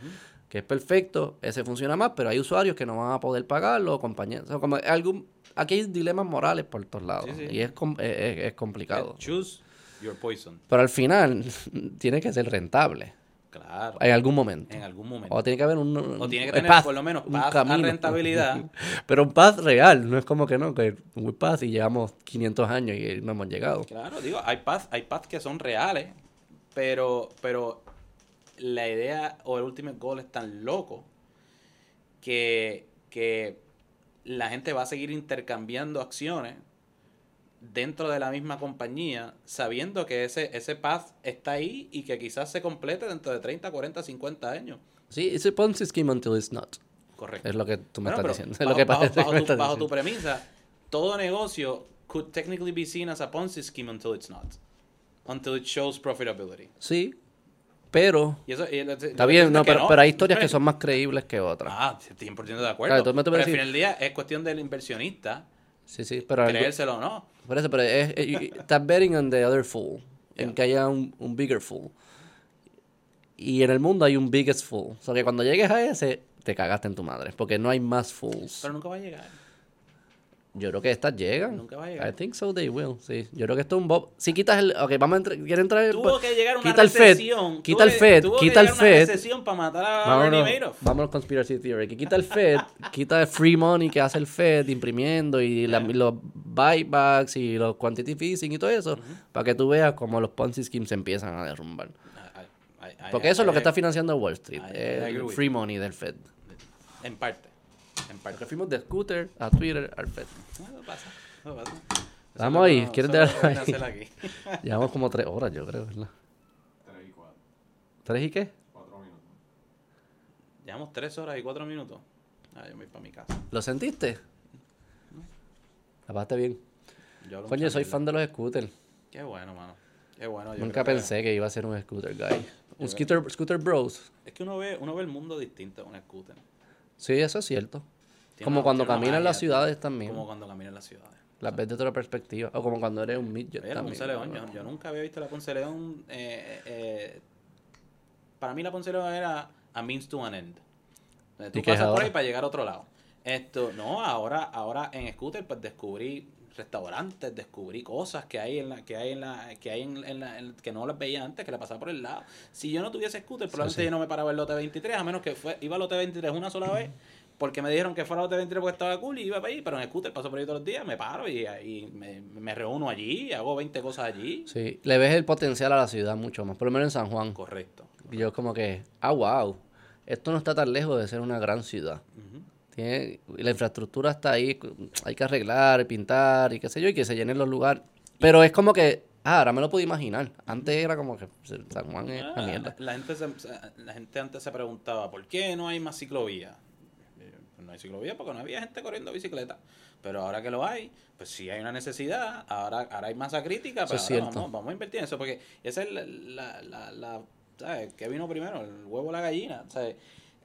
que es perfecto, ese funciona más, pero hay usuarios que no van a poder pagarlo, compañías. O sea, como algún, aquí hay dilemas morales por todos lados Sí, sí. y es, com- es, es- complicado. Choose your poison. Pero al final tiene que ser rentable Claro. en algún momento. En algún momento. O tiene que haber un, O tiene que tener path, por lo menos path a rentabilidad. Pero un path real, no es como que no, que un path y llevamos 500 años y no hemos llegado. Claro, digo, hay paths, hay paths que son reales, pero, pero la idea o el ultimate goal es tan loco que, que la gente va a seguir intercambiando acciones dentro de la misma compañía, sabiendo que ese, ese path está ahí y que quizás se complete dentro de 30, 40, 50 años. Sí, a Ponzi scheme until it's not. Correcto. Es lo que tú me Bueno, estás diciendo. Es bajo, lo que bajo- que bajo me tu, bajo tu premisa, todo negocio could technically be seen as a Ponzi scheme until it's not. Until it shows profitability. Sí, pero Y eso, y lo- está bien, no, pero, pero hay historias que son más creíbles que otras. Ah, 100% de acuerdo. Claro, pero al final del día es cuestión del inversionista Sí, sí, pero creérselo o no. por eso, pero es, y- estás betting on the other fool, en que haya un, un bigger fool. Y en el mundo hay un biggest fool. O sea que cuando llegues a ese, te cagaste en tu madre, porque no hay más fools. Pero nunca va a llegar. Yo creo que estas llegan. Nunca va a llegar. I think so they will. Sí. Yo creo que esto es un bob. Si quitas el. Ok, vamos a entrar. ¿Quieres entrar? Tuvo que llegar una quita el Fed. recesión. Quita el Fed. tuvo que Quita el llegar una Fed. recesión para matar a Vámonos, vámonos conspiracy theory. Que quita el Fed, quita el free money que hace el Fed imprimiendo y la- los buybacks y los quantitative easing y todo eso, para que tú veas cómo los Ponzi schemes se empiezan a derrumbar. Porque eso es lo que está financiando Wall Street, el free money del Fed. En parte. En parte. Fuimos de Scooter a Twitter al Fed. No, pasa. No pasa. Vamos ahí, ¿quieres dar darle ahí? Llevamos como tres horas, yo creo, ¿verdad? 3 y 4. ¿Tres y qué? 4 minutos. Llevamos tres horas y cuatro minutos. Ah, yo me voy para mi casa. ¿Lo sentiste? La pasaste bien. Yo Coño, soy fan de los scooters. Qué bueno, mano. Qué bueno. yo Nunca que- pensé que iba a ser un scooter guy. Un scooter, scooter bros. Es que uno ve, uno ve el mundo distinto en un scooter. Sí, eso es cierto. Como cuando una caminan las ciudades también. Como cuando caminan las ciudades. Las ves de otra perspectiva. O como cuando eres un midget Oye, la también. Ponce León, yo, yo nunca había visto la Ponce León. eh, eh, para mí la Ponce León era a means to an end. Tú ¿Y qué es pasas por ahí para llegar a otro lado. Esto, no, ahora, ahora en scooter pues descubrí restaurantes, descubrí cosas que hay en la, que hay en la, que hay en, en la, en- que no las veía antes, que le pasaba por el lado. Si yo no tuviese scooter, probablemente sí. yo no me paraba el lote 23, a menos que fue, iba al lote 23 una sola vez, porque me dijeron que fuera al lote 23 porque estaba cool y iba para allí, pero en scooter paso por ahí todos los días, me paro y, y me, me reúno allí, hago 20 cosas allí. Sí, le ves el potencial a la ciudad mucho más. Por lo menos en San Juan. Correcto. Y yo como que, ah, wow. Esto no está tan lejos de ser una gran ciudad. Tiene, la infraestructura está ahí. Hay que arreglar, pintar y qué sé yo. Y que se llenen los lugares. Pero es como que, ah, ahora me lo puedo imaginar. Antes era como que San Juan es una Ah, mierda. La gente, se- la gente antes se preguntaba, ¿por qué no hay más ciclovías? Eh, pues no hay ciclovía porque no había gente corriendo bicicleta. Pero ahora que lo hay, pues sí hay una necesidad. Ahora, ahora hay masa crítica, pero ahora vamos, vamos a invertir en eso. Porque esa es la, la, la, la- ¿sabes? ¿Qué vino primero? ¿El huevo o la gallina? ¿Sabes?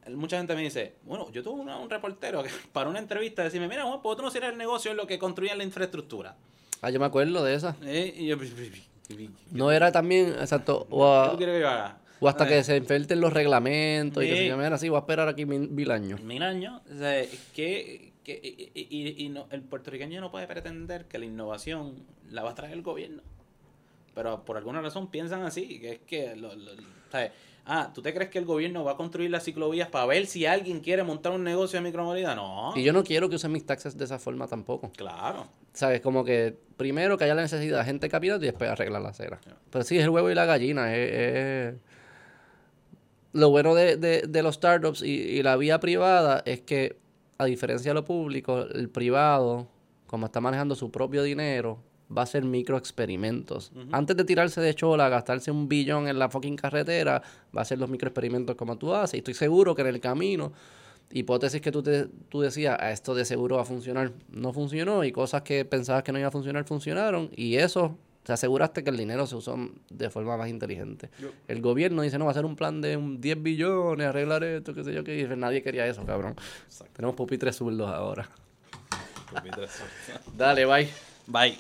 Mucha gente me dice, bueno, yo tuve una- un reportero que para una entrevista decirme, mira, Juan, ¿por qué tú no cierras el negocio en lo que construyen la infraestructura? Ah, yo me acuerdo de esa. Eh, y yo, ¿qué No era también, exacto, o, a- tú quieres que yo haga? O hasta Eh, que se inferten los reglamentos y que se llamen así, voy a esperar aquí mil, mil años. mil años. O sea, que, que- y, y- y no, el puertorriqueño no puede pretender que la innovación la va a traer el gobierno. Pero por alguna razón piensan así, que es que... Lo, lo- ¿sabes? Ah, ¿tú te crees que el gobierno va a construir las ciclovías para ver si alguien quiere montar un negocio de micromovilidad? No. Y yo no quiero que usen mis taxes de esa forma tampoco. Claro. ¿Sabes? Como que primero que haya la necesidad de gente capital y después arreglar la acera. Pero sí, es el huevo y la gallina. es- es- Lo bueno de, de- de los startups y, y la vía privada es que, a diferencia de lo público, el privado, como está manejando su propio dinero, va a hacer microexperimentos. Antes de tirarse de chola, gastarse un billón en la fucking carretera, va a hacer los microexperimentos como tú haces. Y estoy seguro que en el camino hipótesis que tú, te, tú decías, "Ah, esto de seguro va a funcionar, no funcionó, y cosas que pensabas que no iba a funcionar, funcionaron, y eso, te aseguraste que el dinero se usó de forma más inteligente. El gobierno dice, no, va a ser un plan de un 10 billones, arreglar esto, qué sé yo, qué, y nadie quería eso, cabrón. Tenemos pupitres zurdos ahora. Dale, bye. Bye.